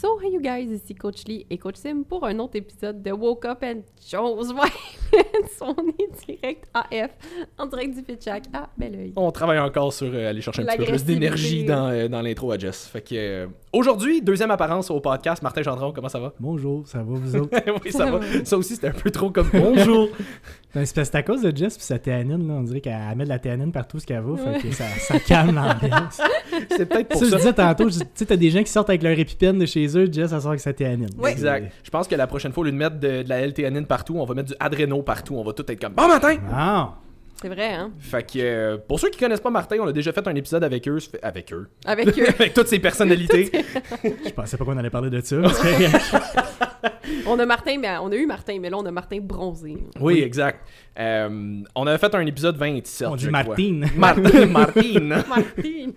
So, hey you guys, ici Coach Lee et Coach Sim pour un autre épisode de Woke Up and Chose Violence. On est direct AF, en direct du Fitchac à Belleuil. On travaille encore sur euh, aller chercher un petit peu plus d'énergie dans, euh, dans l'intro à Jess. Fait que euh, aujourd'hui, deuxième apparence au podcast. Martin Gendron, comment ça va? Bonjour, ça va vous autres? oui, ça va. Ça aussi, c'était un peu trop comme bonjour. Ben, c'est parce que c'est à cause de Jess puis sa théanine, là, on dirait qu'elle met de la théanine partout ce qu'elle va, fait que ça, ça calme l'ambiance. C'est peut-être pour ça, je ça. disais tantôt, tu sais, t'as des gens qui sortent avec leur épipène de chez eux, Jess, elle sort avec sa théanine. Oui. Exact. Je pense que la prochaine fois, au lieu de mettre de, de la L-théanine partout, on va mettre du Adreno partout. On va tout être comme bon matin! Ah! C'est vrai, hein? Fait que euh, pour ceux qui connaissent pas Martin, on a déjà fait un épisode avec eux. Avec eux. Avec eux. avec toutes ses personnalités. Je pensais pas qu'on allait parler de ça. On a Martin, mais on a eu Martin, mais là, on a Martin bronzé. oui, exact. Euh, on avait fait un épisode 27. on dit crois. Martine. Martin. Martine.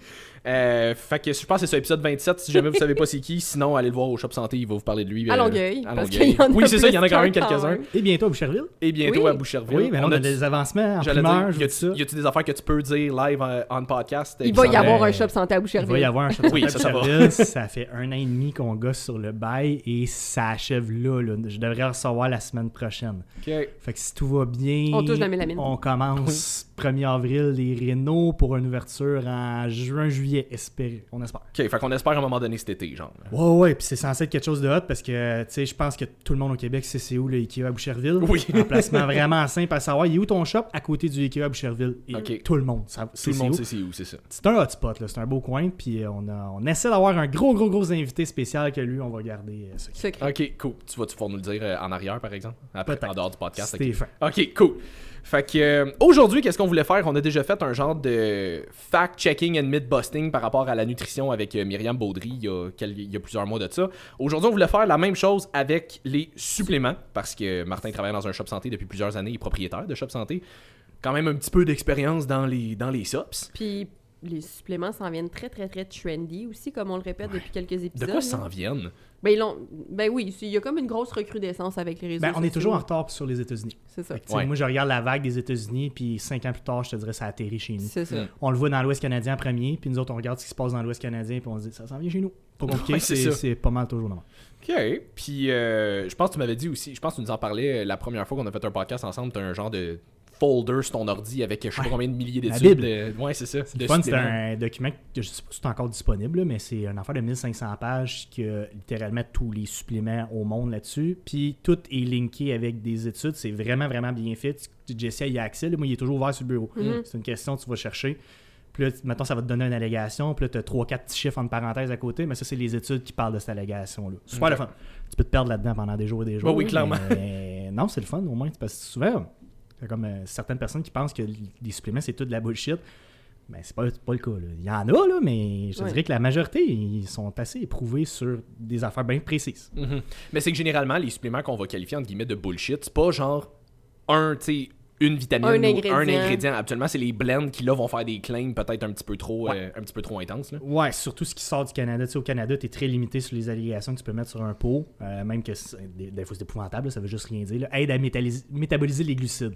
Euh, fait que je pense que c'est ça, épisode 27. Si jamais vous savez pas c'est qui, sinon allez le voir au Shop Santé, il va vous parler de lui. À euh, Longueuil, à parce Longueuil. qu'il y en a Oui, c'est ça, il y en a quand même quelques-uns. Et bientôt à Boucherville. Et bientôt Oui. à Boucherville. Oui, mais là, on a a des avancements en J'allais primeur, dire, je y ça. a-tu y a-tu des affaires que tu peux dire live en, en podcast? Il va y avoir euh, un shop santé à Il Boucherville. va y avoir un shop Oui, à ça, ça va. Boucherville. Ça fait un an et demi qu'on gosse sur le bail et ça achève là, là. Je devrais recevoir la semaine prochaine. Fait que si tout va bien, On touche la mélamine. on commence 1er avril les rénaux pour une ouverture en juin, juillet, espérer. On espère. Ok, fait qu'on espère à un moment donné cet été, genre. Ouais, ouais, puis c'est censé être quelque chose de hot parce que, tu sais, je pense que tout le monde au Québec sait c'est où le Ikea à Boucherville. Oui. Un placement vraiment simple à savoir. Il est où ton shop? À côté du Ikea à Boucherville? Et Ok. tout le monde. Ça, Tout c'est le monde où. sait c'est où, c'est ça. C'est un hotspot, là. C'est un beau coin. Puis euh, on, a, on essaie d'avoir un gros, gros, gros invité spécial que lui, on va garder euh, secret. Ok, cool. Tu vas-tu pouvoir nous le dire euh, en arrière, par exemple? Après, en dehors du podcast. Ok, cool. Fait que euh, aujourd'hui, qu'est-ce qu'on voulait faire? On a déjà fait un genre de fact-checking and myth-busting par rapport à la nutrition avec euh, Myriam Baudry il y, a plusieurs mois de ça. Aujourd'hui, on voulait faire la même chose avec les suppléments parce que Martin travaille dans un shop santé depuis plusieurs années, il est propriétaire de shop santé. Quand même un petit peu d'expérience dans les dans les sops. Les suppléments s'en viennent très, très, très trendy aussi, comme on le répète depuis quelques De épisodes. quoi là. s'en viennent? Ben, ben oui, il y a comme une grosse recrudescence avec les réseaux Ben, on est toujours en retard sur les États-Unis. C'est ça. Que, tu Ouais. Moi, je regarde la vague des États-Unis, puis cinq ans plus tard, je te dirais, ça atterrit chez nous. C'est ça. Mm. On le voit dans l'Ouest canadien en premier, puis nous autres, on regarde ce qui se passe dans l'Ouest canadien, puis on se dit, ça s'en vient chez nous. Pas compliqué, Ouais, c'est pas mal toujours normal. Ok. Puis, euh, je pense que tu m'avais dit aussi, je pense que tu nous en parlais euh, la première fois qu'on a fait un podcast ensemble, t'as un genre de folder sur ton ordi avec je sais pas Ouais. combien de milliers La d'études. Bible. de- Ouais, c'est ça. C'est fun, c'est un document que je sais pas si c'est encore disponible, là, mais c'est un affaire de 1500 pages qui a littéralement tous les suppléments au monde là-dessus. Puis tout est linké avec des études. C'est vraiment, vraiment bien fait. Tu- Jesse y a accès. là. Moi, il est toujours ouvert sur le bureau. Mhm. C'est une question, tu vas chercher. Puis là, maintenant, ça va te donner une allégation. Puis là, tu as 3-4 petits chiffres en parenthèse à côté. Mais ça, c'est les études qui parlent de cette allégation-là. Super Ok. le fun. Tu peux te perdre là-dedans pendant des jours et des jours. Oui, clairement. mais non, c'est le fun au moins. Parce que souvent, il y a comme euh, certaines personnes qui pensent que les suppléments, c'est tout de la bullshit. Ben, c'est pas, pas le cas. là. Il y en a, là, mais je Ouais. dirais que la majorité, ils sont assez éprouvés sur des affaires bien précises. Mhm. Mais c'est que généralement, les suppléments qu'on va qualifier entre guillemets de bullshit, c'est pas genre un, tu une vitamine Un ou ingrédient. un ingrédient. Actuellement, c'est les blends qui là vont faire des claims peut-être un petit peu trop, euh, un petit peu trop intenses. Là. Ouais, surtout ce qui sort du Canada. Tu sais, au Canada, tu es très limité sur les allégations que tu peux mettre sur un pot. Euh, même que c'est- des, des fois, c'est épouvantable, là, ça veut juste rien dire. là. Aide à métaboliser les glucides.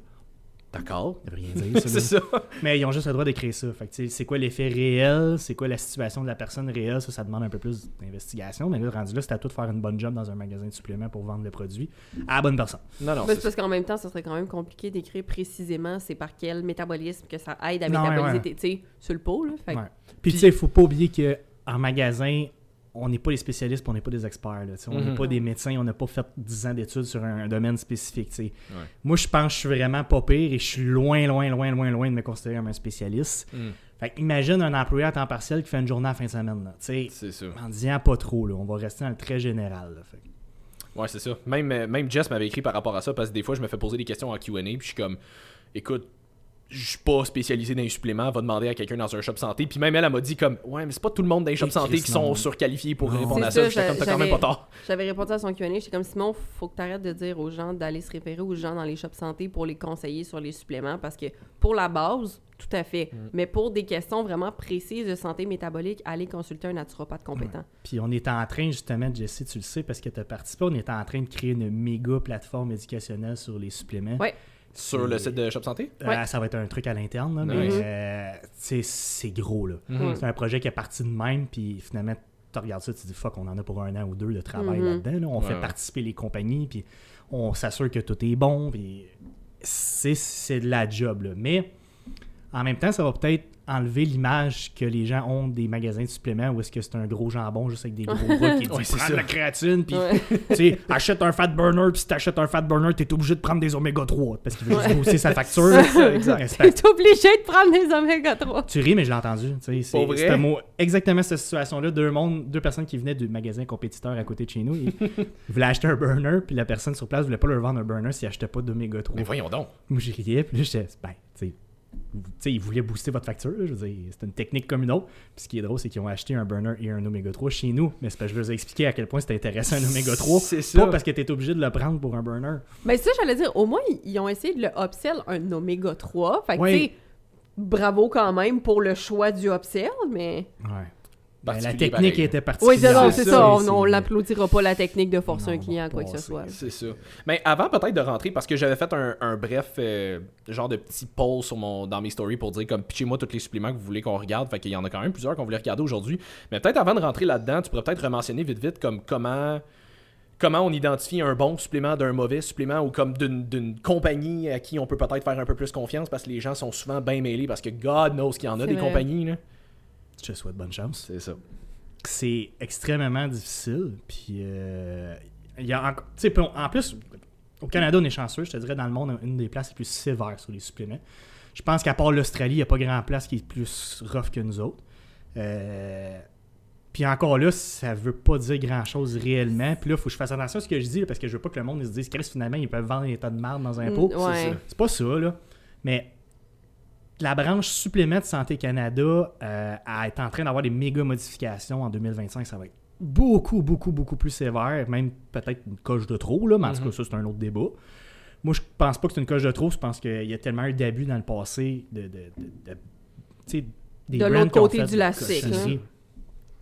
D'accord. Ça veut rien dire, c'est ça. Mais ils ont juste le droit d'écrire ça. Fait que, c'est quoi l'effet réel, c'est quoi la situation de la personne réelle, ça, ça demande un peu plus d'investigation. Mais là, rendu là, c'est à toi de faire une bonne job dans un magasin de suppléments pour vendre le produit à la bonne personne. Non, non. Ben, c'est parce qu'en même temps, ça serait quand même compliqué d'écrire précisément c'est par quel métabolisme que ça aide à Non, métaboliser ouais. tes- tu sais, sur le pot. Là. Fait Ouais. Puis, tu sais, il faut pas oublier qu'en magasin, on n'est pas les spécialistes, on n'est pas des experts. là, on n'est Mhm. pas des médecins, on n'a pas fait 10 ans d'études sur un, un domaine spécifique. Ouais. Moi, je pense que je suis vraiment pas pire et je suis loin, loin, loin, loin, loin de me considérer comme un spécialiste. Mm. Fait imagine un employé à temps partiel qui fait une journée à la fin de semaine. C'est ça. En disant pas trop, là. on va rester dans le très général. là. Fait Ouais, c'est ça. Même, euh, même Jess m'avait écrit par rapport à ça parce que des fois, je me fais poser des questions en QA puis je suis comme, écoute, je suis pas spécialisé dans les suppléments, va demander à quelqu'un dans un shop santé. Puis même elle, elle m'a dit comme, ouais, mais c'est pas tout le monde dans les shops santé qui sont surqualifiés pour Non. répondre à ça. ça, J'étais comme, t'as quand même pas tort. J'avais répondu à son Q&A, j'étais comme Simon, faut que tu arrêtes de dire aux gens d'aller se référer aux gens dans les shops santé pour les conseiller sur les suppléments parce que pour la base, tout à fait. Mm. Mais pour des questions vraiment précises de santé métabolique, allez consulter un naturopathe compétent. Puis on est en train, justement, Jesse, tu le sais parce que tu as participé, on est en train de créer une méga plateforme éducationnelle sur les suppléments. Ouais. Sur le site de Shop Santé? Euh, Ouais. ça va être un truc à l'interne, là, mais euh, sais, c'est gros. là. Mhm. C'est un projet qui est parti de même, puis finalement, tu regardes ça, tu te dis fuck, on en a pour un an ou deux de travail Mhm. là-dedans. là. On Ouais, fait participer les compagnies, puis on s'assure que tout est bon, puis c'est, c'est de la job. là. Mais en même temps, ça va peut-être enlever l'image que les gens ont des magasins de suppléments où est-ce que c'est un gros jambon juste avec des gros bras qui dit Ouais, prends de la créatine, puis tu sais, achète un fat burner, puis si t'achètes un fat burner, t'es obligé de prendre des oméga 3 parce qu'il veut juste booster sa facture. T'es obligé de prendre des oméga 3. tu ris, mais je l'ai entendu. C'est un mot, exactement cette situation-là. Deux, mondes, deux personnes qui venaient du magasin compétiteur à côté de chez nous. Ils, voulaient acheter un burner, puis la personne sur place voulait pas leur vendre un burner s'il achetait pas d'oméga 3. Mais voyons donc. Moi, j'ai riais, puis là, j'étais, ben, tu sais, vous- tu sais, ils voulaient booster votre facture. là, je veux dire, c'est une technique comme une autre. Puis ce qui est drôle, c'est qu'ils ont acheté un burner et un oméga 3 chez nous. Mais c'est parce que je leur ai expliqué à quel point c'était intéressant un oméga 3. C'est ça. Pas parce que t'es obligé de le prendre pour un burner. Mais ça, j'allais dire, au moins, ils- ont essayé de le upsell un oméga 3. Fait que, Ouais. tu sais, bravo quand même pour le choix du upsell, mais. Ouais. Ben, la technique pareil. était particulière. Oui, c'est ça, c'est ça, ça. On, l'applaudira pas la technique de forcer Non, un client, quoi que ce soit. C'est ça. Mais avant peut-être de rentrer, parce que j'avais fait un, un bref euh, genre de petit poll sur mon, dans mes stories pour dire comme pitchez-moi tous les suppléments que vous voulez qu'on regarde. Fait qu'il y en a quand même plusieurs qu'on voulait regarder aujourd'hui. Mais peut-être avant de rentrer là-dedans, tu pourrais peut-être rementionner vite vite comme comment comment on identifie un bon supplément d'un mauvais supplément ou comme d'une d'une compagnie à qui on peut peut-être faire un peu plus confiance parce que les gens sont souvent bien mêlés parce que God knows qu'il y en a des vrai. compagnies. Là. Je te souhaite bonne chance. C'est ça. c'est extrêmement difficile. Puis, euh, il y a enco- tu sais, puis on- en plus, au Canada, on est chanceux. Je te dirais, dans le monde, une des places les plus sévères sur les suppléments. Je pense qu'à part l'Australie, il n'y a pas grand place qui est plus rough que nous autres. Euh, puis encore là, ça veut pas dire grand-chose réellement. Puis là, il faut que je fasse attention à ce que je dis, là, parce que je veux pas que le monde se dise, Chris, finalement, ils peuvent vendre des tas de merde dans un Mm, pot. ouais. C'est ça. C'est pas ça, là. Mais la branche supplément de Santé Canada euh, est en train d'avoir des méga modifications en 2025. Ça va être beaucoup, beaucoup, beaucoup plus sévère. Même peut-être une coche de trop, là. Mais en tout Mhm. cas, ça, c'est un autre débat. Moi, je pense pas que c'est une coche de trop. Je pense qu'il y a tellement eu d'abus dans le passé de. de, de- de- tu sais, des De l'autre côté du hein.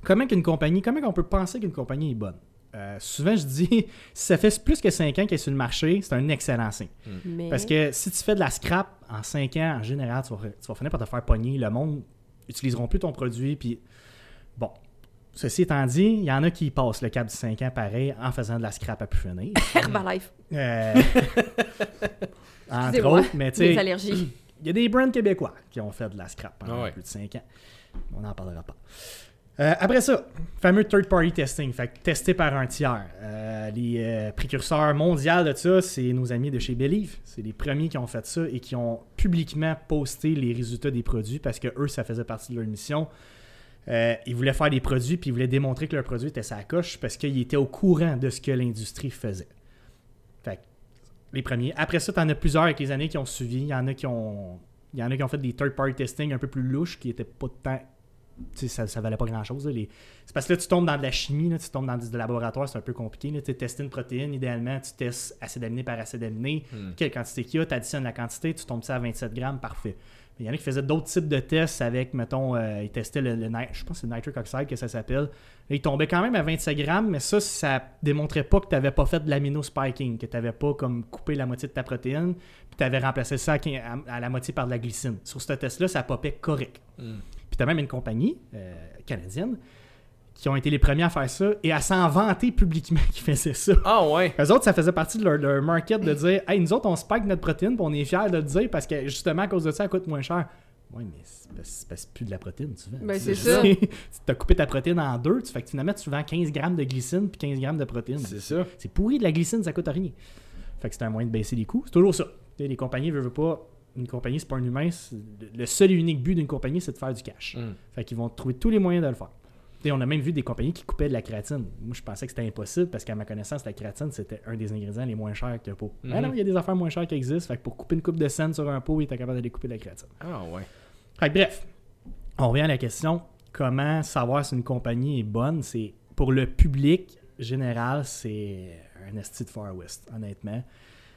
Comment qu'une compagnie, comment on peut penser qu'une compagnie est bonne? Euh, souvent, je dis, si ça fait plus que 5 ans qu'elle est sur le marché, c'est un excellent signe. Mais... Parce que si tu fais de la scrap en 5 ans, en général, tu vas, tu vas finir par te faire pogner. Le monde n'utiliseront plus ton produit. Puis, bon, ceci étant dit, il y en a qui passent le cap du 5 ans pareil en faisant de la scrap à plus finir. Herbalife, Euh, entre autres, mais tu des sais, allergies. il y a des brands québécois qui ont fait de la scrap pendant Ah ouais. plus de 5 ans. On n'en parlera pas. Euh, après ça, fameux third-party testing, fait testé par un tiers. Euh, les euh, précurseurs mondiaux de ça, c'est nos amis de chez Believe. C'est les premiers qui ont fait ça et qui ont publiquement posté les résultats des produits parce que eux, ça faisait partie de leur mission. Ils voulaient faire des produits puis ils voulaient démontrer que leur produit était sa coche parce qu'ils étaient au courant de ce que l'industrie faisait. Fait les premiers. Après ça, tu en as plusieurs avec les années qui ont suivi. Il y en a qui ont, il y en a qui ont fait des third-party testing un peu plus louches qui étaient pas tant. Ça, ça valait pas grand-chose. là. Les- C'est parce que là, tu tombes dans de la chimie, là, tu tombes dans du laboratoire, c'est un peu compliqué. Là. Tu sais, tester une protéine, idéalement, tu testes acide aminé par acide aminé. Hmm. Quelle quantité qu'il y a, tu additionnes la quantité, tu tombes ça à 27 grammes, parfait. Mais il y en a qui faisaient d'autres types de tests avec, mettons, euh, ils testaient le, le je pense que c'est le nitric oxide que ça s'appelle. Ils tombaient quand même à 27 grammes, mais ça, ça démontrait pas que tu n'avais pas fait de l'amino-spiking, que tu n'avais pas comme coupé la moitié de ta protéine, puis tu avais remplacé ça à, quin- à- à la moitié par de la glycine. Sur ce test-là, ça popait correct. Hmm. Puis tu as même une compagnie euh, canadienne qui ont été les premiers à faire ça et à s'en vanter publiquement qu'ils faisaient ça. Ah ouais. Eux autres, ça faisait partie de leur, leur market de dire Hey, nous autres, on spike notre protéine, puis on est fiers de le dire parce que justement, à cause de ça, ça coûte moins cher. Oui, mais c'est parce- plus de la protéine, tu vends. Ben, c'est ça. tu as coupé ta protéine en deux, tu fais que finalement, tu vends 15 grammes de glycine puis 15 grammes de protéine. C'est ça. C'est pourri de la glycine, ça coûte rien. Fait que c'est un moyen de baisser les coûts. C'est toujours ça. Les compagnies ne veulent pas. Une compagnie, c'est pas un humain. Le seul et unique but d'une compagnie, c'est de faire du cash. Hmm. Fait qu'ils vont trouver tous les moyens de le faire. Sais, on a même vu des compagnies qui coupaient de la créatine. Moi, je pensais que c'était impossible parce qu'à ma connaissance, la créatine, c'était un des ingrédients les moins chers que le pot. Mais Mhm. non, il y a des affaires moins chères qui existent. Fait que pour couper une coupe de scène sur un pot, il était capable d'aller couper de la créatine. Ah ouais. Fait que bref, on revient à la question comment savoir si une compagnie est bonne? C'est pour le public général, c'est un esti de Far West, honnêtement.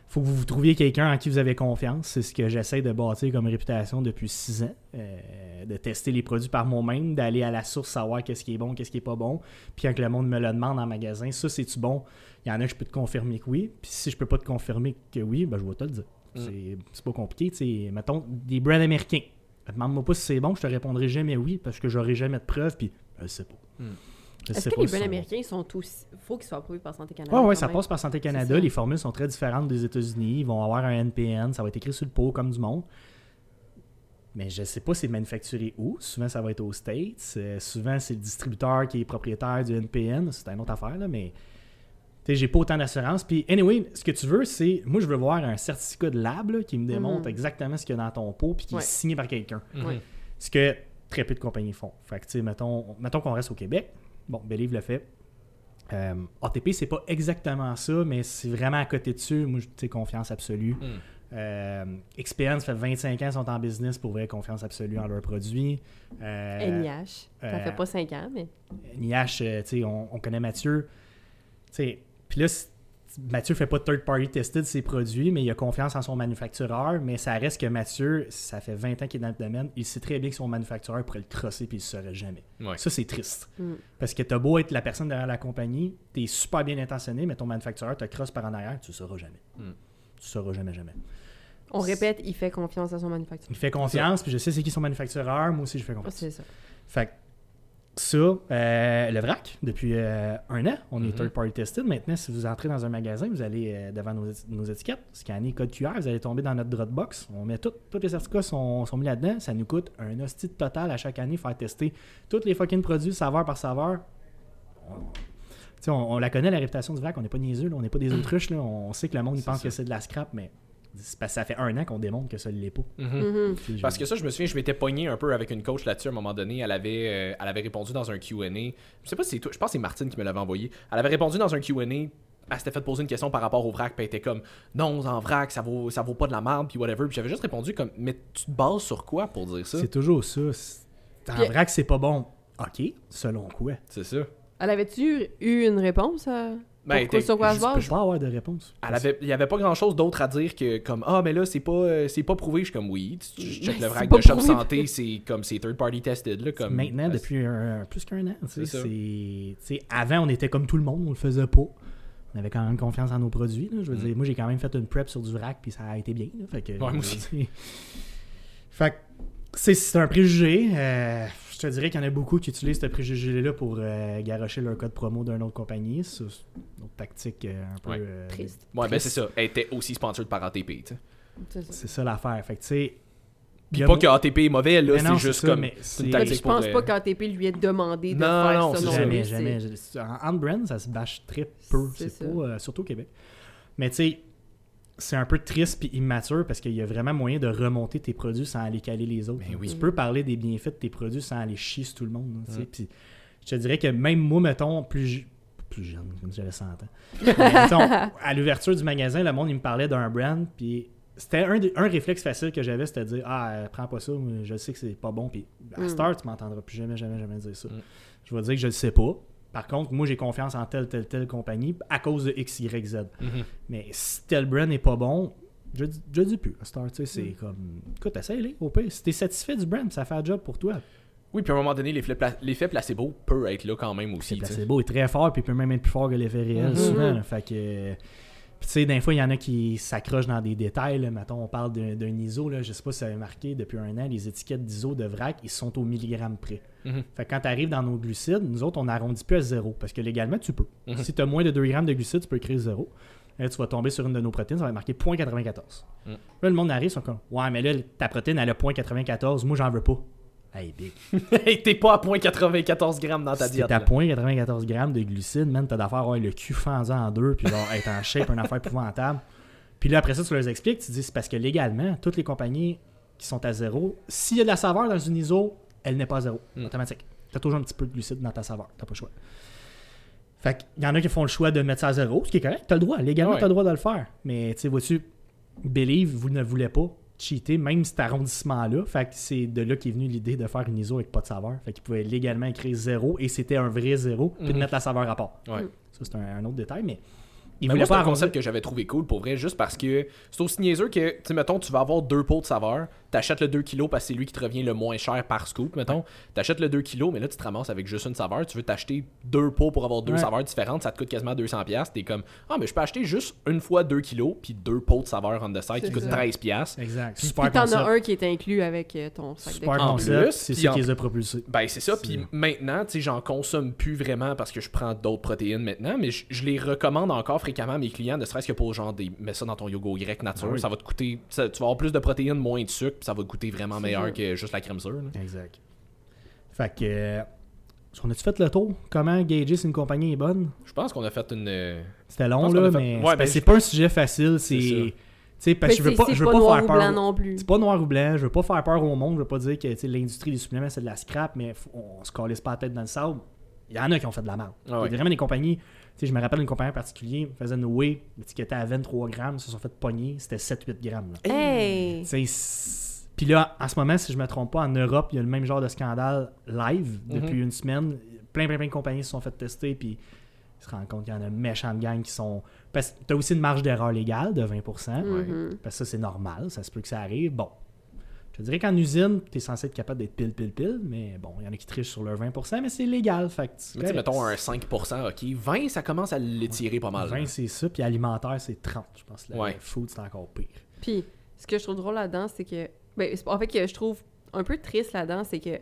Faut que vous trouviez quelqu'un en qui vous avez confiance. C'est ce que j'essaie de bâtir comme réputation depuis six ans. euh, de tester les produits par moi-même, d'aller à la source, savoir qu'est-ce qui est bon, qu'est-ce qui est pas bon. Puis quand le monde me le demande en magasin, ça c'est-tu bon? Il y en a que je peux te confirmer que oui. Puis si je peux pas te confirmer que oui, ben je vais te le dire. Mm. C'est- pas compliqué. tu sais. Mettons, des brands américains. Demande-moi pas si c'est bon, je te répondrai jamais oui parce que j'aurai jamais de preuves. Puis je sais pas. Mm. Est-ce que pas les si sont- américains sont tous. faut qu'ils soient approuvés par Santé Canada? Ouais, ouais, quand ça même? passe par Santé Canada. Les formules sont très différentes des États-Unis. Ils vont avoir un NPN. Ça va être écrit sur le pot comme du monde. Mais je sais pas c'est manufacturé où. Souvent, ça va être aux States. Euh, souvent, c'est le distributeur qui est propriétaire du NPN. C'est une autre affaire, là, mais tu sais, j'ai pas autant d'assurance. Puis, anyway, ce que tu veux, c'est. Moi, je veux voir un certificat de lab là, qui me démontre Mhm. exactement ce qu'il y a dans ton pot puis qui Ouais. est signé par quelqu'un. Mhm. Ouais. Ce que très peu de compagnies font. Fait que, tu sais, mettons, mettons qu'on reste au Québec. Bon, Believe le fait. Euh, ATP, c'est pas exactement ça, mais c'est vraiment à côté dessus. Moi, tu sais, confiance absolue. Mm. Euh, Experience fait 25 ans, ils sont en business pour vrai, confiance absolue en leurs produits. Euh, NIH. Ça euh, fait pas 5 ans, mais. NIH, tu sais, on, on connaît Mathieu. Tu sais, Puis là, c'est- Mathieu fait pas de third-party tested ses produits, mais il a confiance en son manufactureur. Mais ça reste que Mathieu, ça fait 20 ans qu'il est dans le domaine, il sait très bien que son manufactureur pourrait le crosser puis il le saurait jamais. Ouais. Ça, c'est triste. Mm. Parce que t'as beau être la personne derrière la compagnie, t'es super bien intentionné, mais ton manufactureur te crosse par en arrière, tu le sauras jamais. Mm. Tu le sauras jamais, jamais. On répète, il fait confiance à son manufacturier. Il fait confiance, puis je sais c'est qui son manufactureur, moi aussi je fais confiance. C'est ça. Fait que ça, euh, le vrac, depuis euh, un an, on est third party tested. Maintenant, si vous entrez dans un magasin, vous allez euh, devant nos, éti- nos étiquettes, scanner code QR, vous allez tomber dans notre Dropbox. On met tout, tous les certificats sont, sont mis là-dedans. Ça nous coûte un hostie total à chaque année faire tester tous les fucking produits saveur par saveur. On, on, la connaît la réputation du vrac, on n'est pas niaiseux, là, on n'est pas des autruches. Là. On sait que le monde pense ça. que c'est de la scrap, mais parce que ça fait un an qu'on démontre que ça ne l'est pas. Mhm. Mhm. Parce que ça, je me souviens, je m'étais pogné un peu avec une coach là-dessus à un moment donné. Elle avait, euh, elle avait répondu dans un QA. Je sais pas si c'est toi, je pense que c'est Martine qui me l'avait envoyé. Elle avait répondu dans un QA. Elle s'était fait poser une question par rapport au vrac, puis elle était comme Non, en vrac, ça vaut, ça vaut pas de la merde, puis whatever. Puis j'avais juste répondu comme Mais tu te bases sur quoi pour dire ça? C'est toujours ça. En Puis- vrac, c'est pas bon. OK, selon quoi? C'est ça. Elle avait-tu eu une réponse à. Ben, Pourquoi- t'es- sur quoi Je peux pas avoir de réponse. Elle avait, il y avait pas grand chose d'autre à dire que comme ah mais là c'est pas euh, c'est pas prouvé je suis comme oui tu, check le c'est vrac de shop santé c'est comme c'est third party tested là comme Maintenant, depuis un- plus qu'un an. tu sais, C'est Avant, on était comme tout le monde, on le faisait pas. On avait quand même confiance en nos produits. là. Je veux Mm. dire, moi, j'ai quand même fait une prep sur du vrac, puis ça a été bien. là. Fait que, moi aussi. fait c'est un préjugé. euh, je te dirais qu'il y en a beaucoup qui utilisent ce préjugé-là pour euh, garocher leur code promo d'une autre compagnie. C'est une autre tactique euh, un peu. Ouais. euh, Triste. ouais ben c'est ça elle était aussi sponsored par ATP C'est ça. Ça l'affaire. Fait que, tu sais. Puis pas que ATP est mauvais là c'est juste ça, comme mais c'est une tactique je pense pour, pas qu'ATP lui ait demandé de Non, faire non, ça non Jamais, plus. jamais. En en brand, ça se bâche très peu. C'est pas, euh, surtout au Québec. Mais tu sais, c'est un peu triste puis immature parce qu'il y a vraiment moyen de remonter tes produits sans aller caler les autres. Ben oui. Tu peux parler des bienfaits de tes produits sans aller chier sur tout le monde. Mm. Puis je te dirais que même moi, mettons, plus, plus jeune, comme j'avais 100 ans. Mettons, à l'ouverture du magasin, le monde, il me parlait d'un brand. Puis c'était un, un réflexe facile que j'avais, c'était de dire Ah, euh, prends pas ça, je sais que c'est pas bon. Puis à Mm. Star, tu m'entendras plus jamais, jamais, jamais dire ça. Mm. Je vais dire que je le sais pas. Par contre, moi, j'ai confiance en telle, telle, telle compagnie à cause de X, Y, Z. mhm. Mais si tel brand n'est pas bon, je, dis- je dis plus. c'est Mm. comme. Écoute, essaye-les, au pire. Si t'es satisfait du brand, ça fait un job pour toi. oui puis à un moment donné l'effet pla- l'effet placebo peut être là quand même aussi sais. placebo est très fort, puis il peut même être plus fort que l'effet réel, Mhm. souvent. là. Fait que. Puis tu sais, des fois, il y en a qui s'accrochent dans des détails. Là. Mettons, on parle d'un ISO. Là. Je sais pas si ça avait marqué depuis un an, les étiquettes d'ISO de vrac, ils sont au milligramme près. Mhm. Fait que quand tu arrives dans nos glucides, nous autres, on arrondit plus à zéro. Parce que légalement, tu peux. Mhm. Si tu as moins de 2 grammes de glucides, tu peux écrire zéro. Là, tu vas tomber sur une de nos protéines, ça va marqué 0.94. Mhm. Là, le monde arrive, ils sont comme Ouais, mais là, ta protéine, elle a 0.94. Moi, j'en veux pas. Hey, big. Hey, t'es pas à 0.94 grammes dans ta Si diète t'es à là. 0.94 grammes de glucides, man, t'as d'affaire avoir le cul fendu en deux, puis genre être en shape, une affaire épouvantable. Puis là, après ça, tu leur expliques, tu dis, c'est parce que légalement, toutes les compagnies qui sont à zéro, s'il y a de la saveur dans une ISO, elle n'est pas à zéro, Mm. automatique. T'as toujours un petit peu de glucides dans ta saveur, t'as pas le choix. Fait qu'il y en a qui font le choix de mettre ça à zéro, ce qui est correct, t'as le droit, légalement, Ouais. t'as le droit de le faire. Mais tu sais, vois-tu, Believe, vous ne voulez pas cheater, même cet arrondissement-là. Fait que c'est de là qu'est venue l'idée de faire une ISO avec pas de saveur. Fait qu'ils pouvaient légalement écrire zéro et c'était un vrai zéro, puis de Mhm. mettre la saveur à part. Ouais. Ça, c'est un, un autre détail, mais moi, c'est pas un concept que j'avais trouvé cool pour vrai, juste parce que c'est aussi niaiseux que, tu sais, mettons, tu vas avoir deux pots de saveur, t'achètes le 2 kg parce que c'est lui qui te revient le moins cher par scoop, mettons. T'achètes le 2 kg, mais là, tu te ramasses avec juste une saveur. Tu veux t'acheter deux pots pour avoir deux Ouais. saveurs différentes, ça te coûte quasiment 200$. T'es comme, ah, mais je peux acheter juste une fois 2 kg, puis deux pots de saveur on the side qui coûtent ça. 13$. Exact. Puis Super t'en concept. as un qui est inclus avec euh, ton sac de Super En concept. plus, C'est puis ça en- qui les a propulsés. Ben, c'est ça. Puis maintenant, tu sais, j'en consomme plus vraiment parce que je prends d'autres protéines maintenant, mais je, je les recommande encore fréquemment à mes clients, ne serait-ce que pour genre des. Mets ça dans ton yogourt grec nature, Ah oui. ça va te coûter. ça- tu vas avoir plus de protéines, moins de sucre, puis ça va te coûter vraiment meilleur que juste la crème sûre. là. Exact. Fait que. euh, on a-tu fait le tour? Comment gager si une compagnie est bonne? Je pense qu'on a fait une. euh, C'était long, là, fait- mais Ouais, ben, que c'est je- pas un sujet facile. C'est. Tu sais, parce que je veux pas, je c'est veux pas faire ou peur. blanc non plus. C'est pas noir ou blanc. Je veux pas faire peur au monde. Je veux pas dire que l'industrie des suppléments c'est de la scrap, mais on se calisse pas la tête dans le sable. Il y en a qui ont fait de la merde. Ah Il y a ouais. vraiment des compagnies. Tu sais, je me rappelle d'une compagnie en particulier, faisait une whey, l'étiquette à 23 grammes, se sont fait pogner, c'était 7-8 grammes. là. Hey! Tu sais, c'est- Puis là, en ce moment, si je me trompe pas, en Europe, il y a le même genre de scandale live depuis une semaine. Plein, plein, plein de compagnies se sont fait tester, puis ils se rendent compte qu'il y en a une méchante gang qui sont. Parce que tu as aussi une marge d'erreur légale de 20%, Mhm. parce que ça, c'est normal, ça se peut que ça arrive. Bon. Je dirais qu'en usine, tu es censé être capable d'être pile, pile, pile, mais bon, il y en a qui trichent sur leur 20%, mais c'est légal. Fait que Mais mettons un 5%, ok. 20, ça commence à l'étirer pas mal. 20, c'est ça, puis alimentaire, c'est 30. Je pense que la Ouais. food, c'est encore pire. Puis, ce que je trouve drôle là-dedans, c'est que. Ben, en fait, que je trouve un peu triste là-dedans, c'est que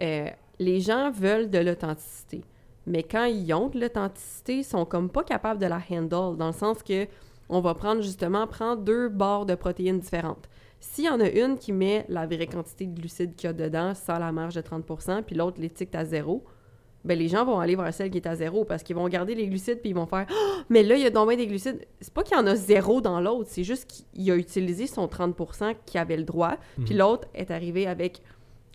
euh, les gens veulent de l'authenticité. Mais quand ils ont de l'authenticité, ils sont comme pas capables de la handle, dans le sens que on va prendre justement prendre deux barres de protéines différentes. S'il y en a une qui met la vraie quantité de glucides qu'il y a dedans sans la marge de 30%, puis l'autre l'étiquette à zéro, ben les gens vont aller vers celle qui est à zéro parce qu'ils vont garder les glucides puis ils vont faire Ah, mais là il y a donc bien des glucides. C'est pas qu'il y en a zéro dans l'autre c'est juste qu'il a utilisé son 30% qui avait le droit puis l'autre est arrivé avec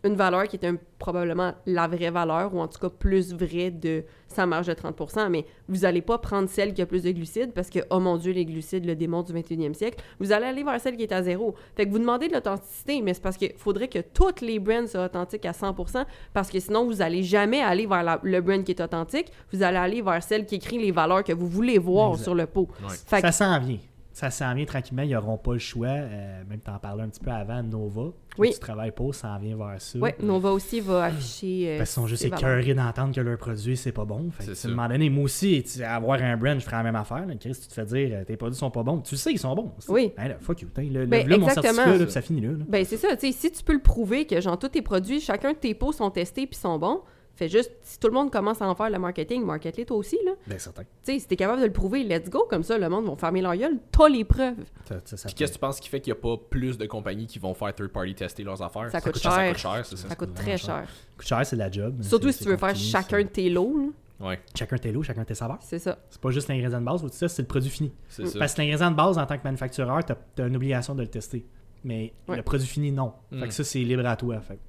une valeur qui était un- probablement la vraie valeur ou en tout cas plus vraie de sa marge de 30%, mais vous allez pas prendre celle qui a plus de glucides parce que, oh mon Dieu, les glucides, le démon du 21e siècle. Vous allez aller vers celle qui est à zéro. Fait que vous demandez de l'authenticité, mais c'est parce qu'il faudrait que toutes les brands soient authentiques à 100% parce que sinon, vous allez jamais aller vers la- le brand qui est authentique. Vous allez aller vers celle qui écrit les valeurs que vous voulez voir Exact. sur le pot. Ouais. Fait que- Ça s'en vient. Ça s'en vient tranquillement. Ils n'auront pas le choix. Euh, même t'en parlais un petit peu avant, Nova. Oui. Tu travailles pas, ça en vient vers ça. ouais, Nova aussi va afficher. euh, Parce qu'ils sont juste écœurés d'entendre que leur produit, c'est pas bon. Fait que, C'est à un moment donné, moi aussi, tu sais, avoir un brand, je ferais la même affaire. Là. Chris, tu te fais dire, euh, tes produits sont pas bons. Tu sais qu'ils sont bons. Oui. Là, fuck you. Le, Ben, le- là, mon exactement. certificat, là, ça finit là. là. Ben c'est ça, tu sais, si tu peux le prouver que genre tous tes produits, chacun de tes pots sont testés puis sont bons, fais juste si tout le monde commence à en faire le marketing, market-les toi aussi là. Certain. Tu sais, si t'es capable de le prouver, let's go comme ça, le monde va fermer leur gueule, t'as les preuves. Ça- ça- ça Puis qu'est-ce que tu penses qui fait qu'il n'y a pas plus de compagnies qui vont faire third party tester leurs affaires? Ça coûte Ça cher. coûte cher, c'est ça. Ça coûte très cher. cher. coûte cher, c'est de la job. Surtout si tu veux faire chacun de tes lots, là. Ouais, Chacun tes lots, chacun tes saveurs. c'est ça. C'est pas juste l'ingrédient de base, ou ça, c'est le produit fini. c'est ça. Parce que l'ingrédient de base, en tant que manufactureur, t'as as une obligation de le tester. Mais Ouais. le produit fini, non. Mm. Fait que ça, c'est libre à toi. Fait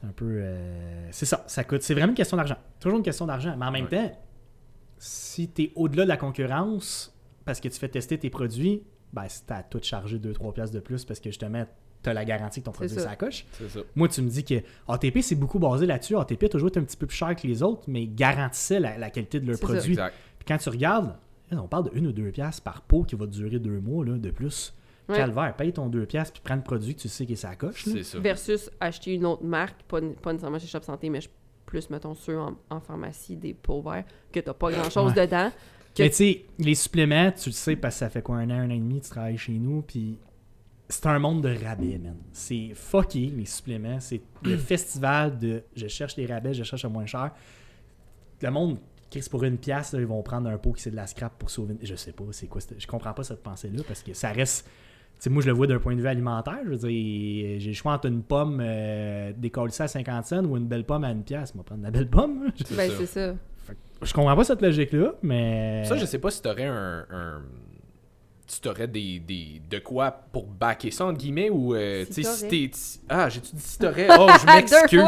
c'est un peu. euh, C'est ça, ça coûte. C'est vraiment une question d'argent. Toujours une question d'argent. Mais en même temps, si t'es au-delà de la concurrence, parce que tu fais tester tes produits, ben, c'est à tout charger 2-3 piastres de plus parce que justement, t'as la garantie que ton produit ça. Moi, tu me dis que ATP, c'est beaucoup basé là-dessus. ATP a toujours été un petit peu plus cher que les autres, mais garantissait la, la qualité de leur C'est ça. produit. Exact. Puis quand tu regardes, on parle de 1 ou 2 piastres par pot qui va durer deux mois là, de plus. Ouais. Calvaire, paye ton 2 piastres puis prends le produit que tu sais que ça coche. là. C'est ça. Versus acheter une autre marque, pas, pas nécessairement chez Shop Santé, mais je- plus, mettons, ceux en, en pharmacie, des pots verts, que t'as pas grand-chose Ouais. dedans. que- Mais tu sais, les suppléments, tu le sais parce que ça fait quoi, un an, un an et demi, tu travailles chez nous, puis c'est un monde de rabais, man. C'est fucké, les suppléments. C'est le festival de je cherche les rabais, je cherche le moins cher. Le monde, Chris, pour une pièce, ils vont prendre un pot qui c'est de la scrap pour sauver. Je sais pas, c'est quoi. Je comprends pas cette pensée-là parce que ça reste. Tu sais, moi, je le vois d'un point de vue alimentaire. Je veux dire, j'ai le choix entre une pomme euh, décollée à 50 cents ou une belle pomme à une pièce. Va prendre la belle pomme. C'est Ben, ça. c'est ça. Je comprends pas cette logique-là, mais. Ça, je sais pas si t'aurais un. un... Si t'aurais des, des. De quoi pour backer ça, entre guillemets, ou. euh, Si tu sais, si t'aurais. t'es. Ah, j'ai-tu dit si t'aurais? Oh, je m'excuse.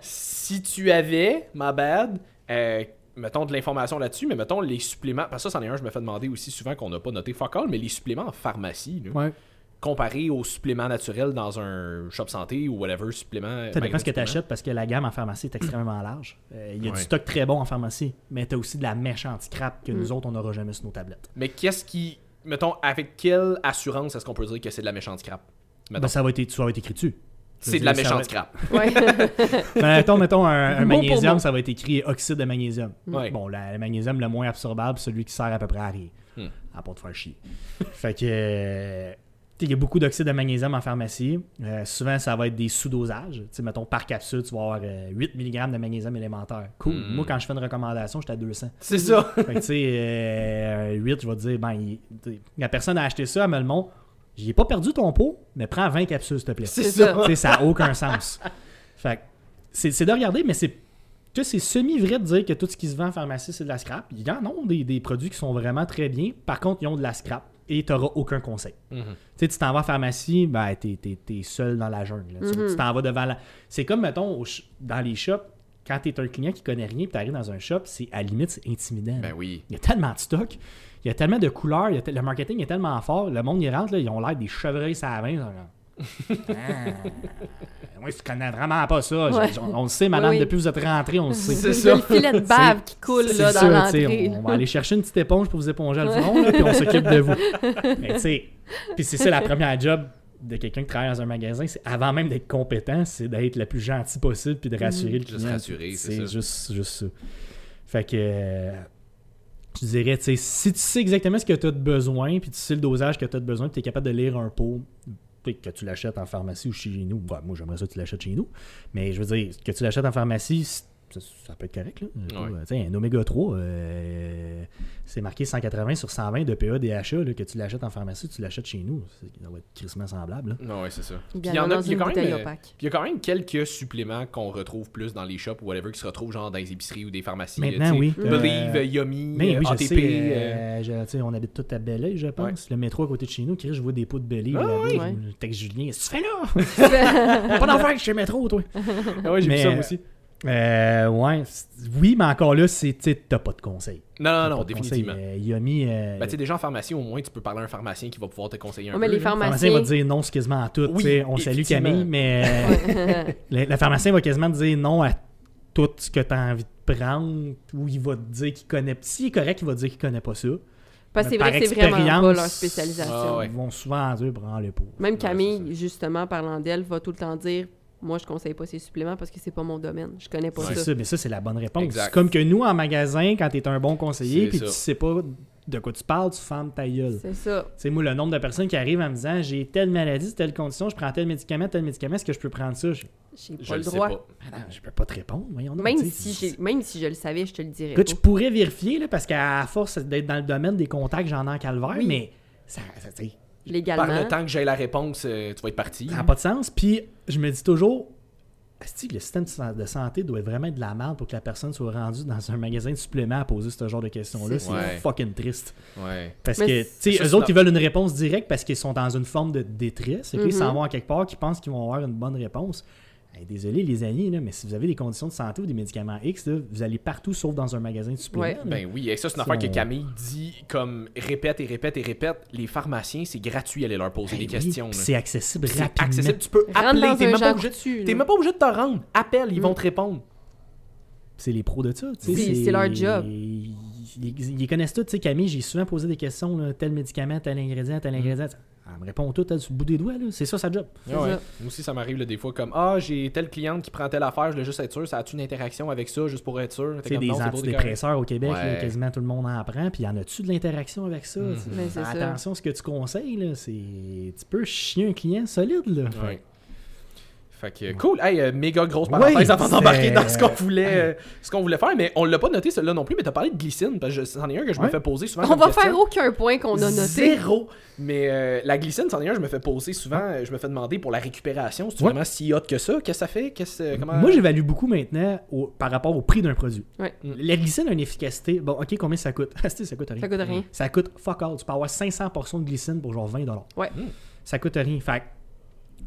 Si tu avais, ma bad, euh, mettons de l'information là-dessus, mais mettons les suppléments. Parce que ça, c'en est un, je me fais demander aussi souvent qu'on n'a pas noté fuck all, mais les suppléments en pharmacie, là, Ouais. comparé aux suppléments naturels dans un shop santé ou whatever, supplément. Ça dépend ce que tu achètes parce que la gamme en pharmacie est extrêmement large. Euh, Il y a Ouais. du stock très bon en pharmacie, mais tu as aussi de la méchante scrap que Mm. nous autres, on n'aura jamais sur nos tablettes. Mais qu'est-ce qui. Mettons, avec quelle assurance est-ce qu'on peut dire que c'est de la méchante Mettons. Ben, ça, va être, ça va être écrit dessus. C'est de la méchante scrap. Ouais. Ben, mettons, mettons un, magnésium, ça va être écrit oxyde de magnésium. Ouais. Bon, la- le magnésium le moins absorbable, celui qui sert à peu près à rien. Hmm. À part de faire chier. fait que. euh, tu sais, il y a beaucoup d'oxyde de magnésium en pharmacie. Euh, souvent, ça va être des sous-dosages. Tu sais, mettons, par capsule, tu vas avoir euh, 8 mg de magnésium élémentaire. Cool. Hmm. Moi, quand je fais une recommandation, j'étais à 200. C'est ça. Fait que, tu sais, euh, 8, je vais te dire, ben, il- la personne a acheté ça, elle me le montre. J'ai pas perdu ton pot, mais prends 20 capsules, s'il te plaît. C'est ça. ça. Tu sais, ça n'a aucun sens. Fait que c'est de regarder, mais c'est tu sais, c'est semi-vrai de dire que tout ce qui se vend en pharmacie, c'est de la scrap. Il y en a des, des produits qui sont vraiment très bien. Par contre, ils ont de la scrap et tu n'auras aucun conseil. Mhm. Tu sais, tu t'en vas en pharmacie, ben, t'es, t'es- t'es seul dans la jungle. là. Tu-. Tu t'en vas devant la... C'est comme, mettons, dans les shops, quand t'es un client qui connaît rien, puis t'arrives dans un shop, c'est à la limite, c'est intimidant. Ben oui. Il y a tellement de stock, il y a tellement de couleurs, il y a te- le marketing est tellement fort, le monde y rentre, là, ils ont l'air des chevreuils comme, Ah, moi, je connais vraiment pas ça. Ouais. On, on le sait, madame, Oui, oui. depuis que vous êtes rentré, on le sait. C'est Il y ça. a le filet de bave qui coule C'est là, ça, dans tu sais, l'entrée. On, on va aller chercher une petite éponge pour vous éponger le front, puis on s'occupe de vous. Mais tu sais, puis c'est ça la première job de quelqu'un qui travaille dans un magasin, c'est avant même d'être compétent, c'est d'être le plus gentil possible puis de rassurer le Juste client. rassurer, c'est ça. juste, juste ça. Fait que euh, je dirais, si tu sais exactement ce que tu as de besoin, puis tu sais le dosage que tu as de besoin, puis tu es capable de lire un pot, que tu l'achètes en pharmacie ou chez nous. Ouais, moi, j'aimerais ça que tu l'achètes chez nous. Mais je veux dire, que tu l'achètes en pharmacie, ça, ça peut être correct. Là. Ouais. Euh, tu sais, un oméga 3, euh, c'est marqué 180 sur 120 de PA DHA, là, que tu l'achètes en pharmacie, tu l'achètes chez nous. C'est- Ça va être crissement semblable. là. Non, ouais, c'est ça. Il Puis y en a dans il y a une quand même, euh, il y a quand même quelques suppléments qu'on retrouve plus dans les shops ou whatever qui se retrouvent genre dans les épiceries ou des pharmacies. Maintenant, oui. Believe, Euh, Yummy, Mais oui, je ATP. sais, euh, euh, je- on habite tous à Belleuil, je pense. Le métro à côté de chez nous, Chris, je vois des pots de Believe. Ah oui. Ouais. texte Julien, qu'est-ce que tu fais là? pas d'enfer chez le métro, toi. Ah ouais, j'ai vu ça euh, aussi. Euh, ouais, oui, mais encore là, c'est, t'as pas de conseil. Non, non, non, définitivement. conseil. Euh, il a mis. euh, Ben, tu sais, déjà en pharmacie, au moins, tu peux parler à un pharmacien qui va pouvoir te conseiller un Ouais, mais peu. les le pharmacien va te dire non, c'est quasiment à tout. Oui, on salue. Camille, mais le, le pharmacien va quasiment te dire non à tout ce que tu as envie de prendre, ou il va te dire qu'il connaît. S'il est correct, il va te dire qu'il connaît pas ça. Parce que c'est Par vrai que c'est vraiment pas expérience, leur spécialisation. Ah ouais. Ils vont souvent dire prends les pour. Même Ouais, Camille, justement, parlant d'elle, va tout le temps dire Moi, je conseille pas ces suppléments parce que c'est pas mon domaine. Je connais pas C'est ça. ça, mais ça, c'est la bonne réponse. Exact. C'est comme que nous, en magasin, quand tu es un bon conseiller, C'est puis ça. tu sais pas de quoi tu parles, tu fermes ta gueule. C'est ça. Tu sais, moi, le nombre de personnes qui arrivent en me disant j'ai telle maladie, telle condition, je prends tel médicament, tel médicament, est-ce que je peux prendre ça? Je, J'ai pas Je le droit. pas. Non, je peux pas te répondre. Voyons donc, Même tu si, c'est- j'ai- même si je le savais, je te le dirais. Je pas. pourrais vérifier, là, parce qu'à force d'être dans le domaine des contacts, j'en ai en calvaire, Oui. mais ça, ça, tu Légalement. Par le temps que j'ai la réponse, euh, tu vas être parti. ça n'a pas de sens. Puis, je me dis toujours, Asti, le système de sa- de santé doit être vraiment être de la merde pour que la personne soit rendue dans un magasin de suppléments à poser ce genre de questions-là? C'est Ouais. fucking triste. Ouais. Parce Mais que, tu sais, eux autres, ils veulent une réponse directe parce qu'ils sont dans une forme de détresse. Ils s'en vont à quelque part, qui pensent qu'ils vont avoir une bonne réponse. Hey, désolé, les amis, là, mais si vous avez des conditions de santé ou des médicaments X, là, vous allez partout sauf dans un magasin de suppléments. Ouais. Ben oui, et ça, c'est une affaire que Camille dit comme répète et répète et répète. Les pharmaciens, c'est gratuit aller leur poser Ben des oui, questions. C'est accessible C'est rapidement. accessible. Tu peux appeler. T'es même, pas obligé, même pas obligé de te rendre. Appelle, ils Mm. vont te répondre. C'est les pros de ça. tu sais, Oui, c'est leur job. Ils, connaissent tout. Tu sais, Camille, j'ai souvent posé des questions. là, tel médicament, tel ingrédient, tel ingrédient. Elle me répond tout elle, sur le bout des doigts. là. C'est ça sa job. Ah ouais. ça. Moi aussi, ça m'arrive là, des fois comme Ah, j'ai telle cliente qui prend telle affaire, je voulais juste être sûr, ça a-tu une interaction avec ça, juste pour être sûr des Non, c'est correct. antidépresseurs au Québec, Ouais. là, quasiment tout le monde en prend. Puis y en a-tu de l'interaction avec ça? Mais ça. attention ce que tu conseilles. Là. C'est... Tu peux chier un client solide. Là. Ouais. Fait que cool, hey, euh, méga grosse Oui, parenthèse avant d'embarquer dans ce qu'on voulait, euh, ce qu'on voulait faire, mais on l'a pas noté celui-là non plus, mais t'as parlé de glycine, parce que je- c'en est un que je me fais poser souvent. On comme va question. faire aucun point qu'on a noté. Zéro. Mais euh, la glycine, c'en est un, je me fais poser souvent, euh, je me fais demander pour la récupération, c'est Ouais. vraiment si hot que ça, qu'est-ce que ça fait, qu'est-ce, euh, comment... Moi, j'évalue beaucoup maintenant au- par rapport au prix d'un produit. Ouais. Mm. La glycine a une efficacité. Bon, ok, combien ça coûte? Ça coûte rien? Ça coûte rien. Ça coûte fuck all. Tu peux avoir 500% de glycine pour genre 20 Ouais. Mm. Ça coûte rien. Fait que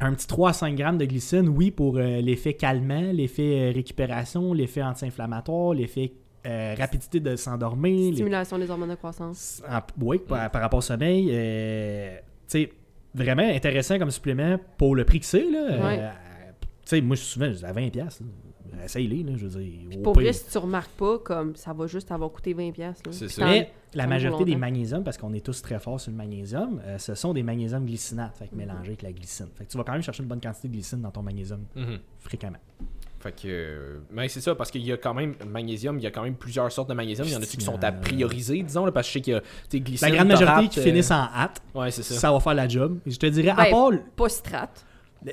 un petit 3 à 5 grammes de glycine, oui, pour euh, l'effet calmant, l'effet euh, récupération, l'effet anti-inflammatoire, l'effet euh, rapidité de s'endormir. les- Stimulation des hormones de croissance. en- oui, par, par rapport au sommeil. euh, tu sais, vraiment intéressant comme supplément pour le prix que c'est. Là. Ouais. Sais, moi, souvent, je dis à 20$. piastres, là. Essaye-les, là, je veux dire. Puis pour vrai, si tu remarques pas, comme ça va juste avoir coûté 20$. là. C'est ça. Mais la majorité des magnésiums, parce qu'on est tous très forts sur le magnésium, euh, ce sont des magnésiums glycinates, fait que mélangés avec la glycine. Fait que tu vas quand même chercher une bonne quantité de glycine dans ton magnésium Mhm. fréquemment. Fait que. euh, Mais c'est ça, parce qu'il y a quand même. Magnésium, il y a quand même plusieurs sortes de magnésium. Il y en a qui sont à prioriser, disons, là, parce que je sais qu'il y a. glycine, La grande majorité qui euh, finissent en hâte, Ouais, c'est ça. ça. va faire la job. Je te dirais, à Ben, part. Pas strat.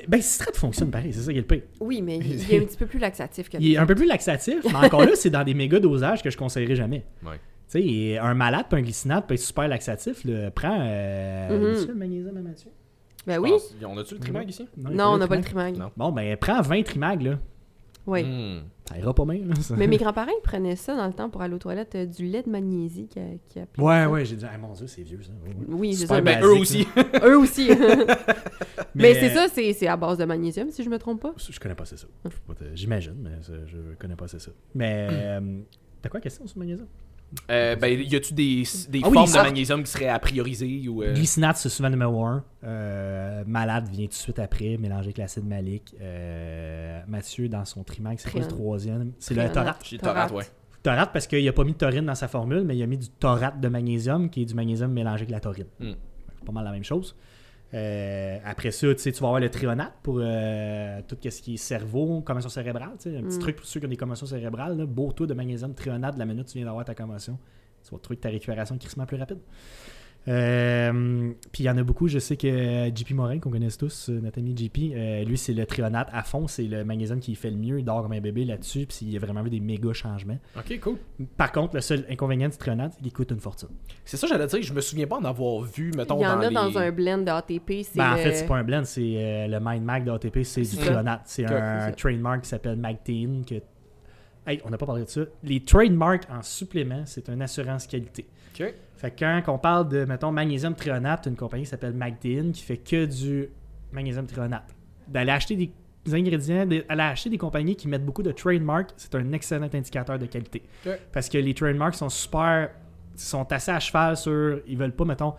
Ben, Strat fonctionne pareil, c'est ça qui est le pire. Oui, mais il est un petit peu plus laxatif que Il est un peu plus laxatif, mais encore là, c'est dans des méga dosages que je conseillerais jamais. Ouais. Tu sais, un malade puis un glycinate peut être super laxatif. Là. Prends. Euh, est-ce que le magnésium à Mathieu Ben oui. On a-tu le trimag ici? Non, on n'a pas le trimag. Non. Bon, ben, prends 20 trimag, là. Oui. Hmm. Ça ira pas bien, là. ça. Mais mes grands-parents ils prenaient ça dans le temps pour aller aux toilettes, euh, du lait de magnésie qui, a- qui appelait Ouais, ça. ouais, j'ai dit, ah mon dieu, c'est vieux, ça. Oui, c'est ça. Ben, Mais eux aussi. eux aussi. mais c'est ça, c'est c'est à base de magnésium, si je me trompe pas. Je connais pas c'est ça. Pas te- J'imagine, mais je connais pas c'est ça. Mais. euh, T'as quoi question sur le magnésium? Euh, ben, y a-tu des, des Ah oui, formes de magnésium qui seraient à prioriser ou. euh, Glycinate, c'est souvent numéro 1. malade vient tout de suite après, mélangé avec l'acide malique. Euh, Mathieu, dans son trimag, c'est quoi le troisième? C'est le taurate. J'ai taurate, ouais. Taurate parce qu'il a pas mis de taurine dans sa formule, mais il a mis du taurate de magnésium qui est du magnésium mélangé avec la taurine. Hmm. Pas mal la même chose. Euh, après ça, tu vas avoir le trionate pour euh, tout ce qui est cerveau, commotion cérébrale. Un petit Mm. truc pour ceux qui ont des commotions cérébrales. Là, beau taux de magnésium trionate de la minute que tu viens d'avoir ta commotion. Tu vas trouver ta récupération crissement plus rapide. Euh, puis il y en a beaucoup, je sais que JP Morin, qu'on connaisse tous, euh, notre ami JP, euh, lui c'est le trionate à fond, c'est le magnésium qui fait le mieux, il dort comme un bébé là-dessus, puis il a vraiment vu des méga changements. Ok, cool. Par contre, le seul inconvénient du trionate, c'est qu'il coûte une fortune. C'est ça, j'allais dire, je me souviens pas en avoir vu, mettons, Il y en dans a les... dans un blend de ATP. c'est Ben, en le- fait, c'est pas un blend, c'est euh, le Mind Mag de ATP, c'est du trionate. C'est un trademark qui s'appelle Magtein. Que... Hey, on n'a pas parlé de ça. Les trademarks en supplément, c'est une assurance qualité. Fait que quand on parle de, mettons, magnésium trionate, une compagnie qui s'appelle Magtein qui fait que du magnésium trionate. D'aller acheter des ingrédients, d'aller acheter des compagnies qui mettent beaucoup de trademarks, c'est un excellent indicateur de qualité. Parce que les trademarks sont super, sont assez à cheval sur, ils veulent pas, mettons,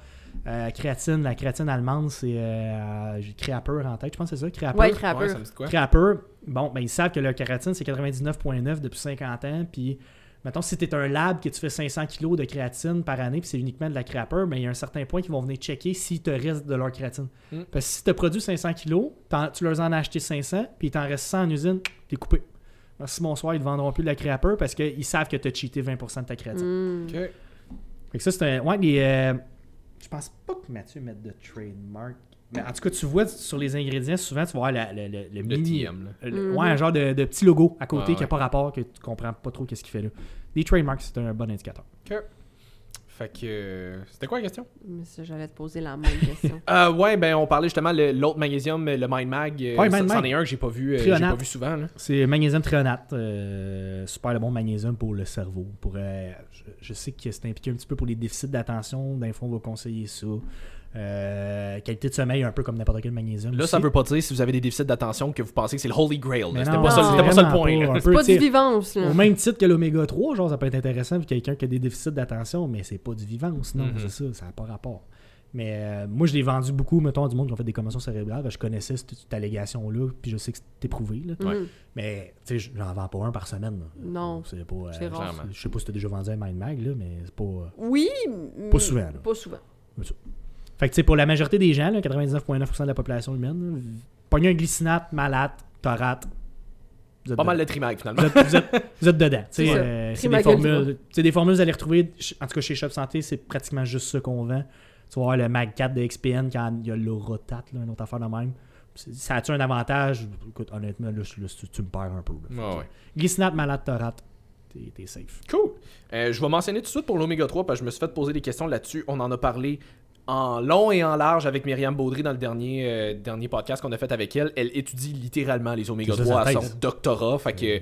euh, créatine, la créatine allemande, c'est, euh, j'ai Creaper en tête, je pense que c'est ça, Creaper. Ouais, Ouais, crapeur. ça me dit quoi? Crapper, bon, ben, ils savent que leur kératine, c'est 99,9 depuis 50 ans. Puis, mettons, si tu es un lab que tu fais 500 kg de créatine par année, puis c'est uniquement de la Crapper, mais il y a un certain point qu'ils vont venir checker s'il te reste de leur créatine. Mm. Parce que si tu as produit 500 kg, tu leur en as acheté 500, puis il t'en reste 100 en usine, t'es coupé. Merci, bonsoir, ils ne vendront plus de la Crapper parce qu'ils savent que tu as cheaté 20% de ta créatine. Mm. Ok. Fait que ça, c'est un. Ouais, les. euh, Je pense pas que Mathieu mette de trademark. Mais en tout cas, tu vois sur les ingrédients, souvent, tu vas voir la- le, le, le Le mini. TM, là. le- Mhm. Ouais, un genre de, de petit logo à côté Ouais, qui n'a ouais. pas rapport, que tu comprends pas trop qu'est-ce qu'il fait là. Les trademarks, c'est un bon indicateur. Fait que... euh, C'était quoi la question? Mais ça, j'allais te poser la même question. Euh, ouais, ben on parlait justement de l'autre magnésium, le Mind Mag. euh, Ouais, c'en est un que j'ai pas vu, euh, j'ai pas vu souvent. Là. C'est magnésium trionate. euh, super le bon magnésium pour le cerveau. Pour, euh, je, je sais que c'est impliqué un petit peu pour les déficits d'attention. D'un fond, on va conseiller ça. Euh, qualité de sommeil, un peu comme n'importe quel magnésium. Là, aussi. ça veut pas dire si vous avez des déficits d'attention que vous pensez que c'est le Holy Grail. C'était pas, ça- pas le point. C'est pas du vivance, là. Au même titre que l'oméga 3, genre, ça peut être intéressant pour quelqu'un qui a des déficits d'attention, mais c'est pas du vivance, non, Mhm. c'est ça, ça n'a pas rapport. Mais euh, moi, je l'ai vendu beaucoup, mettons, à du monde qui ont fait des commotions cérébrales. Je connaissais cette, cette allégation-là, puis je sais que c'est éprouvé. Là. Mais, tu sais, j'en vends pas un par semaine. là. Non. C'est pas. euh, je sais pas si tu as déjà vendu un Mind Mag, là, mais c'est pas. Oui. Pas souvent, là. Pas souvent. Fait que, tu sais, pour la majorité des gens, là, 99,9% de la population humaine, là, pognez un glycinate, malade, vous êtes Pas mal de Trimag finalement. Vous êtes, vous êtes- vous êtes dedans. Tu sais, C'est euh, des formules. C'est des formules, vous allez retrouver, en tout cas chez Shop Santé, c'est pratiquement juste ça qu'on vend. Tu vas voir le Mag 4 de XPN quand il y a l'Orotat, là, une autre affaire de même. Ça a-tu un avantage? Écoute, honnêtement, là, tu, tu me perds un peu. là. Ouais, ouais. Glycinate, malade, taurate, t'es t'es safe. Cool. Euh, je vais mentionner tout de suite pour l'Oméga 3 parce que je me suis fait poser des questions là-dessus. On en a parlé en long et en large avec Myriam Baudry dans le dernier, euh, dernier podcast qu'on a fait avec elle. Elle étudie littéralement les Oméga C'est ça, 3 à son doctorat. Fait que.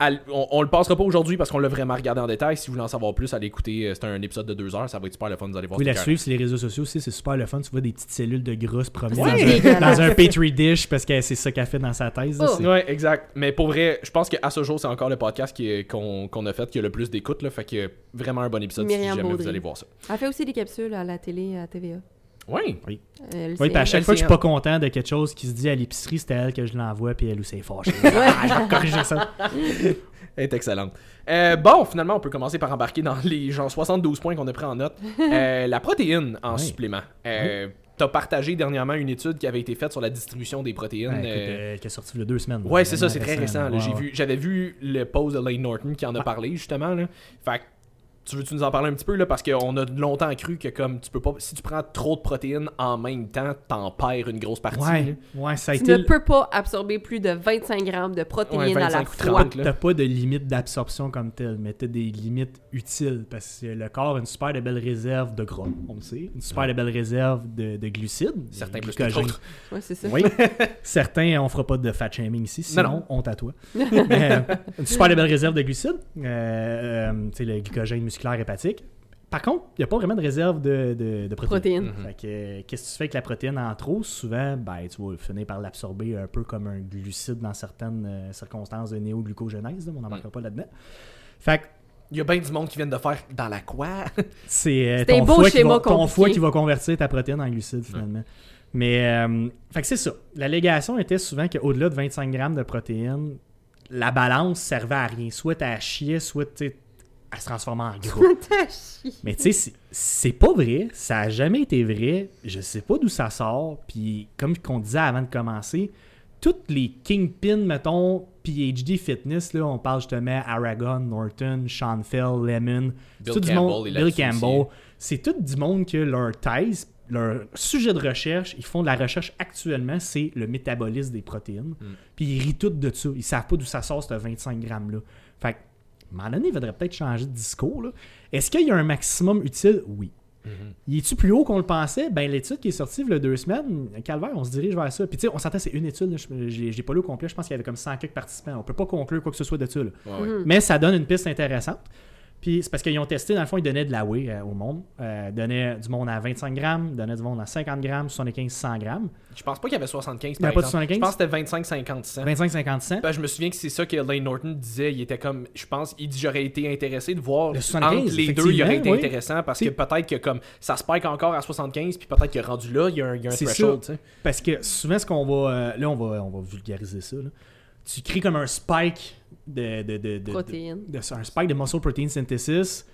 On, on le passera pas aujourd'hui parce qu'on l'a vraiment regardé en détail. Si vous voulez en savoir plus, allez écouter. euh, C'est un épisode de deux heures. Ça va être super le fun. Vous allez Vous voir. pouvez la c'est suivre sur les réseaux sociaux aussi, c'est super le fun. Tu vois des petites cellules de gras se promener dans, un, Dégueulasse. dans un petri dish parce que c'est ça qu'elle fait dans sa thèse. Oh. Ouais, exact. Mais pour vrai, je pense qu'à ce jour, c'est encore le podcast qu'on a fait qui a le plus d'écoute. Fait que vraiment un bon épisode si Myriam jamais vous allez voir ça. Elle fait aussi des capsules à la télé, à TVA. Oui. Oui. Euh, Oui, puis à chaque fois que je suis pas content de quelque chose qui se dit à l'épicerie, c'était elle que je l'envoie, puis elle ou c'est fâché. Ah, je vais corriger ça. Elle est excellente. Euh, bon, finalement, on peut commencer par embarquer dans les genre 72 points qu'on a pris en note. Euh, la protéine en supplément. Euh, T'as partagé dernièrement une étude qui avait été faite sur la distribution des protéines. Écoute, euh, euh, qui est sorti il y a deux semaines. Ouais, c'est ça, c'est très récent. vu, j'avais vu le post de Lane Norton qui en a parlé justement. Là. Fait que, tu veux-tu nous en parler un petit peu là? Parce qu'on a longtemps cru que comme tu peux pas, si tu prends trop de protéines en même temps, t'en perds une grosse partie. Ouais, ouais, ça a Tu été. ne peux pas absorber plus de 25 grammes de protéines Ouais, à la 25 ou fois. 30. là. T'as pas de limite d'absorption comme telle, mais t'as des limites utiles parce que le corps a une super de belle réserve de gras, on le sait, une super de belle réserve de, de glucides. Certains plus que d'autres. Ouais, c'est ça. Oui, certains, on fera pas de fat shaming ici, sinon, Non, non. honte à toi. Mais, euh, une super de belle réserve de glucides, euh, euh, tu sais, le glycogène musculaire hépatique. Par contre, il n'y a pas vraiment de réserve de, de, de protéines. Protéines. Mhm. Fait que, euh, qu'est-ce que tu fais avec la protéine en trop? Souvent, ben, tu vas finir par l'absorber un peu comme un glucide dans certaines euh, circonstances de néoglucogénèse. là, mais on n'embarquera pas là-dedans. Fait que Il y a bien du monde qui viennent de faire dans la quoi? c'est euh, C'est ton, un beau foie qui schéma va, ton foie qui va convertir ta protéine en glucide finalement. Mais euh, fait que c'est ça. L'allégation était souvent qu'au-delà de 25 grammes de protéines, la balance servait à rien. Soit à chier, soit à se transformer en chié. Mais tu sais, c'est- pas vrai. Ça a jamais été vrai. Je sais pas d'où ça sort. Puis, comme qu'on disait avant de commencer, toutes les kingpins, mettons, PhD fitness, là, on parle justement Aragon, Norton, Sean Fell, Lemon, Bill tout du Campbell monde, Bill Campbell. C'est tout du monde que leur thèse, leur sujet de recherche, ils font de la recherche actuellement, c'est le métabolisme des protéines. Mm. Puis ils rient tout de ça. Ils savent pas d'où ça sort, ce 25 grammes-là. Fait que, moment donné, il faudrait peut-être changer de discours. là. Est-ce qu'il y a un maximum utile? Oui. Mhm. Il est-tu plus haut qu'on le pensait? Ben, l'étude qui est sortie il y a deux semaines, Calvaire, on se dirige vers ça. Puis, tu sais, on s'entend, c'est une étude. j'ai j'ai pas lu au complet. Je pense qu'il y avait comme 100 quelques participants. On peut pas conclure quoi que ce soit de ça. là. Ouais, ouais. Mhm. Mais ça donne une piste intéressante. Puis c'est parce qu'ils ont testé, dans le fond, ils donnaient de la whey euh, au monde. Euh, donnaient du monde à 25 grammes, donnaient du monde à 50 grammes, 75, 100 grammes. Je pense pas qu'il y avait 75 Il y avait par pas de exemple. 75? Je pense que c'était 25 50 100. 25, 50, 100. Ben, je me souviens que c'est ça que Lane Norton disait. Il était comme, je pense, il dit j'aurais été intéressé de voir Le 75, entre les deux, il aurait été oui. intéressant parce que peut-être que comme ça spike encore à 75 puis peut-être que rendu là, il y a un, il y a un threshold. Parce que souvent, ce qu'on va. euh, là, on va, on va vulgariser ça. là. Tu crées comme un spike de. de, de, de- Protéines. de- de- un spike de muscle protein synthesis.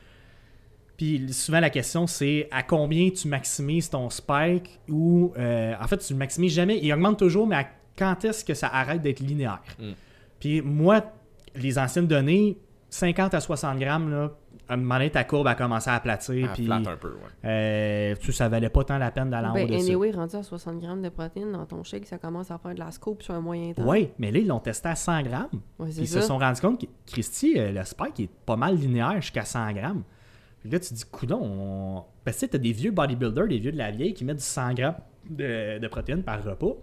Puis souvent, la question, c'est à combien tu maximises ton spike ou. euh, en fait, tu le maximises jamais. Il augmente toujours, mais à quand est-ce que ça arrête d'être linéaire? Mm. Puis moi, les anciennes données, 50 à 60 grammes, là, à un moment donné, ta courbe a commencé à aplatir. Ah, puis un peu, ouais. euh, tu ça valait pas tant la peine d'aller en haut Ben, de ça. anyway, rendu à 60 grammes de protéines dans ton shake, ça commence à faire de la scope sur un moyen temps. Oui, mais là, ils l'ont testé à 100 grammes. Ouais, Puis ils se sont rendus compte que, Christy, euh, le spike est pas mal linéaire jusqu'à 100 grammes. Puis là, tu te dis, coudon, on... Parce que tu sais, t'as des vieux bodybuilders, des vieux de la vieille qui mettent du 100 grammes de, de protéines par repas.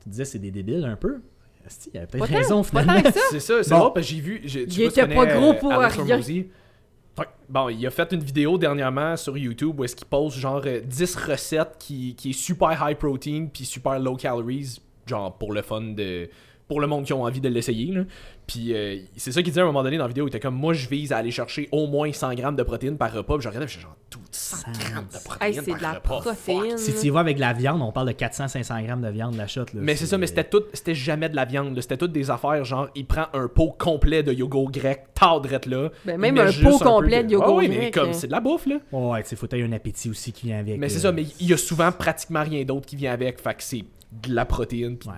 Tu te disais, c'est des débiles un peu. Asti, Il y avait peut-être tant- raison, finalement. C'est ça, c'est Bon. parce que j'ai vu. tu Il vois, était pas gros euh, pour Alex rien. Bon, il a fait une vidéo dernièrement sur YouTube où est-ce qu'il pose genre euh, 10 recettes qui, qui est super high protein puis super low calories, genre pour le fun de. Pour le monde qui ont envie de l'essayer. Puis euh, c'est ça qu'il disait à un moment donné dans la vidéo. Il était comme moi, je vise à aller chercher au moins 100 grammes de protéines par repas. Puis je regardais, je genre, tout 100 grammes de protéines. Hey, c'est par de la repas. Fuck. protéine. Si tu y vas avec de la viande, on parle de 400-500 grammes de viande la. Là. Mais c'est ça, mais c'était tout, c'était jamais de la viande. C'était toutes des affaires, genre, il prend un pot complet de yogourt grec, tardrette là. Ben, même un pot complet de yogourt Ah oui, mais grec, comme, hein. c'est de la bouffe, là. Ouais, tu sais, faut que t'aies un appétit aussi qui vient avec. Mais c'est ça, mais il y a souvent pratiquement rien d'autre qui vient avec. Fait que c'est de la protéine pis Ouais.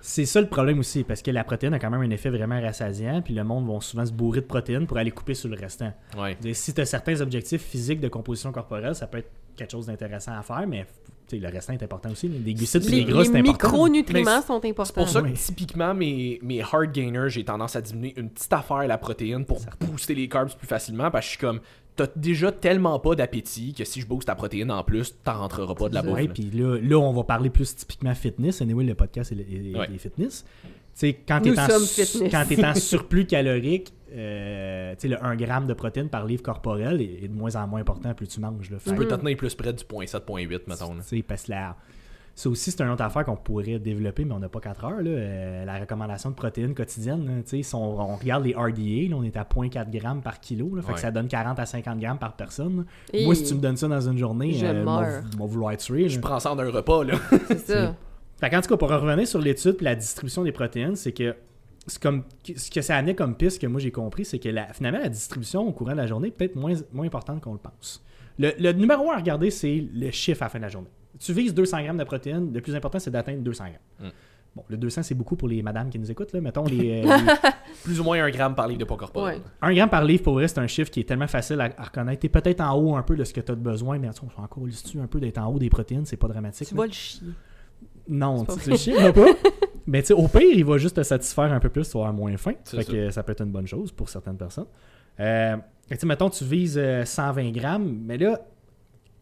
C'est ça le problème aussi, parce que la protéine a quand même un effet vraiment rassasiant, puis le monde va souvent se bourrer de protéines pour aller couper sur le restant. Ouais. Si tu as certains objectifs physiques de composition corporelle, ça peut être quelque chose d'intéressant à faire, mais tu sais, le restant est important aussi. Les glucides et Les, les gras, c'est les important. micronutriments Mais sont importants. C'est pour ça que Oui. typiquement mes, mes hard gainers, j'ai tendance à diminuer une petite affaire la protéine pour booster les carbs plus facilement parce que je suis comme t'as déjà tellement pas d'appétit que si je booste ta protéine en plus, t'en rentreras pas de la bouffe. Ouais, puis là, là, on va parler plus typiquement fitness. Anyway, le podcast est, est- Ouais. est fitness. Tu sais, quand tu Nous es, en sommes su- fitness. quand t'es en surplus calorique, euh, tu sais, le 1 g de protéines par livre corporel est, est de moins en moins important plus tu manges. Là. Tu peux te tenir plus près du point 7, point 8, mettons. là. tu sais, parce que la- Ça aussi, c'est une autre affaire qu'on pourrait développer, mais on n'a pas 4 heures. Là. Euh, la recommandation de protéines quotidiennes, là, si on, on regarde les RDA, là, on est à 0.4 grammes par kilo. Là, fait Ouais. que ça donne 40 à 50 grammes par personne. Et Moi, si tu me donnes ça dans une journée, Je euh, vouloir tuer. Je prends ça en un repas, là. C'est ça. Fait qu'en tout cas, pour revenir sur l'étude et la distribution des protéines, c'est que c'est comme ce que ça amenait comme piste que moi j'ai compris, c'est que la- finalement la distribution au courant de la journée est peut-être moins, moins importante qu'on le pense. Le, le numéro un à regarder, c'est le chiffre à la fin de la journée. Tu vises 200 grammes de protéines, le plus important c'est d'atteindre 200 grammes. Mm. Bon, le 200 c'est beaucoup pour les madames qui nous écoutent, là. mettons les, euh, les- Plus ou moins un gramme par livre de poids corporel. Ouais. 1 gramme par livre pour vrai, c'est un chiffre qui est tellement facile à, à reconnaître. T'es peut-être en haut un peu de ce que tu as besoin, mais attends, on s'en encore un peu d'être en haut des protéines, c'est pas dramatique. Tu là. vas le chier. Non, tu tu le chiffres pas. Mais tu sais, au pire, il va juste te satisfaire un peu plus, tu vas avoir moins faim. C'est Fait ça. que ça peut être une bonne chose pour certaines personnes. Euh, tu sais, mettons, tu vises euh, 120 grammes, mais là,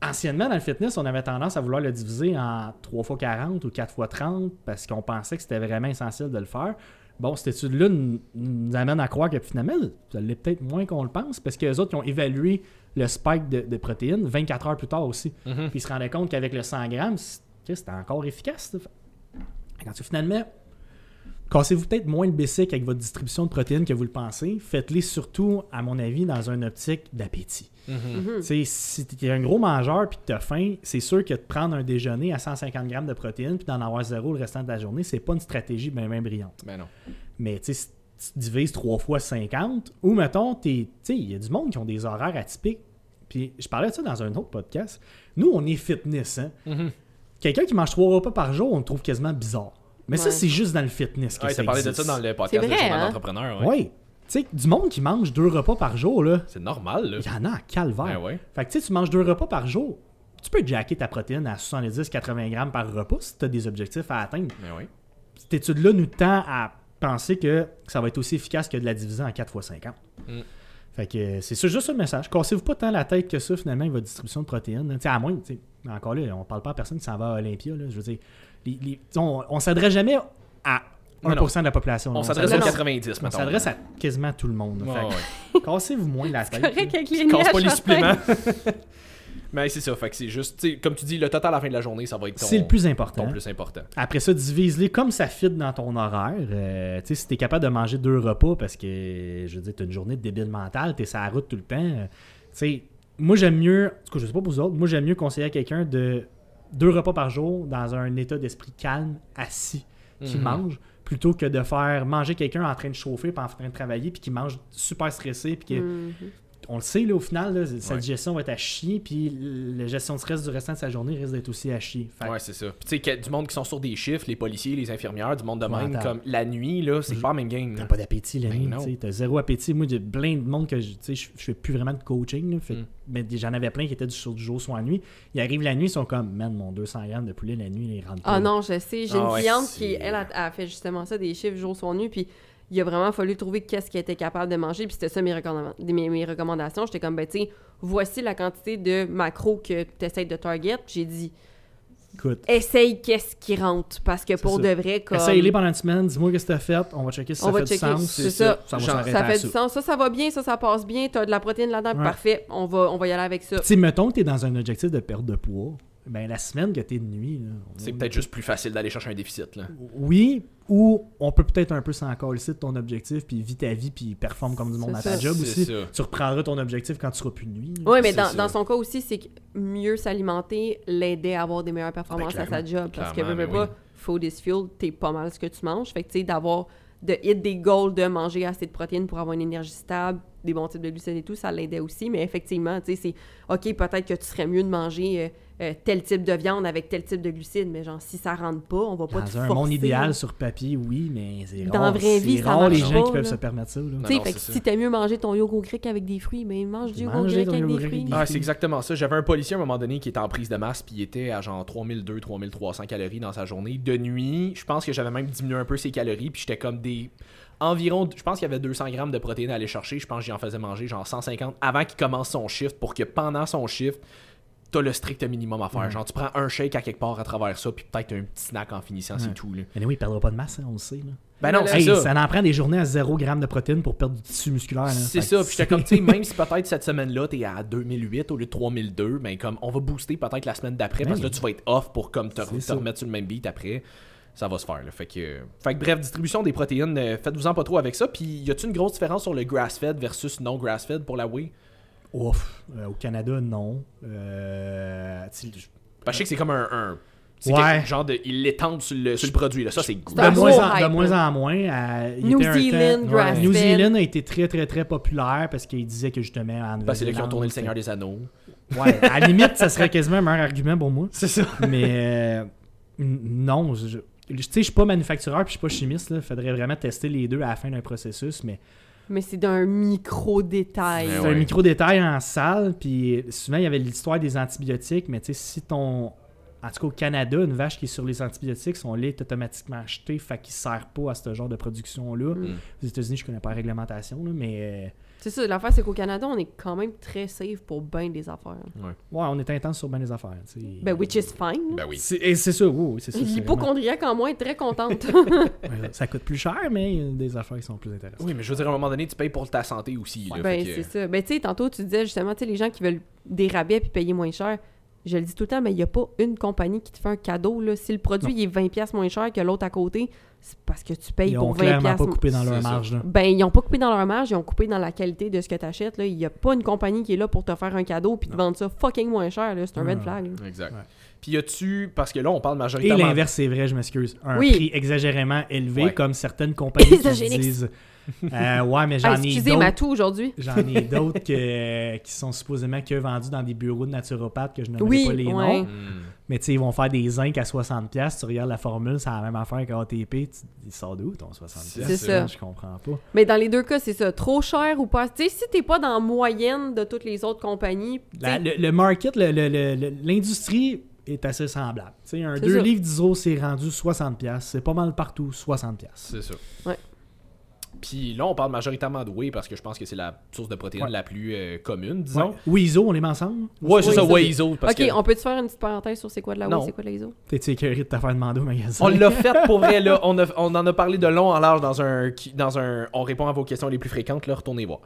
anciennement, dans le fitness, on avait tendance à vouloir le diviser en 3 fois 40 ou 4 fois 30 parce qu'on pensait que c'était vraiment essentiel de le faire. Bon, cette étude-là nous, nous amène à croire que finalement, ça l'est peut-être moins qu'on le pense parce que les autres ils ont évalué le spike de, de protéines 24 heures plus tard aussi. Mhm. Puis ils se rendaient compte qu'avec le 100 grammes, c'était encore efficace. Quand tu finalement, cassez-vous peut-être moins le avec votre distribution de protéines que vous le pensez. Faites-les surtout, à mon avis, dans une optique d'appétit. Mhm. Si tu es un gros mangeur puis que tu as faim, c'est sûr que de prendre un déjeuner à 150 grammes de protéines puis d'en avoir zéro le restant de la journée, c'est pas une stratégie bien brillante. Ben non. Mais tu sais, si tu divises 3 fois 50, ou mettons, t'es- tu sais, il y a du monde qui ont des horaires atypiques. Puis je parlais de ça dans un autre podcast. Nous, on est fitness. Hein? Mhm. Quelqu'un qui mange 3 repas par jour, on le trouve quasiment bizarre. Mais ça, c'est juste dans le fitness que Ouais, ça parlé de ça dans le podcast C'est de Journal hein? d'entrepreneur. Ouais. Oui. Tu sais, du monde qui mange deux repas par jour, là, C'est normal, là. il y en a à calvaire. Ben ouais. Fait que tu sais, tu manges deux repas par jour. Tu peux jacker ta protéine à 70-80 grammes par repas si tu as des objectifs à atteindre. Ben. Cette étude-là nous tend à penser que ça va être aussi efficace que de la diviser en 4 x 50. Mm. Fait que euh, c'est juste ça le message. Cassez-vous pas tant la tête que ça, finalement, avec votre distribution de protéines. Tu sais, à moins, tu sais, encore là, on parle pas à personne qui s'en va à Olympia. Là, je veux dire, les- les- tu sais, on, on s'adresse jamais à 1% Non, de la population. On s'adresse aux non. 90, on mettons. s'adresse à quasiment tout le monde. là. Ouais, Cassez-vous moins la tête. Casse pas les suppléments. Mais c'est ça, fait que c'est juste, tu comme tu dis, le total à la fin de la journée, ça va être ton, C'est le plus important. ton plus important. Après ça, divise-les comme ça fit dans ton horaire. Euh, tu sais, si t'es capable de manger deux repas parce que, je veux dire, t'as une journée de débile mental, t'es sur la route tout le temps. euh, tu sais, moi j'aime mieux, en tout cas, je sais pas pour vous autres, moi j'aime mieux conseiller à quelqu'un de deux repas par jour dans un état d'esprit calme, assis, qui Mhm. mange, plutôt que de faire manger quelqu'un en train de chauffer puis en train de travailler puis qui mange super stressé puis que Mhm. On le sait là au final là, sa Ouais. digestion va être à chier puis la gestion de stress du restant de sa journée risque d'être aussi à chier. Fait Ouais, c'est ça. Puis tu sais, qu'il y a du monde qui sont sur des chiffres, les policiers, les infirmières, du monde de même, comme la nuit, là, c'est pas même game. T'as pas d'appétit la Ben nuit, t'as zéro appétit. Moi, j'ai plein de monde que je, tu sais, je, je fais plus vraiment de coaching, là, fait- Mm. mais j'en avais plein qui étaient du, sur du jour soit nuit. Ils arrivent la nuit, ils sont comme, man, mon 200 grammes de poulet la nuit, ils rentrent. Ah non, je sais. J'ai Ah une cliente qui, elle, a, a fait justement ça, des chiffres jour son nu, puis il a vraiment fallu trouver qu'est-ce qu'elle était capable de manger, puis c'était ça mes, recommanda- mes, mes recommandations. J'étais comme, ben, tu sais, voici la quantité de macros que tu essaies de target. J'ai dit, Écoute, essaye qu'est-ce qui rentre, parce que pour ça. de vrai, comme... essaye-les pendant une semaine, dis-moi qu'est-ce que t'as fait, on va checker si On ça va fait checker, du sens. c'est ça. Ça fait ça. du sens, ça, ça va bien, ça, ça passe bien, t'as de la protéine là-dedans, Ouais. parfait, on va, on va y aller avec ça. Tu sais, mettons que t'es dans un objectif de perte de poids, ben la semaine que t'es de nuit, là, C'est peut-être juste plus facile d'aller chercher un déficit, là. Oui, ou on peut peut-être un peu s'en coller de ton objectif, puis vis ta vie, puis performe comme du monde C'est à ta ça. job C'est aussi. ça. Tu reprendras ton objectif quand tu seras plus de nuit. là. Oui, mais dans, dans son cas aussi, c'est que mieux s'alimenter l'aidait à avoir des meilleures performances Ben, à sa job. Parce que, veux, ben pas, food is fuel, t'es pas mal ce que tu manges. Fait que, tu sais, d'avoir, de hit des goals de manger assez de protéines pour avoir une énergie stable, des bons types de glucides et tout, ça l'aidait aussi. Mais effectivement, tu sais, c'est, OK, peut-être que tu serais mieux de manger euh, euh, tel type de viande avec tel type de glucides, mais genre, si ça rentre pas, on va pas te Dans un forcer. monde idéal sur papier, oui, mais c'est Dans rare. la vraie vie, c'est ça rare les gens pas, qui peuvent là. se permettre ça. Tu sais, si t'aimes mieux manger ton yogourt grec avec des fruits, ben mange du yogourt grec avec des fruits. Ah, c'est exactement ça. J'avais un policier à un moment donné qui était en prise de masse, puis il était à genre 3200, 3300 calories dans sa journée. De nuit, je pense que j'avais même diminué un peu ses calories, puis j'étais comme des. Environ, je pense qu'il y avait 200 grammes de protéines à aller chercher. Je pense que j'y en faisais manger genre 150 avant qu'il commence son shift pour que pendant son shift, t'as le strict minimum à faire. Ouais. Genre, tu prends un shake à quelque part à travers ça, puis peut-être un petit snack en finissant, c'est Ouais. tout. Là. Mais oui, il perdra pas de masse, hein, on le sait. Là. Ben non, Hey, ça. ça en prend des journées à 0 g de protéines pour perdre du tissu musculaire. C'est ça, puis j'étais comme, tu sais, même si peut-être cette semaine-là, t'es à 2008 au lieu de 3002, mais comme, on va booster peut-être la semaine d'après, parce que là, tu vas être off pour comme te, te remettre sur le même beat après. Ça va se faire, là. Fait que, fait que bref, distribution des protéines, euh, faites-vous-en pas trop avec ça. Puis, y a-tu une grosse différence sur le grass-fed versus non grass-fed pour la whey? Ouf. Euh, au Canada, non. Euh, je- sais que c'est comme un. un c'est Ouais. genre de. Ils l'étendent sur le, sur le produit, là. Ça, c'est de, moins en, de moins là. en moins. euh, il New Zealand, temps-. New Zealand a été très très très populaire parce qu'il disait que justement en que c'est là qu'ils ont tourné le Seigneur des Anneaux. Ouais, à la limite, ça serait quasiment un meilleur argument pour moi. C'est ça. Mais euh, non, je, je- tu sais, je suis pas manufactureur puis je suis pas chimiste. Il faudrait vraiment tester les deux à la fin d'un processus. Mais Mais c'est d'un micro-détail. Mais c'est ouais. un micro détail en salle. Puis souvent, il y avait l'histoire des antibiotiques. Mais tu sais, si ton. En tout cas, au Canada, une vache qui est sur les antibiotiques, son lait est automatiquement acheté, fait qu'il sert pas à ce genre de production-là. Mm. Aux États-Unis, je connais pas la réglementation, là, mais euh, C'est ça, l'affaire, c'est qu'au Canada, on est quand même très safe pour bien des affaires. ouais, on est intense sur bien les affaires. tu sais. Ben, which is fine. Ben oui. C'est et c'est ça, oui, oui, c'est ça. L'hypochondriaque en moi est très contente. Ouais, ça coûte plus cher, mais il y a des affaires qui sont plus intéressantes. Oui, mais je veux dire, à un moment donné, tu payes pour ta santé aussi. Là, ben, que- c'est ça. Ben, tu sais, tantôt, tu disais justement, tu sais, les gens qui veulent des rabais puis payer moins cher. Je le dis tout le temps, mais il n'y a pas une compagnie qui te fait un cadeau. Là. Si le produit il est 20$ moins cher que l'autre à côté, c'est parce que tu payes Ils pour ont 20$. clairement pas coupé dans leur marge. Là. Ben, ils n'ont pas coupé dans leur marge, ils ont coupé dans la qualité de ce que tu achètes. Il n'y a pas une compagnie qui est là pour te faire un cadeau puis te Non. vendre ça fucking moins cher. là. C'est un red flag. là. Exact. Ouais. Puis y a-tu. Parce que là, on parle Et majoritairement. l'inverse, c'est vrai, je m'excuse. Un Oui. prix exagérément élevé, Ouais. comme certaines compagnies qui disent. Euh, ouais, mais j'en Ah, ai excusez d'autres. ma tout aujourd'hui. J'en ai d'autres que- qui sont supposément que vendus dans des bureaux de naturopathes que je n'aimerais Oui, pas les ouais. noms. Hmm. Mais tu sais, ils vont faire des zinc à 60$. Tu regardes la formule, c'est la même affaire qu'ATP. Tu il sort d'où ton 60$? C'est ça. Je comprends pas. Mais dans les deux cas, c'est ça. Trop cher ou pas? Tu sais, si t'es pas dans la moyenne de toutes les autres compagnies, La- le, le market, le- le- le- le- l'industrie est assez semblable. Tu sais, un C'est 2 ça. livres d'ISO, c'est rendu 60$. C'est pas mal partout, 60$. C'est ça. Ouais. Puis là, on parle majoritairement de whey parce que je pense que c'est la source de protéines Ouais. la plus euh, commune, disons. Ouais. Oui, ISO, on les met ensemble? Ouais, c'est ça, whey iso. Parce ok, que on peut te faire une petite parenthèse sur c'est quoi de la whey, c'est quoi de la ISO? T'es-tu écœuré de te faire demander au magasin? On l'a fait pour vrai, là. On, a- on en a parlé de long en large dans un, dans un. On répond à vos questions les plus fréquentes, là. Retournez voir.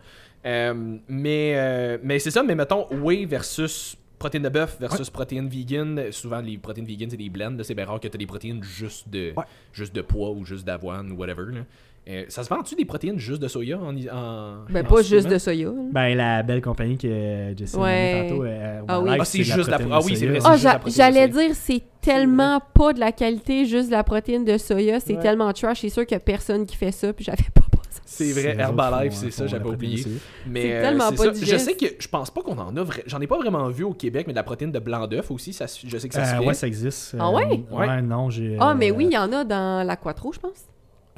Euh, mais euh, mais c'est ça, mais mettons, whey versus protéines de bœuf versus protéines vegan. Souvent, les protéines vegan, c'est des blends. là. C'est bien rare que tu des protéines juste de, Ouais. juste de pois ou juste d'avoine ou whatever. Là. Euh, ça se vend-tu des protéines juste de soya en. en Ben, en pas juste de soya. Ben, la belle compagnie que Jesse Ouais. a tantôt. euh, Ah oui. Herbalife, Ah, c'est de la juste la- protéine ah oui, c'est vrai, Ah, j'allais dire, c'est tellement pas de la qualité, juste de la protéine de soya. C'est Ouais. tellement trash. C'est sûr qu'il y a personne qui fait ça, puis j'avais pas pensé. C'est vrai, Herbalife, c'est ça, j'avais oublié. Mais C'est euh, tellement c'est pas ça. Je sais que je pense pas qu'on en a. vra- J'en ai pas vraiment vu au Québec, mais de la protéine de blanc d'œuf aussi, ça, je sais que ça se Euh, fait. ouais, ça existe. Ah Euh, ouais? Ouais, non, j'ai. Ah, mais euh, oui, il y en a dans la Quattro, je pense.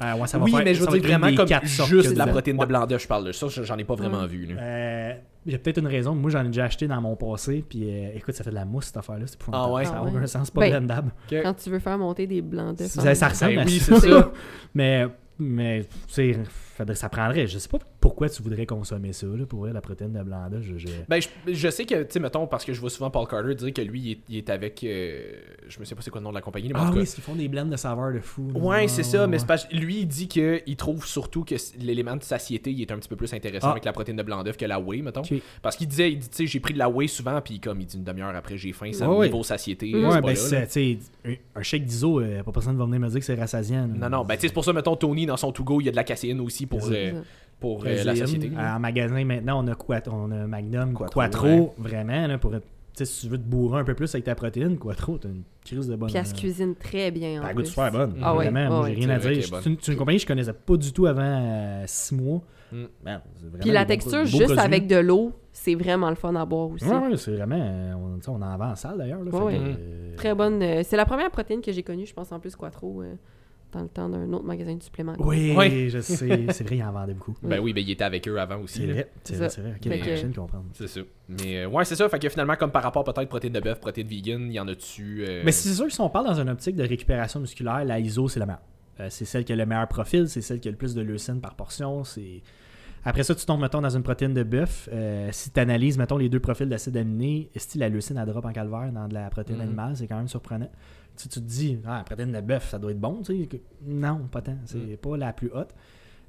Euh, ouais, ça va oui, faire- mais je veux dire vraiment comme quatre sortes juste que de la protéine de blanc d'œuf, je parle de ça. J'en ai pas vraiment Ouais. vu. Euh, Il y a peut-être une raison. Moi, j'en ai déjà acheté dans mon passé. Puis euh, écoute, ça fait de la mousse, cette affaire-là. C'est épouvantable. Ah ouais? Ça n'a Ah ouais. aucun sens. C'est pas Ben, blendable. Quand tu veux faire monter des blancs d'œufs. Ça, ça ressemble Ben à oui, ça. c'est ça. Mais, mais tu sais, faudrait- ça prendrait. Je sais pas pourquoi tu voudrais consommer ça, là, pour vrai, la protéine de blanc d'œuf. Je, je- Ben, je, je sais que, tu sais, mettons, parce que je vois souvent Paul Carter dire que lui, il est, il est avec. euh, je me sais pas c'est quoi le nom de la compagnie, mais en Ah cas, oui, ils font des blends de saveurs de fou. Ouais, c'est ça, mais ouais. que lui, il dit qu'il trouve surtout que l'élément de satiété il est un petit peu plus intéressant Ah. avec la protéine de blanc d'œuf que la whey, mettons. Parce qu'il disait, il dit, tu sais, j'ai pris de la whey souvent, puis comme il dit une demi-heure après, j'ai faim, ça Ouais, ouais. niveau satiété. Ouais, pas ben, tu sais, un, shake d'ISO, euh, pas personne va venir me dire que c'est rassasiant. là. Non, non, ben, tu sais, c'est pour ça, mettons, Tony, dans son to-go, il y a de la caséine aussi pour, euh, pour euh, la satiété. Euh, En magasin, maintenant, on a, Quat- on a Magnum, Quattro, Quattro, ouais. vraiment, là, pour si tu veux te bourrer un peu plus avec ta protéine, Quattro, t'as une crise de bonne. Puis elle se euh, cuisine très bien. en Elle goûte super bonne. Ah ouais, Vraiment, ah moi, ouais. j'ai rien à dire. C'est une, compagnie que je connaissais pas du tout avant 6 mois. Mm. Puis la texture, juste avec de l'eau, c'est vraiment le fun à boire aussi. Ouais, c'est vraiment. On, on en vend en salle d'ailleurs. Ouais, ouais. euh, Très bonne. euh, c'est la première protéine que j'ai connue, je pense, en plus, Quattro, euh, dans le temps d'un autre magasin de suppléments. Oui, je sais. C'est vrai, ils en vendaient beaucoup. Ben oui, ben il était avec eux avant aussi. C'est vrai, c'est vrai, c'est vrai. Ok, que- de comprendre. C'est ça. Mais euh, ouais, c'est ça. Fait que finalement, comme par rapport peut-être protéine de bœuf, protéine vegan, il y en a-tu. euh, Mais c'est sûr que si on parle dans une optique de récupération musculaire, la ISO, c'est la meilleure. Euh, c'est celle qui a le meilleur profil, c'est celle qui a le plus de leucine par portion. C'est Après ça, tu tombes, mettons, dans une protéine de bœuf. Euh, si tu analyses, mettons, les deux profils d'acide aminé, est-ce la leucine à drop en calvaire dans de la protéine Mhm. animale, c'est quand même surprenant. Tu, tu te dis, ah, la protéine de bœuf, ça doit être bon, tu sais. que- Non, pas tant. C'est Mhm. pas la plus haute.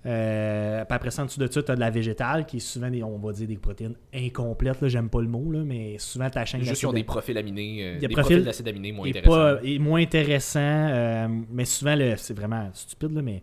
Euh, puis après ça, en dessous de ça, tu as de la végétale, qui est souvent, des, on va dire, des protéines incomplètes. J'aime pas le mot, là, mais souvent, ta chaîne Juste d'acide des profils aminés, euh, Des des, profils profils d'acide aminé moins intéressants. pas, est moins intéressant, euh, mais souvent, le- c'est vraiment stupide, là, mais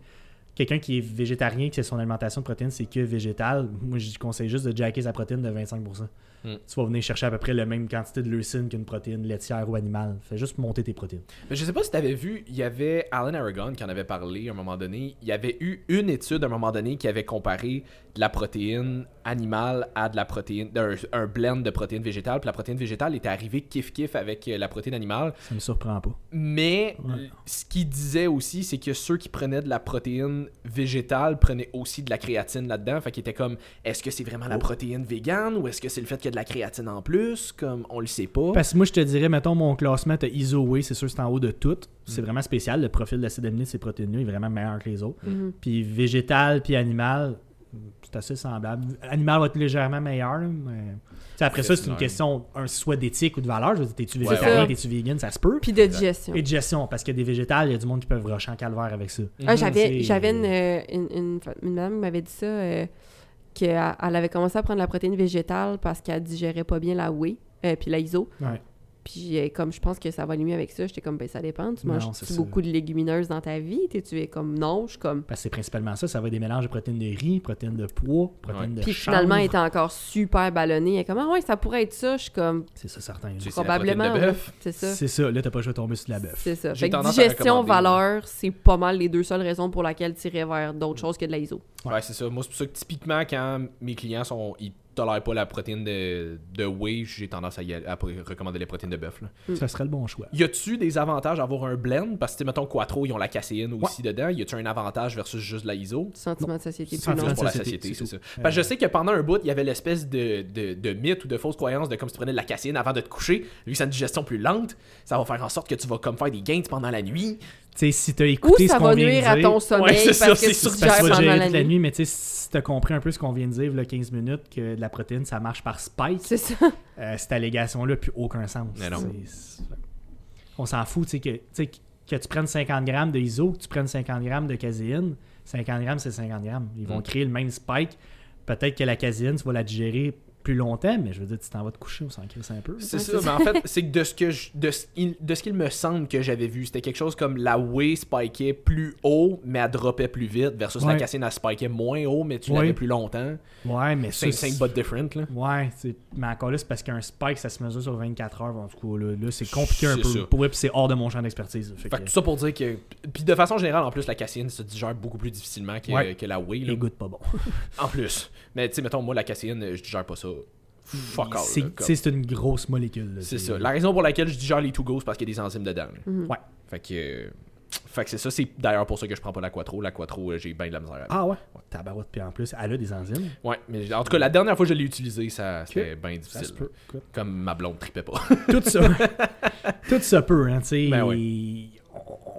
quelqu'un qui est végétarien, qui sait son alimentation de protéines, c'est que végétal, moi, je conseille juste de jacker sa protéine de 25%. Hmm. Tu vas venir chercher à peu près la même quantité de leucine qu'une protéine laitière ou animale. Fais juste monter tes protéines. Mais je sais pas si t'avais vu, il y avait Alan Aragon qui en avait parlé à un moment donné. Il y avait eu une étude à un moment donné qui avait comparé de la protéine animale à de la protéine, d'un un blend de protéines végétales. Puis la protéine végétale était arrivée kiff-kiff avec euh, la protéine animale. Ça me surprend pas. Mais Ouais. ce qu'il disait aussi, c'est que ceux qui prenaient de la protéine végétale prenaient aussi de la créatine là-dedans. Fait qu'il était comme, est-ce que c'est vraiment la Oh. protéine végane ou est-ce que c'est le fait a de la créatine en plus? Comme, on le sait pas. Parce que moi, je te dirais, mettons, mon classement, t'as ISOWay, c'est sûr, c'est en haut de tout. C'est Hmm. vraiment spécial. Le profil d'acide aminé de ces protéines-là est vraiment meilleur que les autres. Mhm. Puis végétal, puis animal, c'est assez semblable. Animal va être légèrement meilleur, mais... Après ça, c'est une question un, soit d'éthique ou de valeur. Je veux dire, T'es-tu végétarien, ouais. t'es-tu vegan, ça se peut. Puis de digestion. Et de gestion, parce qu'il y a des végétales, il y a du monde qui peuvent rusher en calvaire avec ça. Ah, j'avais, une, euh, une, une, une dame qui m'avait dit ça, euh, qu'elle elle avait commencé à prendre la protéine végétale parce qu'elle digérait pas bien la whey, euh, puis la iso. Puis euh, comme je pense que ça va aller mieux avec ça, j'étais comme, ben ça dépend. Tu manges beaucoup de légumineuses dans ta vie? T'es, tu es comme, non, je suis comme... Parce que c'est principalement ça. Ça va être des mélanges de protéines de riz, protéines de pois, protéines de Puis chanvre. finalement, elle était encore super ballonnée. Elle est comme, ah ouais, ça pourrait être ça. Je suis comme, C'est ça, certain. Tu sais, probablement. C'est ça. C'est ça. Là, t'as pas le choix de tomber sur de la bœuf. C'est ça. Fait que digestion, valeur, c'est pas mal les deux seules raisons pour lesquelles tu irais vers d'autres choses que de la ISO. Ouais, c'est ça. Moi, c'est pour ça que typiquement, quand mes clients sont, ils tolèrent pas la protéine de, de whey, j'ai tendance à, y aller- à recommander les protéines de bœuf. là. Mm. Ça serait le bon choix. Y a-tu des avantages à avoir un blend? Parce que, mettons, Quattro, ils ont la caséine aussi dedans. Y a-tu un avantage versus juste la ISO? Sentiment de société plus Sentiment long. de pour la société, c'est ça. Parce que je sais que pendant un bout, il y avait l'espèce de, de, de mythe ou de fausse croyance de comme si tu prenais de la caséine avant de te coucher, vu que c'est une digestion plus lente, ça va faire en sorte que tu vas comme faire des gains pendant la nuit. Tu sais, si t'as Ou écouté ça ce qu'on va vient nuire de à dire... ton sommeil c'est ça, parce que c'est tu sûr, digères parce que tu vas pendant gérer la toute la nuit. nuit, mais tu sais, si t'as compris un peu ce qu'on vient de dire, là, 15 minutes, que de la protéine, ça marche par spike, C'est ça. euh, cette allégation-là n'a plus aucun sens. Mais non. On s'en fout, tu sais, que, tu sais, que tu prennes 50 grammes de ISO, que tu prennes 50 grammes de caséine, 50 grammes, c'est 50 grammes. Ils vont Mm. créer le même spike. Peut-être que la caséine, tu vas la digérer plus longtemps, mais je veux dire, tu t'en vas te coucher, on s'en crisse un peu. C'est ça, mais en fait, c'est que de ce que je- de ce, il- de ce qu'il me semble que j'avais vu, c'était quelque chose comme la whey spikait plus haut, mais elle droppait plus vite, versus la Ouais. caséine elle spikait moins haut, mais tu Ouais. l'avais plus longtemps. Ouais, mais C'est 5 but different, là. Ouais, c'est- mais encore là, c'est parce qu'un spike, ça se mesure sur 24 heures. En tout cas, là, là, c'est compliqué un peu. Pour c'est hors de mon champ d'expertise. Fait Fait que, tout ça pour dire que. Puis de façon générale, en plus, la caséine se digère beaucoup plus difficilement que, Ouais. que la whey. là. les goûte pas bon. En plus. Mais tu sais, mettons, moi, la caséine, je digère pas ça. Fuck all. C'est comme- c'est- une grosse molécule. là. C'est ça. La raison pour laquelle je digère les to go, c'est parce qu'il y a des enzymes dedans. là. Mhm. Ouais. Fait que. euh, Fait que c'est ça. C'est d'ailleurs pour ça que je prends pas la Quattro. La Quattro, euh, j'ai bien de la misère avec. Ah ouais? Tabarouette, puis en plus, elle a des enzymes. Ouais, mais en tout cas, la dernière fois que je l'ai utilisé, ça c'était bien Ça difficile. se peut. Comme ma blonde tripait pas. Tout ça. tout ça peut, hein, tu sais. Ben On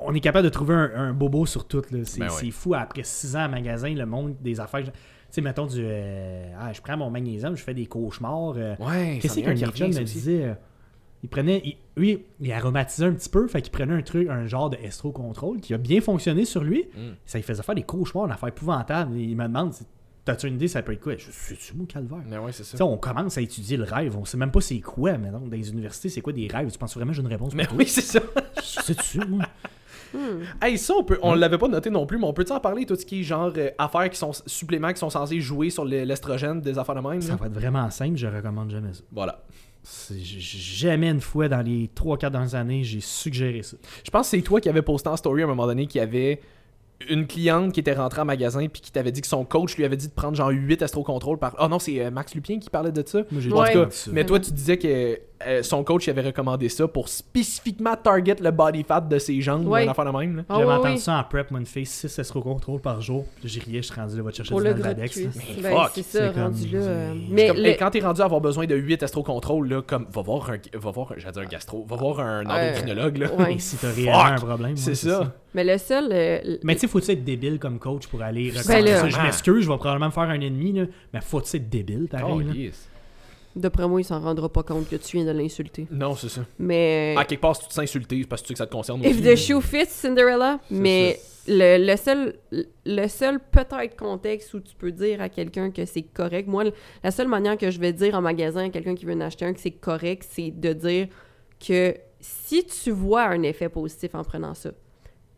on est capable de trouver un, un bobo sur tout. là. C'est Ben c'est ouais. fou. Après 6 ans en magasin, le monde des affaires. Tu sais, mettons du. euh, ah, je prends mon magnésium, je fais des cauchemars. euh, Ouais, Qu'est-ce qu'un revient, me disait euh, Il prenait. il- lui, il aromatisait un petit peu, fait qu'il prenait un truc, un genre de estro contrôle qui a bien fonctionné sur lui. Mm. Ça lui faisait faire des cauchemars, une affaire épouvantable. Il me demande T'as-tu une idée, ça peut être quoi? Je suis-tu mon calvaire? Mais ouais, c'est ça. on commence à étudier le rêve, on sait même pas c'est quoi, mais non, dans les universités, c'est quoi des rêves? Tu penses vraiment que j'ai une réponse Mais oui, c'est ça. sais-tu, moi? Hmm. Hey, ça, on peut, on Hein? l'avait pas noté non plus, mais on peut en parler, tout ce qui est genre euh, affaires qui sont suppléments qui sont censés jouer sur le- l'estrogène des affaires de même. Ça là? va être vraiment simple, je recommande jamais ça. Voilà. Jamais une fois dans les 3-4 dernières années, j'ai suggéré ça. Je pense que c'est toi qui avais posté en story à un moment donné qui avait une cliente qui était rentrée en magasin puis qui t'avait dit que son coach lui avait dit de prendre genre 8 astro-contrôles par. Oh non, c'est euh, Max Lupien qui parlait de ça. Moi, Ouais. En tout cas, mais toi, tu disais que euh, son coach il avait recommandé ça pour spécifiquement target le body fat de ses jambes Ouais. ou un affaire de même. là. Ah J'avais oui, entendu oui. ça en prep, moi, une fille, 6 escroc contrôle par jour. J'y riais, je suis rendu là, va te chercher Pour du cuisse. Mais Ben, fuck, c'est ça, c'est rendu comme- là. euh, Mais Comme, le- hey, quand t'es rendu à avoir besoin de 8 estro-contrôle, là, comme, va voir un, va voir, j'allais un gastro, va voir un endocrinologue, là. Ouais. Et si t'as réellement un problème. C'est ça. Mais le seul. euh, Mais tu sais, faut-tu être débile comme coach pour aller Ben reconnaître là. ça? Je m'excuse, je vais probablement me faire un ennemi, là, mais faut-tu être débile, pareil. D'après moi, il s'en rendra pas compte que tu viens de l'insulter. Non, c'est ça. Mais. À quelque part, si tu te sens insulté, c'est parce que tu sais que ça te concerne If aussi. the shoe fits, Cinderella. Mais le, le seul, le seul peut-être contexte où tu peux dire à quelqu'un que c'est correct, moi, la seule manière que je vais dire en magasin à quelqu'un qui veut en acheter un que c'est correct, c'est de dire que si tu vois un effet positif en prenant ça,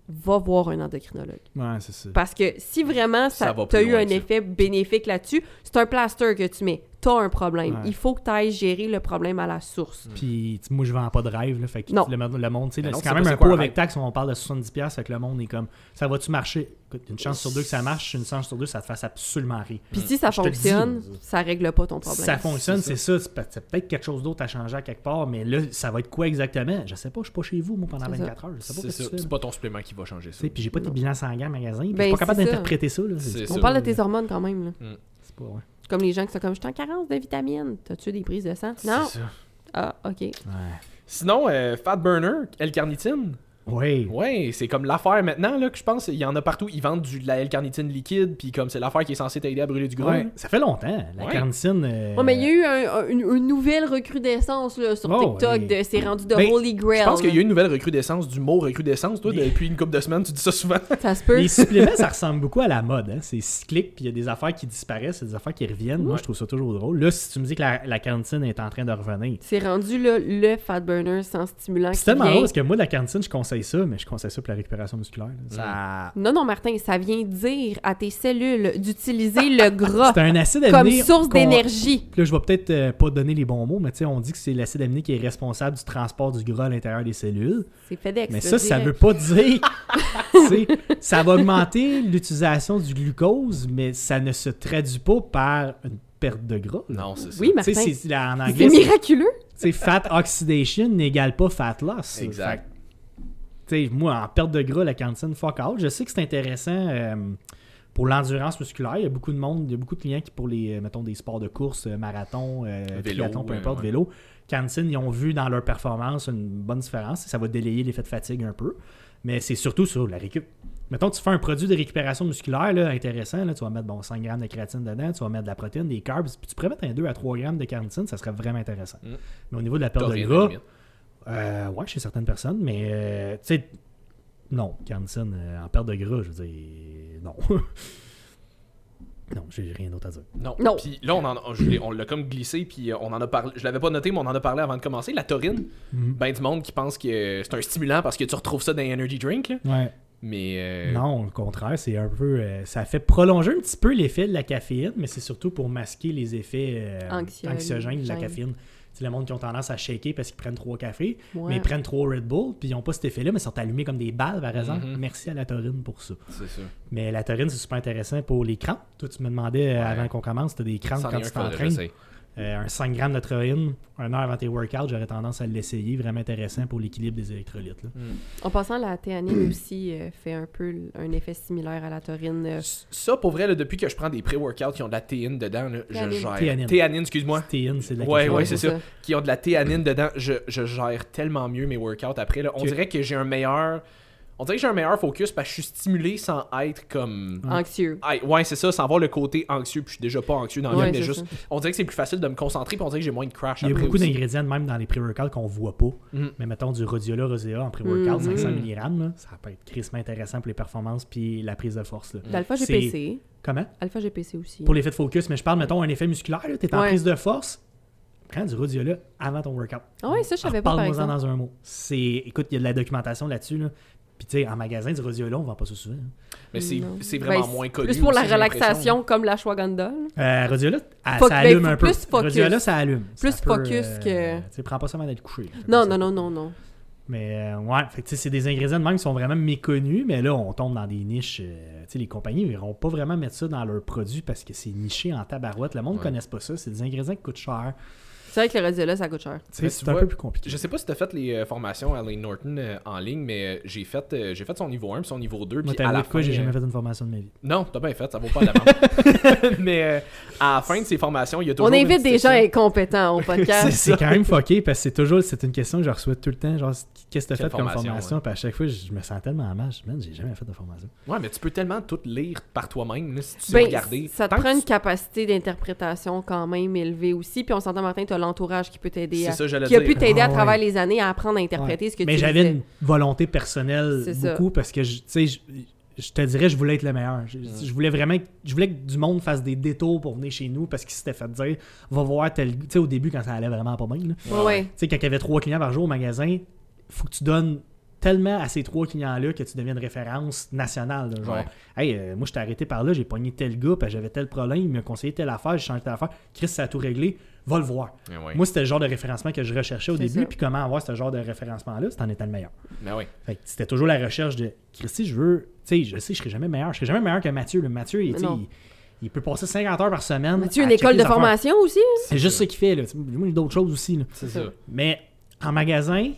va voir un endocrinologue. Ouais, c'est ça. Parce que si vraiment Ça ça, plus eu un ça. effet bénéfique là-dessus, c'est un plaster que tu mets. T'as un problème. Ouais. Il faut que tu ailles gérer le problème à la source. Puis tu sais, moi, je vends pas de rêve. Là, fait que Non. Le, le monde, Ben c'est quand même un c'est quoi pot avec taxe. On parle de 70$. Fait que le monde est comme ça va-tu marcher? Écoute, une chance sur deux que ça marche, une chance sur deux ça te fasse absolument rien. Puis si ça Je dis, fonctionne, là. ça règle pas ton Si problème. ça fonctionne, C'est ça. C'est peut- c'est peut-être quelque chose d'autre à changer à quelque part, mais là, ça va être quoi exactement? Je sais pas, je suis pas chez vous, moi, pendant C'est ça. 24 heures. C'est pas ton supplément qui va changer ça. Puis j'ai pas bilans sanguins en magasin. puis Ben, je suis pas capable c'est ça. d'interpréter ça. On parle de tes hormones quand même. Là. c'est pas, ouais. Comme les gens qui sont comme, je suis en carence de vitamines. T'as-tu des prises de sang? Non. C'est ça. Ah, OK. Ouais. Sinon, euh, Fat Burner, L-carnitine. Ouais. Ouais, c'est comme l'affaire maintenant, là, que je pense. Il y en a partout. Ils vendent du, de la L-carnitine liquide, puis comme c'est l'affaire qui est censée t'aider à brûler du gras. Ouais. Ça fait longtemps. La Ouais. carnitine. euh, Ouais, mais il y a eu un- un- une, une nouvelle recrudescence là, sur Oh, TikTok. oui. de C'est rendu de Ben, Holy Grail. Je pense qu'il y a eu une nouvelle recrudescence du mot recrudescence, toi, depuis une couple de semaines, tu dis ça souvent. Ça se peut. Les suppléments, ça ressemble beaucoup à la mode. Hein. C'est cyclique, puis il y a des affaires qui disparaissent, il y a des affaires qui reviennent. Moi, je trouve ça toujours drôle. Là, si tu me dis que la, la carnitine est en train de revenir, C'est rendu là, le fat burner sans stimulant c'est tellement drôle parce que moi, la carnitine, je conseille ça, mais je conseille ça pour la récupération musculaire. là. Ça... Non, non, Martin, ça vient dire à tes cellules d'utiliser le gras C'est un acide comme source d'énergie. Là, je vais peut-être euh, pas donner les bons mots, mais tu sais, on dit que c'est l'acide aminé qui est responsable du transport du gras à l'intérieur des cellules. C'est FedEx. Mais ça, ça veut pas dire. ça va augmenter l'utilisation du glucose, mais ça ne se traduit pas par une perte de gras. là. Non, c'est ça. Oui, Martin. c'est- C'est c'est- miraculeux. sais, fat oxidation n'égale pas fat loss. Exact. Sais, moi, en perte de gras, la cantine, fuck out. Je sais que c'est intéressant euh, pour l'endurance musculaire. Il y a beaucoup de monde, il y a beaucoup de clients qui, pour les, euh, mettons, des sports de course, euh, marathon, euh, Vélo, triathlon, peu importe, ouais. vélo, cantine, ils ont vu dans leur performance une bonne différence. Ça va délayer l'effet de fatigue un peu. Mais c'est surtout sur la récup. Mettons, tu fais un produit de récupération musculaire là, intéressant, là, tu vas mettre bon, 5 grammes de créatine dedans, tu vas mettre de la protéine, des carbs, puis tu pourrais mettre un 2 à 3 grammes de carnitine, ça serait vraiment intéressant. Mm. Mais au niveau de la perte de gras. Euh, ouais, chez certaines personnes, mais euh, tu sais, non, carnitine euh, en perte de gras, je veux dire, non. non, j'ai rien d'autre à dire. Non. Non. Puis là, on, en- on- je l'ai- on l'a comme glissé, puis euh, on en a parlé. Je l'avais pas noté, mais on en a parlé avant de commencer. La taurine, Mhm. ben du monde qui pense que c'est un stimulant parce que tu retrouves ça dans les energy drink, là. Ouais. Mais. euh, Non, au contraire, c'est un peu. euh, ça fait prolonger un petit peu l'effet de la caféine, mais c'est surtout pour masquer les effets euh, Anxiogènes. anxiogènes de la caféine. C'est le monde qui ont tendance à shaker parce qu'ils prennent trois cafés, Ouais. mais ils prennent trois Red Bull, puis ils n'ont pas cet effet-là, mais ils sont allumés comme des balles, par exemple. Mhm. Merci à la taurine pour ça. C'est ça. Mais la taurine, c'est super intéressant pour les crampes. Toi, tu me demandais euh, Ouais. avant qu'on commence, tu as des crampes quand tu t'entraînes. Euh, un 5 grammes de taurine, une heure avant tes workouts, j'aurais tendance à l'essayer. Vraiment intéressant pour l'équilibre des électrolytes. là. En passant, la théanine aussi euh, fait un peu un effet similaire à la taurine. euh, Ça, pour vrai, là, depuis que je prends des pré-workouts qui ont de la théine dedans, là, je Théanine. gère. Théanine. Théanine, excuse-moi. Théine, c'est de la Ouais, caféine. ouais, c'est ça. ça. Qui ont de la théanine dedans, je, je gère tellement mieux mes workouts après. Là. On dirait que j'ai un meilleur. On dirait que j'ai un meilleur focus parce que je suis stimulé sans être comme. Anxieux. Ah, ouais, c'est ça, sans avoir le côté anxieux. Puis je suis déjà pas anxieux dans Ouais, vie, mais juste. ça. On dirait que c'est plus facile de me concentrer, puis on dirait que j'ai moins de crash Il y a beaucoup d'ingrédients même dans les pré-workouts qu'on voit pas. Mhm. Mais mettons du Rhodiola Rosea en pré-workout, Mhm. 500 mg, là, ça peut être crissement intéressant pour les performances puis la prise de force. là. L'alpha C'est- GPC. Comment? Alpha GPC aussi. Pour l'effet de focus, mais je parle, mettons, un effet musculaire, tu es en Ouais. prise de force, prends du Rhodiola avant ton workout. Ah ouais, ça, je savais pas, par Parle-moi-en dans un mot. C'est... Écoute, il y a de la documentation là-dessus. Là. Puis tu sais, en magasin, du Rhodiola, on vend pas ça souvent. hein. Mais c'est c'est vraiment Ben, moins connu. Plus pour la aussi, relaxation, comme l'ashwagandha. là. Euh, Rhodiola, ah, ça ben, allume faut un peu. plus focus. Rhodiola, ça allume. Plus Ça peut, focus euh, que- Tu sais, prends pas ça avant d'être couché. Non, non, non, non, non. Mais euh, ouais, fait que, tu sais, c'est des ingrédients de même qui sont vraiment méconnus, mais là, on tombe dans des niches. euh, tu sais, les compagnies ne iront pas vraiment mettre ça dans leurs produits parce que c'est niché en tabarouette. Le monde ne Ouais. connaisse pas ça. C'est des ingrédients qui coûtent cher. C'est vrai que le Radiolus, ça coûte cher. Tu C'est tu un vois, peu plus compliqué. Je sais pas si t'as fait les euh, formations à Lane Norton euh, en ligne, mais euh, j'ai fait, euh, j'ai fait son niveau 1 puis son niveau 2. Moi, Puis à la fin, j'ai jamais fait une formation de ma vie. Non, t'as bien fait, ça vaut pas la peine. mais euh, à la fin de ces formations, il y a toujours On invite des gens incompétents au podcast. C'est quand même fucké parce que c'est toujours c'est une question que je reçois tout le temps. Genre, qu'est-ce que t'as fait comme formation, formation? Puis à chaque fois, je me sens tellement mal. Je me dis, Man, j'ai jamais fait de formation. Ouais, mais tu peux tellement tout lire par toi-même si tu sais Ben, regarder. ça te prend tu- une capacité d'interprétation quand même élevée aussi. Puis on s'entend, Martin, tu as l'entourage qui peut t'aider qui a dire. pu t'aider à Ah, travers ouais. les années à apprendre à interpréter Ouais. ce que Mais tu j'avais une volonté personnelle ça. beaucoup parce que, je- tu sais, je, je te dirais, je voulais être le meilleur. Je, je voulais vraiment, que- je voulais que du monde fasse des détours pour venir chez nous parce qu'ils s'étaient fait dire, va voir tel. Tu sais, au début, quand ça allait vraiment pas bien. Ouais. Tu sais, quand il y avait trois clients par jour au magasin, faut que tu donnes tellement à ces trois clients-là que tu deviennes référence nationale. là. genre, Ouais. hey, euh, moi, je t'ai arrêté par là, j'ai pogné tel gars, puis j'avais tel problème, il m'a conseillé telle affaire, j'ai changé telle affaire. Chris, ça a tout réglé, va le voir. Mais ouais. Moi, c'était le genre de référencement que je recherchais au début, puis comment avoir ce genre de référencement-là, c'est en étant le meilleur. Mais ouais. Fait que c'était toujours la recherche de Christy, je veux, tu sais, je sais, je serai jamais meilleur, je serai jamais meilleur que Mathieu. Le Mathieu, il, tu peut passer 50 heures par semaine. As-tu à une école de affaires. formation aussi? C'est juste ça qu'il fait, là. Tu Moi, j'ai d'autres choses aussi. C'est ça. Mais en magasin,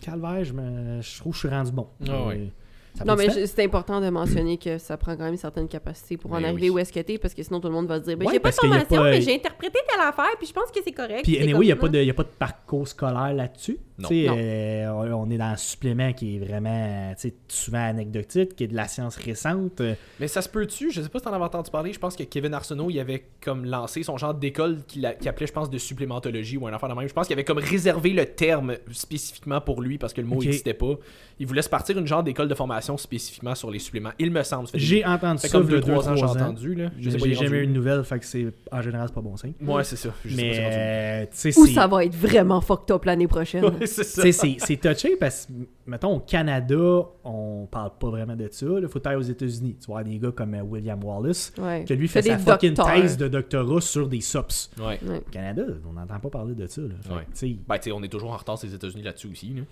calvaire, je, me, je trouve que je suis rendu bon. Ah ouais. Ça Non, mais c'est important de mentionner que ça prend quand même une certaine capacité pour en Mais arriver oui. où est-ce que t'es, parce que sinon tout le monde va se dire ben, Ouais, j'ai pas de formation, pas- mais j'ai interprété telle affaire, puis je pense que c'est correct. Puis, anyway, comme il n'y a pas de parcours scolaire là-dessus. Non. Tu sais, Non. euh, on est dans un supplément qui est vraiment, tu sais, souvent anecdotique, qui est de la science récente. Mais ça se peut-tu, je sais pas si t'en avais entendu parler, je pense que Kevin Arsenault, il avait comme lancé son genre d'école qu'il qu'il appelait, je pense, de supplémentologie ou un affaire de même. Je pense qu'il avait comme réservé le terme spécifiquement pour lui parce que le mot n'existait pas. Il voulait se partir une genre d'école de formation spécifiquement sur les suppléments. Il me semble. Fait J'ai entendu ça ça fait comme il y a 2-3 ans, j'ai entendu. Là. Je sais pas, J'ai jamais eu où. de nouvelles, fait que c'est en général, c'est pas bon signe. Ouais, c'est ça. Je sais pas Mais, c'est rendu où. euh, sais, Ou ça va être vraiment fucked up l'année prochaine. Ouais, c'est ça. Touché parce que, mettons, au Canada, on parle pas vraiment de ça. Il faut aller aux États-Unis. Tu vois des gars comme euh, William Wallace, Ouais. que lui fait Fait sa fucking docteurs. thèse de doctorat sur des SOPs. Ouais. Ouais. Au Canada, on n'entend pas parler de ça. Là. Fait Ben, tu sais, on est toujours en retard sur les États-Unis là-dessus aussi. Là.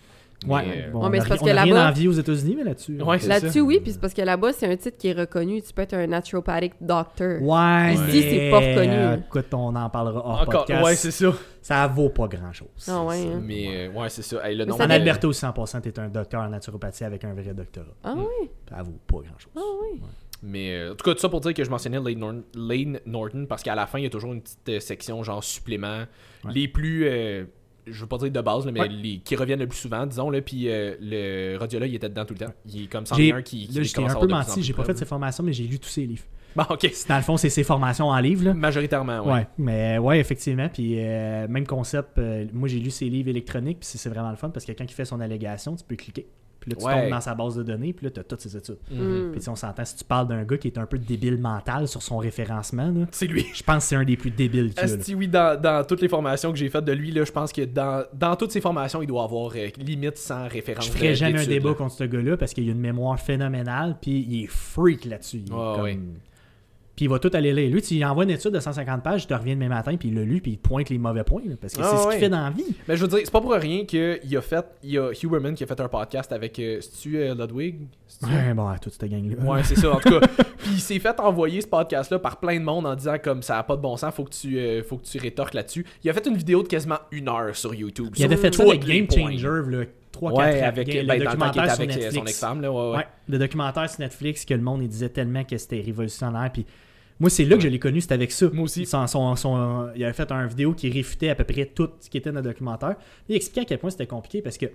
Ouais, Mais, euh, bon, Ouais, mais c'est parce on que a rien là-bas- envie aux États-Unis, mais là-dessus. Ouais, Là-dessus, oui, puis c'est parce que là-bas, c'est un titre qui est reconnu. Tu peux être un naturopathic doctor. Ouais, Ici, mais, c'est pas reconnu. euh, écoute, on en parlera hors Encore, podcast. ouais, c'est ça. ça vaut pas grand-chose. Ah ouais, hein. Mais euh, ouais, c'est ça. Hey, le Mais ça En Alberta aussi, en passant, t'es un docteur en naturopathie avec un vrai doctorat. Ah Mm. oui? Ça vaut pas grand-chose. Ah oui? Mais euh, en tout cas, tout ça pour dire que je mentionnais Lane, Norton, Lane Norton parce qu'à la fin, il y a toujours une petite euh, section genre supplément. Ouais. Les plus. Je veux pas dire de base, là, mais Ouais. les qui reviennent le plus souvent, disons. Là, puis euh, le Radiola, il était dedans tout le temps. Il est comme ça J'ai- un qui. qui Là, commence un peu menti, j'ai pas fait ces formations, mais j'ai lu tous ces livres. Bon, ok. Dans le fond, c'est ses formations en livres. là. Majoritairement, ouais. Ouais, mais ouais, effectivement. Puis euh, même concept, euh, moi j'ai lu ses livres électroniques, puis c'est c'est vraiment le fun parce que quand il fait son allégation, tu peux cliquer. Puis là, tu Ouais. tombes dans sa base de données, puis là, tu as toutes ses études. Mhm. Mm. Puis si on s'entend, si tu parles d'un gars qui est un peu débile mental sur son référencement, C'est lui. je pense que c'est un des plus débiles qu'il a. oui, dans, dans toutes les formations que j'ai faites de lui, là, je pense que dans, dans toutes ses formations, il doit avoir euh, limite 100 références. Je ferais jamais un débat là. contre ce gars-là parce qu'il a une mémoire phénoménale, puis il est freak là-dessus. Ouais, comme- ouais. Puis il va tout aller lire. Lui, tu lui envoies une étude de 150 pages, il te revient demain matin, puis il l'a lu, puis il te pointe les mauvais points, là, parce que Ah, c'est ce qu'il fait dans la vie. Mais je veux dire, c'est pas pour rien qu'il a fait. Il y a Huberman qui a fait un podcast avec. Euh, C'est-tu euh, Ludwig? Ouais, bon, toute cette gang-là. Ouais, c'est ça, en tout cas. Puis il s'est fait envoyer ce podcast-là par plein de monde en disant comme ça a pas de bon sens, faut que tu, euh, faut que tu rétorques là-dessus. Il a fait une vidéo de quasiment une heure sur YouTube. Il avait fait ça avec Game points. Changer, là, 3 Ouais, 4 avec le ben, le documentaire sur avec euh, son Netflix. ex-femme, là, ouais, ouais. Ouais, le documentaire sur Netflix que le monde il disait tellement que c'était révolutionnaire. Puis moi, c'est là que je l'ai connu, c'était avec ça. Moi aussi. Son- son- son- il avait fait une vidéo qui réfutait à peu près tout ce qui était dans le documentaire. Il expliquait à quel point c'était compliqué parce que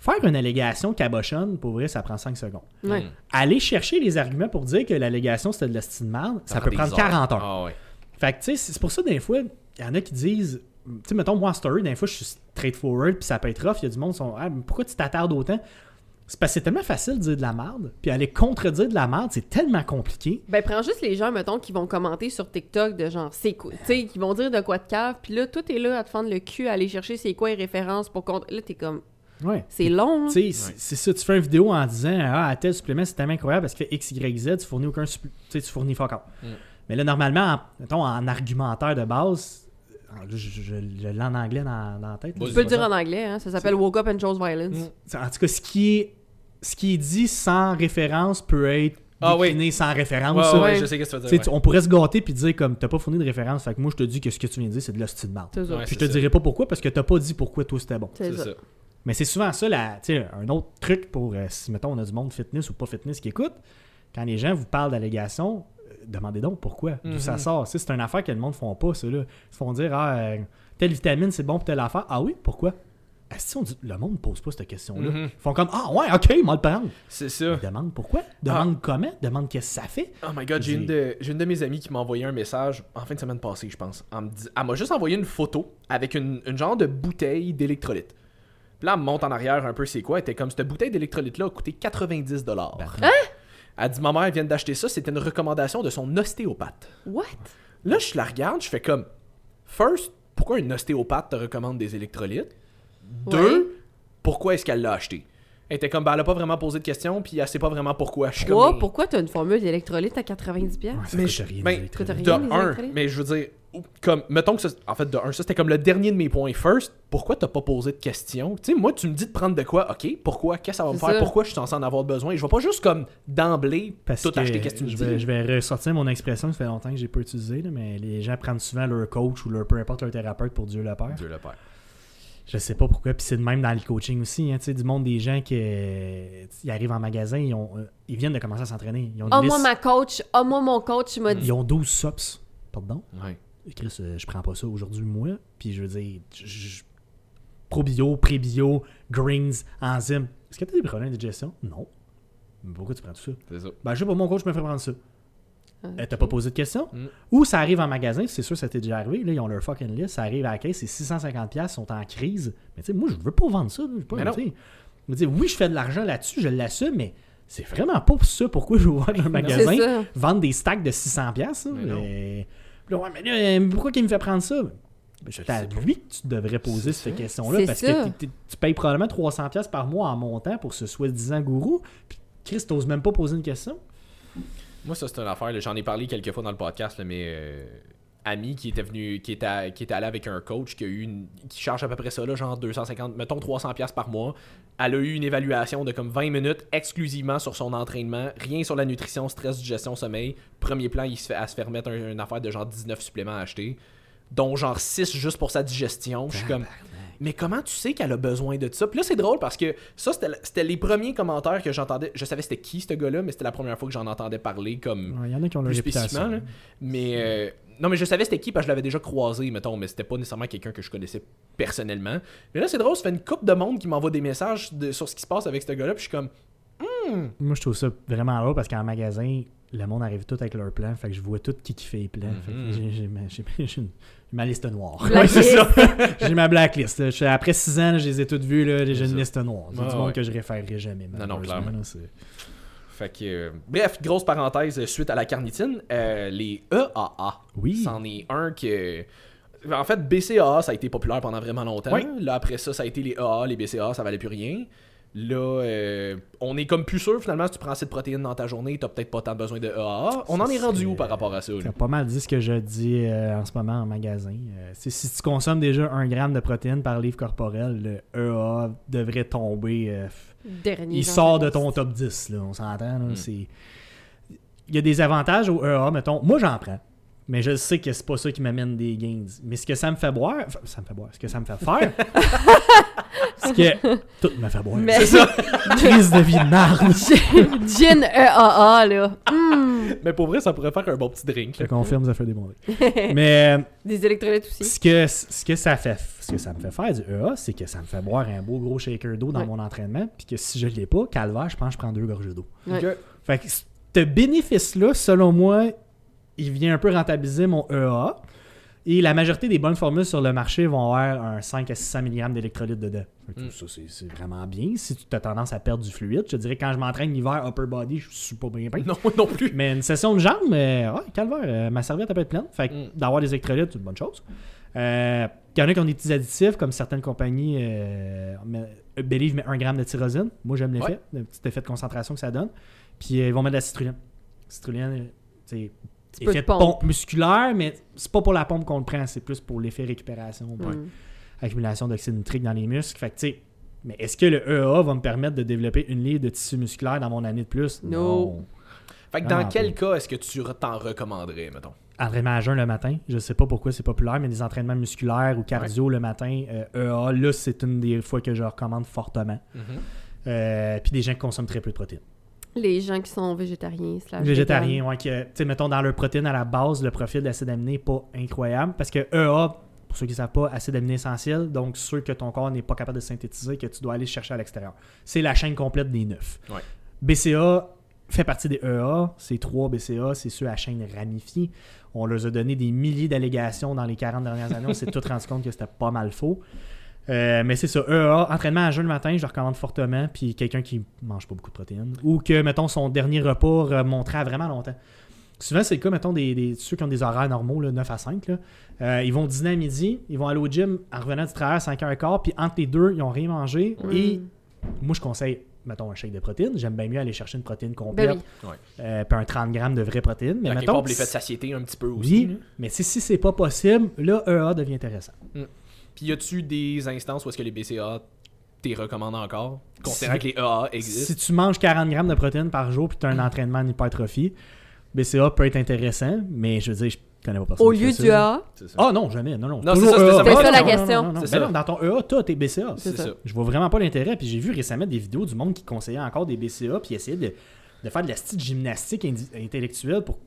faire une allégation cabochonne, pour vrai, ça prend 5 secondes. Ouais. Mm. Aller chercher les arguments pour dire que l'allégation c'était de la merde, ça, peut prendre 40 heures. Ah ouais. Fait que, tu sais, c'est c'est pour ça, des fois, il y en a qui disent, tu sais, mettons, moi, en story, des fois, je suis straightforward, puis ça peut être rough. Il y a du monde qui sont, ah, mais pourquoi tu t'attardes autant? C'est parce que c'est tellement facile de dire de la merde, puis aller contredire de la merde, c'est tellement compliqué. Ben, prends juste les gens, mettons, qui vont commenter sur TikTok de genre, c'est quoi, tu sais, qui vont dire de quoi de cave, puis là, tout est là à te fendre le cul, à aller chercher c'est quoi les références pour contre. Là, t'es comme, Ouais. c'est long, hein? Tu sais, c'est- c'est ça, tu fais une vidéo en disant, ah, à tel supplément, c'est tellement incroyable parce fait X, Y, Z, tu fournis aucun supplé- tu sais, tu fournis fuck. Mm. Mais là, normalement, en, mettons, en argumentaire de base, je, je, je- je l'ai en anglais dans, dans la tête. Tu peux le dire en anglais, hein, ça s'appelle Woke Up and Chose Violence. Mm. En tout cas, ce qui est, ce qui est dit sans référence peut être Ah oui. sans référence. Ouais, ça. ouais, Ouais. je sais que tu veux tu- On pourrait se gâter puis dire comme t'as pas fourni de référence. Fait que moi je te dis que ce que tu viens de dire c'est de l'hostie de. Puis je te ça. dirai pas pourquoi parce que t'as pas dit pourquoi toi c'était bon. C'est C'est ça. ça. Mais c'est souvent ça, la, tu sais, un autre truc pour euh, si mettons on a du monde fitness ou pas fitness qui écoute, quand les gens vous parlent d'allégations, demandez donc pourquoi, d'où ça Mhm. sort. C'est une affaire que le monde font pas, ça là. Ils se font dire ah euh, telle vitamine c'est bon pour telle affaire. Ah oui, pourquoi? Si on dit, le monde ne pose pas cette question-là. Mhm. Ils font comme Ah ouais, ok, moi le prendre. C'est ça. Demande pourquoi, demande comment, demande qu'est-ce que ça fait? Oh my god, j'ai une, de, j'ai une de mes amies qui m'a envoyé un message en fin de semaine passée, je pense. En me dis- elle m'a juste envoyé une photo avec une, une genre de bouteille d'électrolyte. Puis là, elle me monte en arrière un peu, c'est quoi? Elle était comme cette bouteille d'électrolyte-là a coûté 90$. dollars. Elle dit, ma mère vient d'acheter ça, c'était une recommandation de son ostéopathe. What? Là, je la regarde, je fais comme, first, pourquoi un ostéopathe te recommande des électrolytes? Deux, Ouais. pourquoi est-ce qu'elle l'a acheté? Elle était comme, ben, elle a pas vraiment posé de questions, puis elle sait pas vraiment pourquoi. Je suis Trois, comme, pourquoi t'as une formule d'électrolyte à 90$? piastres? Ouais, ça Mais coûte je- rien, ben, De rien, les un, mais je veux dire, comme, mettons que ça, en fait, de un, ça c'était comme le dernier de mes points. First, pourquoi t'as pas posé de questions? Tu sais, moi, tu me dis de prendre de quoi, ok, pourquoi, qu'est-ce que ça va me faire, ça. pourquoi je suis censé en avoir besoin? Je vais pas juste comme d'emblée Parce tout que acheter, qu'est-ce que tu me je dis? vais, je vais ressortir mon expression, ça fait longtemps que j'ai pas utilisé, là, mais les gens prennent souvent leur coach ou leur peu importe leur thérapeute pour Dieu le Père. Dieu le père. Je sais pas pourquoi, puis c'est de même dans le coaching aussi. Hein, tu sais, du monde des gens qui euh, ils arrivent en magasin, ils, ont, euh, ils viennent de commencer à s'entraîner. Ils ont, Oh, moi, ma coach. Oh, moi, mon coach m'a dit. ils ont 12 SOPs. Pardon? Ouais. Chris, euh, je prends pas ça aujourd'hui, moi. Puis je veux dire, je- je- probio, prébio, greens, enzymes. Est-ce que tu as des problèmes de digestion? Non. Mais pourquoi tu prends tout ça? C'est ça. Ben, je sais pas, mon coach me fait prendre ça. Ah, T'as pas posé de questions? Mm. Ou ça arrive en magasin, c'est sûr, ça t'est déjà arrivé. Là, ils ont leur fucking liste, ça arrive à la caisse, c'est 650$, ils sont en crise. Mais tu sais, moi, je veux pas vendre ça. je veux pas, Mais non. Je dire, oui, je fais de l'argent là-dessus, je l'assume, mais c'est vraiment pas pour ça pourquoi je vais ouvrir un magasin, vendre des stacks de 600$. là, Mais non. mais- Puis là, ouais, mais là, euh, pourquoi il me fait prendre ça? Ben, C'est à lui que tu devrais poser cette question-là parce ça. que tu payes probablement 300$ par mois en montant pour ce soi-disant gourou. Puis Chris, t'oses même pas poser une question. Moi, ça, c'est une affaire. J'en ai parlé quelques fois dans le podcast, là, mais euh, ami qui était venu, qui était, qui était allé avec un coach qui a eu une, qui charge à peu près ça, là, genre 250, mettons 300 pièces par mois. Elle a eu une évaluation de comme 20 minutes exclusivement sur son entraînement, rien sur la nutrition, stress, digestion, sommeil. Premier plan, il se fait, elle se fait remettre un- une affaire de genre 19 suppléments à acheter, dont genre 6 juste pour sa digestion. Je suis comme, mais comment tu sais qu'elle a besoin de ça? Puis là, c'est drôle parce que ça, c'était les premiers commentaires que j'entendais. Je savais c'était qui ce gars-là, mais c'était la première fois que j'en entendais parler comme Il y en a qui ont plus réputation. spécifiquement. là. Mais euh, non, mais je savais c'était qui parce que je l'avais déjà croisé, mettons, mais c'était pas nécessairement quelqu'un que je connaissais personnellement. Mais là, c'est drôle, ça fait une couple de monde qui m'envoie des messages de- sur ce qui se passe avec ce gars-là, puis je suis comme, Moi, je trouve ça vraiment drôle parce qu'en magasin, le monde arrive tout avec leur plan. Fait que je vois tout qui, qui fait les plans. Fait que j'ai- j'ai ma- j'ai- j'ai une- ma liste noire. Ouais, c'est ça. j'ai ma blacklist. Après 6 ans, je les ai toutes vues. là, J'ai C'est une ça. liste noire. C'est du monde ouais. que je référerai jamais. Non, non, clairement. là, c'est- Fait que, euh, bref, grosse parenthèse euh, suite à la carnitine, euh, les EAA. Oui. C'en est un que. En fait, BCAA, ça a été populaire pendant vraiment longtemps. Oui. Là, après ça, ça a été les AA, les BCAA, ça valait plus rien. Là, euh, on est comme plus sûr finalement, si tu prends assez de protéines dans ta journée, t'as peut-être pas tant besoin de EAA. On Ça en est rendu où par rapport à ça? a pas mal dit ce que je dis euh, en ce moment en magasin. Euh, c'est- si tu consommes déjà 1 gramme de protéines par livre corporel, le EA devrait tomber. euh, Dernier. il sort de ton top 10, là, on s'entend. là, Mm. c'est... Il y a des avantages au EA, mettons. Moi, j'en prends. Mais je sais que c'est pas ça qui m'amène des gains. Mais ce que ça me fait boire, enfin, ça me fait boire, ce que ça me fait faire, c'est que tout me fait boire. Mais- C'est ça. Crise de vie de marde. Gin EAA, là. Hmm. Mais pour vrai, ça pourrait faire un bon petit drink. Je confirme, ça fait des bons. Mais Des électrolytes aussi. ce que, ce que ça fait, ce que ça me fait faire du EA, c'est que ça me fait boire un beau gros shaker d'eau dans Ouais. mon entraînement. Puis que si je l'ai pas, calvaire, je pense que je prends deux gorgées d'eau. Ouais. Fait que ce bénéfice-là, selon moi, il vient un peu rentabiliser mon EA. Et la majorité des bonnes formules sur le marché vont avoir un 5 à 600 mg d'électrolytes dedans. Fait que Mm. Ça, c'est- vraiment bien. Si tu as tendance à perdre du fluide, je te dirais que quand je m'entraîne l'hiver, upper body, je suis pas bien. Non, non plus. Mais une session de jambes, mais ouais, calvaire, euh, ma serviette elle peut être pleine. Fait que Mm. d'avoir des électrolytes, c'est une bonne chose. Euh, Il y en a qui ont des petits additifs, comme certaines compagnies. Euh, Believe met 1 g de tyrosine. Moi, j'aime l'effet, le petit effet de concentration que ça donne. Puis euh, ils vont mettre de la citrulline. Citrulline, c'est Petit effet de pompe. pompe musculaire, mais c'est pas pour la pompe qu'on le prend, c'est plus pour l'effet récupération, Hmm. accumulation d'oxyde nitrique dans les muscles. Fait que, tu sais, mais est-ce que le EA va me permettre de développer une livre de tissu musculaire dans mon année de plus? No. Fait que dans quel cas est-ce que tu t'en recommanderais, mettons? Entraînement à jeun le matin, je sais pas pourquoi c'est populaire, mais des entraînements musculaires ou cardio le matin, euh, EA, là, c'est une des fois que je recommande fortement. Euh, puis des gens qui consomment très peu de protéines. Les gens qui sont végétariens, Végétariens, ouais, que, tu sais, mettons, dans leur protéine à la base, le profil d'acide aminé n'est pas incroyable parce que EA, pour ceux qui ne savent pas, acide aminé essentiel, donc ceux que ton corps n'est pas capable de synthétiser, que tu dois aller chercher à l'extérieur. C'est la chaîne complète des neuf. Ouais. BCA fait partie des EA, ces trois BCA, c'est ceux à chaîne ramifiée. On leur a donné des milliers d'allégations dans les 40 dernières années, on s'est tous rendu compte que c'était pas mal faux. Euh, mais c'est ça, EA, entraînement à jeun le matin, je le recommande fortement. Puis quelqu'un qui mange pas beaucoup de protéines. Ou que, mettons, son dernier repas remonterait à vraiment longtemps. Souvent, c'est le cas, mettons, des, des- ceux qui ont des horaires normaux, là, 9 à 5. là. Euh, ils vont dîner à midi, ils vont aller au gym en revenant du travail à 5h15, puis entre les deux, ils n'ont rien mangé. Mm. Et moi, je conseille, mettons, un shake de protéines. J'aime bien mieux aller chercher une protéine complète, Ben oui. euh, puis un 30 grammes de vraie protéine. Mais mettons, pour l'effet de satiété un petit peu aussi. oui, mais si, si c'est pas possible, là, EA devient intéressant. Puis y a-tu des instances où est-ce que les BCA t'es recommandent encore Considérant Si- que les EA existent? Si tu manges 40 grammes de protéines par jour puis tu as un entraînement en hypertrophie, BCA peut être intéressant, mais je veux dire, je connais pas personne. Au lieu du ça. A, C'est ça. Ah non, jamais. Non, non. Non, c'est ça, EA. ça. Ça la non, question. non, ça. dans ton EA, tu as tes BCA. C'est ça. ça. Je vois vraiment pas l'intérêt. Puis j'ai vu récemment des vidéos du monde qui conseillait encore des BCA puis essayer de, de faire de la style gymnastique intellectuelle pour.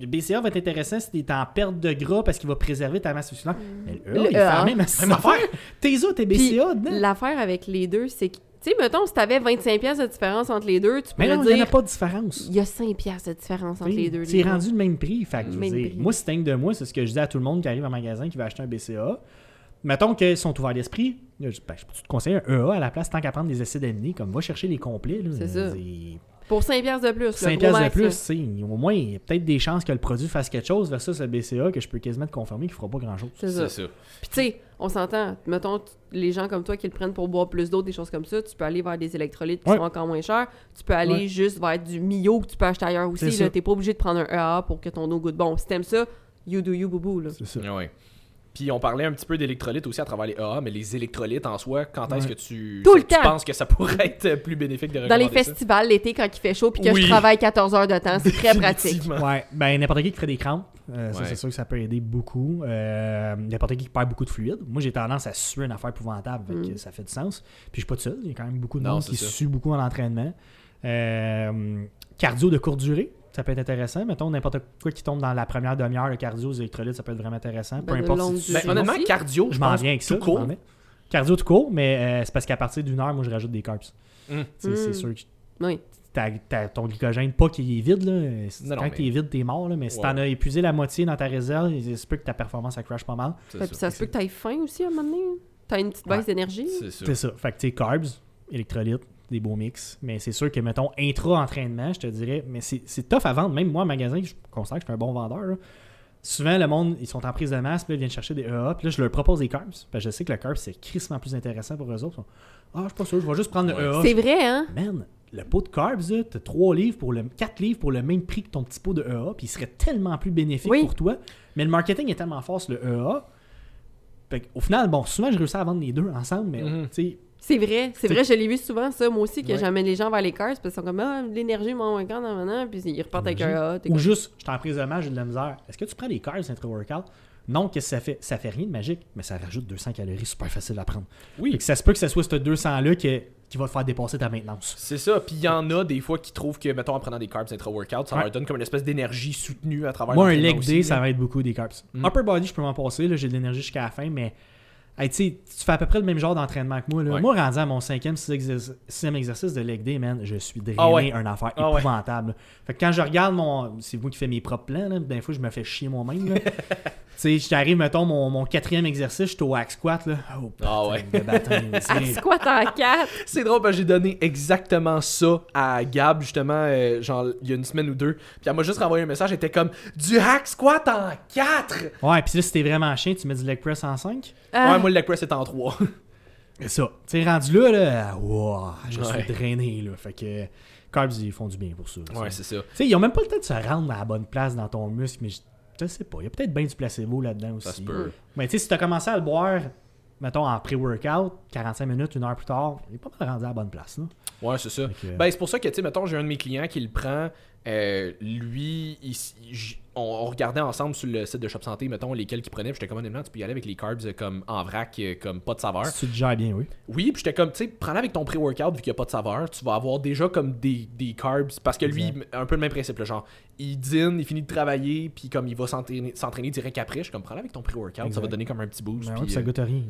Le BCA va être intéressant si tu es en perte de gras parce qu'il va préserver ta masse musculaire. Mais le EA, Le il fait la EA. même, même affaire. Tes os, tes BCA dedans? l'affaire avec les deux, c'est que, tu sais, mettons, si t'avais 25$ piastres de différence entre les deux, tu Mais pourrais non, il n'y en a pas de différence. il y a 5$ piastres de différence entre Oui, les deux. C'est rendu le même prix. Fait que, je veux Même dire, prix. Moi, c'est de moi, c'est ce que je dis à tout le monde qui arrive en magasin qui va acheter un BCA. Mettons qu'ils sont ouverts d'esprit. Je, ben, je peux te conseiller un EA à la place tant qu'à prendre des acides aminés. Comme va chercher les complets. C'est ça. Pour 5$ piastres de plus. le 5 gros piastres de plus, tu au moins, il y a peut-être des chances que le produit fasse quelque chose versus le BCA que je peux quasiment te confirmer qu'il fera pas grand-chose. C'est ça. C'est ça. Puis tu sais, on s'entend, mettons, les gens comme toi qui le prennent pour boire plus d'eau, des choses comme ça, tu peux aller vers des électrolytes qui Ouais. sont encore moins chers. Tu peux aller Ouais. juste vers du Mio que tu peux acheter ailleurs aussi. Là. T'es pas obligé de prendre un EA pour que ton eau goûte bon. Si t'aimes ça, you do you, boubou. C'est ça. Ouais. Puis on parlait un petit peu d'électrolytes aussi à travers les EA, mais les électrolytes en soi, quand est-ce que tu, Tout le tu temps. penses que ça pourrait être plus bénéfique de Dans les festivals, l'été, quand il fait chaud puis que Oui. je travaille 14 heures de temps, c'est très pratique. Ouais, ben n'importe qui qui ferait des crampes, euh, ça Ouais. c'est sûr que ça peut aider beaucoup. Euh, n'importe qui qui perd beaucoup de fluide. Moi j'ai tendance à suer une affaire épouvantable, fait que Mm. ça fait du sens. Puis je suis pas tout seul, il y a quand même beaucoup de Non, monde qui ça. sue beaucoup en entraînement. Euh, cardio de courte durée, ça peut être intéressant. Mettons n'importe quoi qui tombe dans la première demi-heure, le cardio, les électrolytes, ça peut être vraiment intéressant. Peu Ben, de importe si tu Ben, honnêtement, cardio, je m'en viens avec ça. tout m'en court. Cardio tout court, mais euh, c'est parce qu'à partir d'une heure, moi je rajoute des carbs. Mm. Tu sais, C'est Mm. sûr que Oui. ton glycogène, pas qu'il est vide, là. Non, quand mais- il est vide, t'es mort, là. Mais si t'en as épuisé la moitié dans ta réserve, il se peut que ta performance elle crash pas mal. Fait que ça. ça se peut que t'aies faim aussi à un moment donné. T'as une petite baisse Ouais. d'énergie. C'est ça. C'est ça. Fait que tu sais, carbs, électrolytes, des beaux mix. Mais c'est sûr que, mettons, intra-entraînement, je te dirais, mais c'est c'est tough à vendre. Même moi, en magasin, je considère que je suis un bon vendeur. là. Souvent, le monde, ils sont en prise de masse, puis là, ils viennent chercher des EA, puis là, je leur propose des carbs. Parce que je sais que le carb, c'est crissement plus intéressant pour eux autres. Ils sont, ah, je suis pas sûr, je vais juste prendre Ouais. le EA. C'est vrai, hein? Man, le pot de carbs, t'as 3 livres pour le 4 livres pour le même prix que ton petit pot de EA, puis il serait tellement plus bénéfique Oui. pour toi. Mais le marketing est tellement fort sur le EA. Fait qu'au final, bon, souvent je réussis à vendre les deux ensemble, mais Mhm. tu sais, C'est vrai, c'est vrai, je l'ai vu souvent, ça, moi aussi, que Ouais. j'amène les gens vers les cars, parce qu'ils sont comme, ah, l'énergie, mon moins quand, maintenant, puis ils repartent avec un t'es ou juste, je suis en prise de j'ai de la misère. Est-ce que tu prends des carbs intra-workout? Non, qu'est-ce que ça fait? Ça fait rien de magique, mais ça rajoute 200 calories super facile à prendre. Oui. Que ça se peut que ce soit ce 200-là qui, qui va te faire dépasser ta maintenance. C'est ça. Puis il y en a des fois qui trouvent que, mettons, en prenant des carbs intra-workout, ça Ouais. leur donne comme une espèce d'énergie soutenue à travers Moi, un leg aussi, day, là. ça va être beaucoup des carbs. Mm. Upper body, je peux m'en passer, là, j'ai de l'énergie jusqu'à la fin, mais hey, tu fais à peu près le même genre d'entraînement que moi. Là. Ouais. Moi, rendu à mon cinquième, sixième exercice, de leg day, man, je suis drainé, Ah ouais. un affaire Ah épouvantable. Fait que quand je regarde mon. C'est moi qui fais mes propres plans, là, des fois, je me fais chier moi-même. tu sais, j'arrive, mettons, mon, mon quatrième exercice, je suis au hack squat, là. Oh, Ah putain ouais. c'est- Squat en 4. C'est drôle parce que j'ai donné exactement ça à Gab justement euh, genre il y a une semaine ou deux. Puis elle m'a juste renvoyé un message, elle était comme du hack squat en 4. Ouais, puis là, si t'es vraiment chien, tu mets du leg press en 5. Ah, Ouais, moi le leg press est en 3. C'est ça. Tu sais, rendu là, là, wow, je Ouais. suis drainé, là. Fait que carbs, ils font du bien pour ça. ouais, c'est ça. Tu sais, ils ont même pas le temps de se rendre à la bonne place dans ton muscle, mais je, je sais pas. Il y a peut-être bien du placebo là-dedans aussi. Ça se peut. Mais tu sais, si t'as commencé à le boire, mettons, en pré-workout, 45 minutes, une heure plus tard, il est pas mal rendu à la bonne place, là. Ouais, c'est ça. Que- Ben, c'est pour ça que, tu sais, mettons, j'ai un de mes clients qui le prend, euh, lui, il- j- on, on regardait ensemble sur le site de Shop Santé, mettons, lesquels qu'il prenait. J'étais comme, honnêtement, tu peux y aller avec les carbs euh, comme en vrac, euh, comme pas de saveur. Si tu te gères bien, oui? Oui, puis j'étais comme, tu sais, prends-le avec ton pré-workout vu qu'il n'y a pas de saveur. Tu vas avoir déjà comme des, des carbs. Parce que lui, un peu le même principe, là, genre, il dîne, il finit de travailler, puis comme il va s'entraîner s'entraîner direct après, je suis comme, prends-le avec ton pré-workout, ça va donner comme un petit boost. Ben ouais, ça goûte à rien.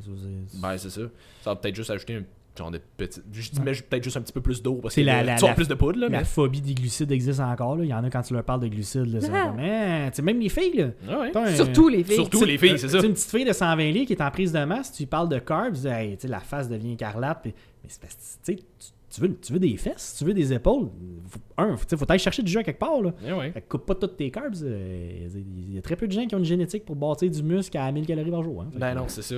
Ben, c'est ça. Ça va peut-être juste ajouter un genre de petit. Je dis, mais peut-être juste un petit peu plus d'eau parce que C'est la- la- la- plus de poudre, là. La Mais... phobie des glucides existe encore. Là. Il y en a quand tu leur parles de glucides. Là, c'est Ah. comme, Hein, même les filles. Là. Ah ouais. T'as un- Surtout les filles. Surtout les filles, c'est ça. Une petite fille de 120 livres qui est en prise de masse, tu lui parles de carbs, tu dis, Hey, tu sais, la face devient écarlate. mais c'est parce que tu sais, tu- veux, tu veux des fesses, tu veux des épaules. Faut- Un, faut, tu sais, faut aller chercher du jus à quelque part. Là. Ah ouais. Fait que coupe pas toutes tes carbs. euh, Il y a très peu de gens qui ont une génétique pour bâtir du muscle à 1000 calories par jour. hein. Ben que- non, c'est ça.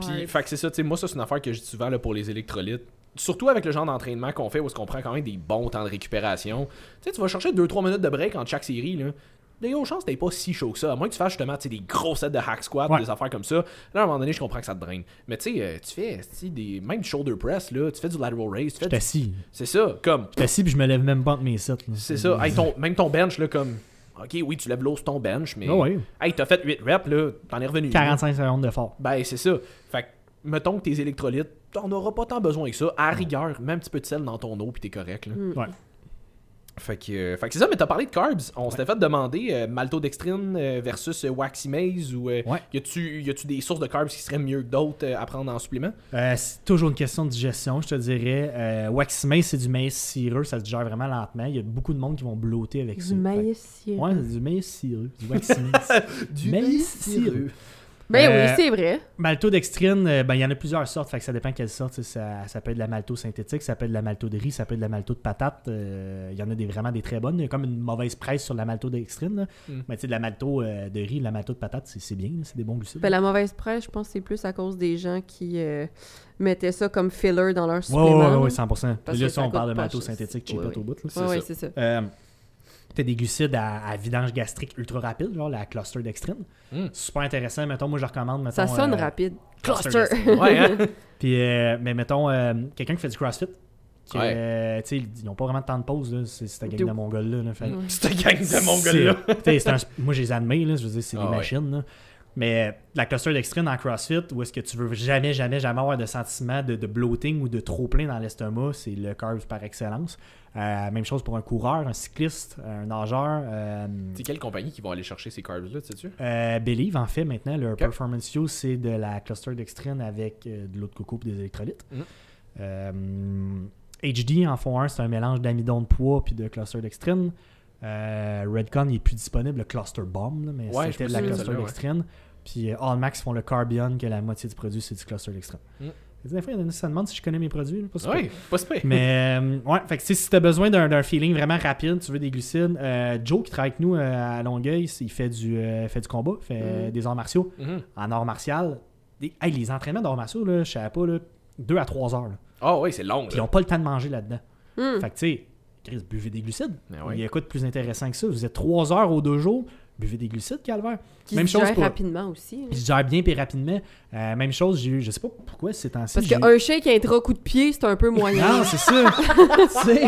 Puis, fait que c'est ça, tu sais, moi, ça, c'est une affaire que je dis souvent là, pour les électrolytes. Surtout avec le genre d'entraînement qu'on fait où est-ce qu'on prend quand même des bons temps de récupération. Tu sais, tu vas chercher 2-3 minutes de break entre chaque série, là. Des grosses chances, t'es pas si chaud que ça. À moins que tu fasses justement des gros sets de hack squat, Ouais. des affaires comme ça. Là, à un moment donné, je comprends que ça te draine. Mais tu sais, euh, tu fais des même shoulder press, là. Tu fais du lateral raise. Tu Je fais du-. C'est ça, comme. Je suis assis puis je me lève même pas entre mes sets. C'est ça. Hey, ton- même ton bench, là, comme. Ok, oui, tu lèves l'eau sur ton bench, mais. Ah ouais. Hey, t'as fait 8 reps, là. T'en es revenu. 45 secondes de fort. Ben, c'est ça. Fait que, mettons que tes électrolytes, t'en auras pas tant besoin que ça. À rigueur, mets un petit peu de sel dans ton eau, puis t'es correct. Là. Mm. Ouais. Fait que, euh, fait que c'est ça, mais t'as parlé de carbs. On s'était fait demander euh, maltodextrine euh, versus euh, waxy maize ou euh, Ouais. y a-tu y a-tu des sources de carbs qui seraient mieux que d'autres euh, à prendre en supplément? Euh, c'est toujours une question de digestion, je te dirais. Euh, wax maïs, c'est du maïs cireux, ça se digère vraiment lentement. Il y a beaucoup de monde qui vont blotter avec ça. Du maïs cireux. Ouais, c'est du maïs cireux. Du wax maïs. maïs cireux. Ben Euh, oui, c'est vrai. Maltodextrine, euh, ben, il y en a plusieurs sortes, fait que ça dépend quelle sorte. sais, Ça, ça peut être de la malto synthétique, ça peut être de la malto de riz, ça peut être de la malto de patate. euh, Il y en a des, vraiment des très bonnes. Il y a comme une mauvaise presse sur la maltodextrine. là. Mm. Mais tu sais, de la malto euh, de riz, de la malto de patate, c'est c'est bien, c'est des bons glucides. Ben, la mauvaise presse, je pense que c'est plus à cause des gens qui euh, mettaient ça comme filler dans leur Ouais, supplément. ouais, ouais, là. ouais, 100%. Parce là, que ça, on parle de pas malto synthétique, Ouais, cheap ouais. au bout. là. C'est ça. T'as des glucides à, à vidange gastrique ultra rapide, genre la cluster dextrine. Mm. Super intéressant. Mettons, moi, je recommande. Mettons, Ça sonne euh, rapide. cluster. Ouais, hein? Puis, euh, mais mettons, euh, quelqu'un qui fait du crossfit. Qui, Ouais. tu sais, ils n'ont pas vraiment de temps de pause, là. C'est cette gang de mongols là. là. Mm. Cette gang de mon gars-là. c'est- tu sais, c'est un- moi, je les admets, là. Je veux dire, c'est Ah des ouais. machines, là. Mais la cluster dextrine en CrossFit, où est-ce que tu veux jamais, jamais, jamais avoir de sentiment de, de bloating ou de trop plein dans l'estomac, c'est le carb par excellence. Euh, même chose pour un coureur, un cycliste, un nageur. euh, C'est quelle compagnie qui va aller chercher ces carbs-là, tu sais-tu? Euh, Believe en fait maintenant, leur. Performance Fuel, c'est de la cluster dextrine avec euh, de l'eau de coco et des électrolytes. Mhm. HD en font un, c'est un mélange d'amidon de poids puis de cluster dextrine. Redcon il est plus disponible, le cluster bomb, là, mais Ouais, c'était de la cluster ouais. Puis euh, Allmax font le Carbion, que la moitié du produit c'est du cluster dextrine. Mhm. Des fois, il y en a qui se demandent si je connais mes produits. là, pas super. Ouais, pas super. Mais euh, ouais, fait que si tu as besoin d'un feeling vraiment rapide, tu veux des glucides, euh, Joe qui travaille avec nous euh, à Longueuil, il fait du, euh, fait du combat, fait Mhm. des arts martiaux. Mhm. En arts des- hey, les entraînements d'arts martiaux, là, je savais pas, là, 2 à 3 heures. Ah ouais, c'est long. Puis ils n'ont pas le temps de manger là-dedans. Hmm. Fait que tu sais, Chris, buvez des glucides. Ben ouais. Il y a quoi de plus intéressant que ça? Vous êtes 3 heures aux deux jours, buvez des glucides, calvaire. Qui Même se chose pour- rapidement aussi. là. Puis je gère bien puis rapidement. Euh, même chose, j'ai eu, je sais pas pourquoi c'est temps-ci. Parce qu'un shake et un trois coups de pied, c'est un peu moyen. Non, c'est ça. C'est-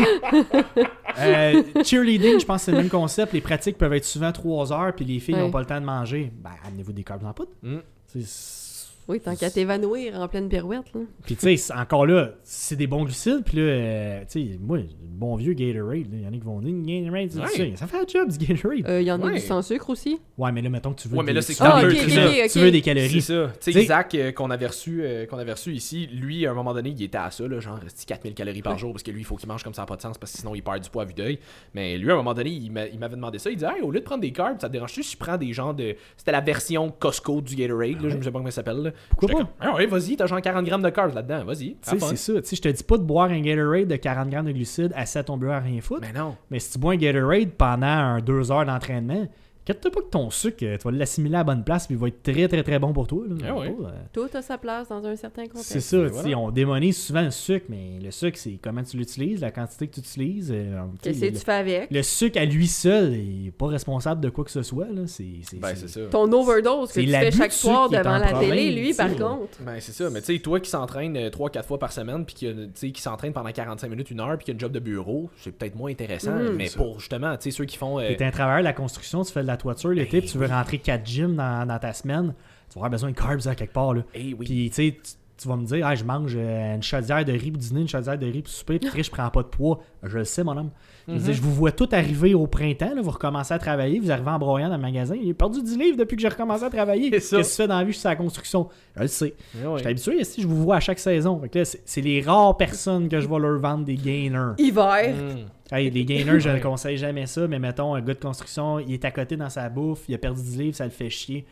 Euh, cheerleading, je pense que c'est le même concept. Les pratiques peuvent être souvent 3 heures, puis les filles n'ont Ouais. pas le temps de manger. Ben, amenez-vous des carbs en poudre. Mm. C'est- Oui, tant qu'à t'évanouir en pleine pirouette. Là. Puis tu sais, encore là, c'est des bons glucides. Puis là, euh, tu sais, moi, le bon vieux Gatorade, là, il y en a qui vont dire Gatorade, c'est Ouais. ça. ça fait un job du Gatorade. Euh, Il y en a Ouais. du sans sucre aussi. Ouais, mais là, mettons que tu veux, Ouais, mais des, là, c'est tu, que- veux Ah, des- ok, c'est ça, tu ok. veux des C'est calories. ça. Tu sais, Zach, euh, qu'on avait, reçu, euh, qu'on avait reçu ici, lui, à un moment donné, il était à ça, là, genre, reste 4000 calories par Ouais. jour, parce que lui, il faut qu'il mange comme ça n'a pas de sens, parce que sinon, il perd du poids à vue d'œil. Mais lui, à un moment donné, il m'avait demandé ça. Il disait, hey, au lieu de prendre des carbs, ça te dérange-tu si je prends des gens de. C'était la version Costco du Gatorade, là, je ne sais pas comment ça s'appelle. Là. Pourquoi pas? ah ouais, vas-y, t'as genre 40 grammes de carbs là-dedans, vas-y. C'est ça. Je te dis pas de boire un Gatorade de 40 grammes de glucides assis à ton bureau à rien foutre. Mais non. Mais si tu bois un Gatorade pendant un deux heures d'entraînement, Inquiète-toi pas que ton sucre, euh, tu vas l'assimiler à la bonne place puis il va être très très très bon pour toi. là. Pas, euh, Tout a sa place dans un certain contexte. C'est ça, tu voilà. on démonise souvent le sucre, mais le sucre, c'est comment tu l'utilises, la quantité que tu utilises. euh, tu Qu'est-ce que le, tu fais avec? le sucre à lui seul est pas responsable de quoi que ce soit. Là. C'est, c'est, Ben, c'est- c'est ça. Ton overdose que C'est tu fais l'abus chaque de sucre soir devant la problème, télé, lui, tu par contre. Ben, c'est ça. Mais tu sais, toi qui s'entraîne 3-4 fois par semaine, puis qui, tu qui s'entraîne pendant 45 minutes, une heure, puis qui a un job de bureau, c'est peut-être moins intéressant. Mhm. mais ça. pour justement, tu sais, ceux qui font. euh, T'es un travailleur de la construction, tu fais de la toiture l'été, Ben puis tu veux rentrer 4 gyms dans, dans ta semaine, tu vas avoir besoin de carbs à quelque part. Là. eh oui. Puis, tu sais, tu- vas me dire, ah, je mange euh, une chaudière de riz pour dîner, une chaudière de riz pour souper, puis je prends pas de poids. Je le sais, mon homme. Je veux Mhm. dire, je vous vois tout arriver au printemps, là, vous recommencez à travailler, vous arrivez en broyant dans le magasin. J'ai perdu 10 livres depuis que j'ai recommencé à travailler. C'est Qu'est-ce ça. que tu fais dans la vie? Je suis à la construction? Je le sais. Eh ouais. Je suis habitué, si je vous vois à chaque saison. C'est les rares personnes que je vais leur vendre des gainers. Hiver. Mhm. Hey, les gainers, je ne conseille jamais ça, mais mettons, un gars de construction, il est à côté dans sa bouffe, il a perdu 10 livres, ça le fait chier.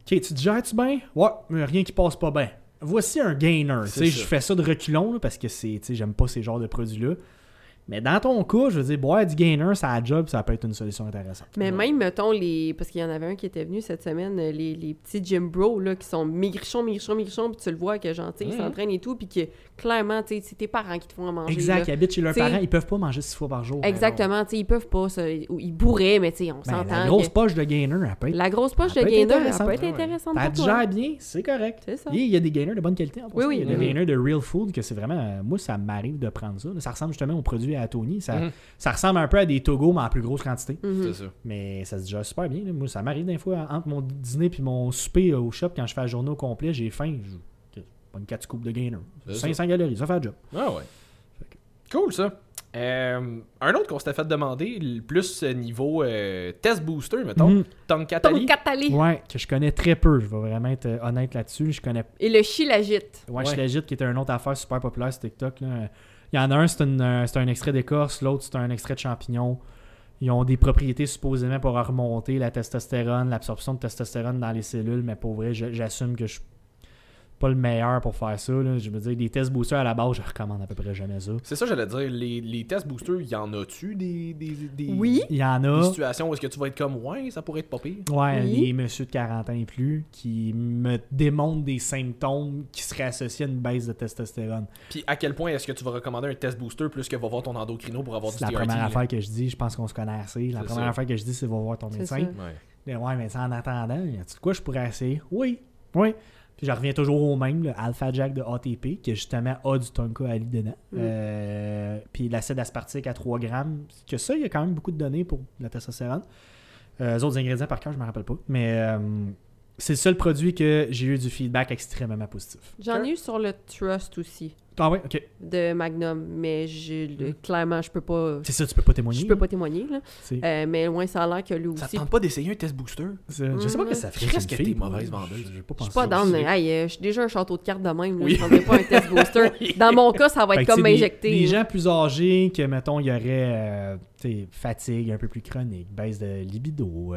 Ok, tu te gères-tu bien? Ouais, mais rien qui passe pas bien. Voici un gainer. Je fais ça de reculons là, parce que c'est, j'aime pas ces genres de produits-là. Mais dans ton cas, je veux dire, boire du gainer, ça a job, ça peut être une solution intéressante. Mais même, mettons, les. Parce qu'il y en avait un qui était venu cette semaine, euh, les, les petits gym bros, là, qui sont maigrichons, maigrichons, maigrichons, puis tu le vois que gentil, ils Mhm. s'entraînent et tout, puis que clairement, tu sais, c'est tes parents qui te font à manger. Exact, là. ils habitent chez leurs T'sais- parents, ils peuvent pas manger six fois par jour. Exactement, tu sais, ils peuvent pas, ça, ils bourraient, mais tu sais, on Ben, s'entend. la grosse que- poche de gainer, elle peut être, La grosse poche de gainer, elle peut être intéressante T'as pour toi. digères bien, c'est correct. C'est ça. Il y a- il y a des gainers de bonne qualité en Oui, oui. Il y a des gainers de real food que c'est vraiment. euh, Moi, ça m'arrive de prendre ça. Ça ressemble justement aux produits à Tony. Ça, Mhm. ça ressemble un peu à des Togo, mais en plus grosse quantité. Mhm. C'est ça. Mais ça se digère super bien. là. Moi, ça m'arrive des fois entre mon dîner et mon souper euh, au shop quand je fais la journée au complet, j'ai faim. Je pas une 4 scoops de gainer. C'est 500 calories, ça fait le job. Ah ouais. Cool ça. Euh, un autre qu'on s'était fait demander, le plus niveau euh, test booster, mettons, Mhm. Tonkatali. Ton Catali. Ouais, que je connais très peu. Je vais vraiment être honnête là-dessus. Je connais Et le Shilajit. Ouais, Ouais. qui était une autre affaire super populaire sur TikTok. là. Il y en a un, euh, c'est un extrait d'écorce, l'autre, c'est un extrait de champignon. Ils ont des propriétés supposément pour remonter la testostérone, l'absorption de testostérone dans les cellules, mais pour vrai, j'assume que je pas le meilleur pour faire ça. là. Je veux dire, des tests boosters à la base, je recommande à peu près jamais ça. C'est ça, j'allais dire. Les, les tests boosters, y en a-tu des, des, des, Oui. Il y en des a, situations où est-ce que tu vas être comme, ouais, ça pourrait être pas pire? ouais, Oui. des messieurs de 40 ans et plus qui me démontrent des symptômes qui seraient associés à une baisse de testostérone. Puis à quel point est-ce que tu vas recommander un test booster plus que va voir ton endocrino pour avoir du la TRT? première là? affaire que je dis, je pense qu'on se connaît assez. La première ça. affaire que je dis, c'est va voir ton médecin. Ouais. Mais ouais, mais ça, en attendant, y a-tu de quoi je pourrais essayer? Oui. Oui. Puis je reviens toujours au même, le Alpha Jack de ATP, qui justement a du Tonka Ali dedans. Mm. Euh, puis l'acide aspartique à 3 grammes. Que ça, il y a quand même beaucoup de données pour la testostérone. Euh, les autres ingrédients, par cœur, je me rappelle pas. Mais euh, c'est le seul produit que j'ai eu du feedback extrêmement positif. J'en ai eu sur le Trust aussi, Ah ouais, ok. de Magnum, mais je, le- clairement, je peux pas. C'est ça, tu peux pas témoigner. Je peux pas témoigner, là. C'est- Euh, mais loin, ça a l'air que lui Ça aussi. te tente pas d'essayer un test booster? Je sais pas Mm. que ça ferait. Qu'est-ce que t'es mauvaise vendeuse? Je- suis pas ça dans. aussi. Hey, euh, je suis déjà un château de cartes de même. Oui. Je prendrais pas un test booster. Dans mon cas, ça va Fait être comme m'injecter. Des, là. gens plus âgés que, mettons, il y aurait euh, tu sais, fatigue un peu plus chronique, baisse de libido.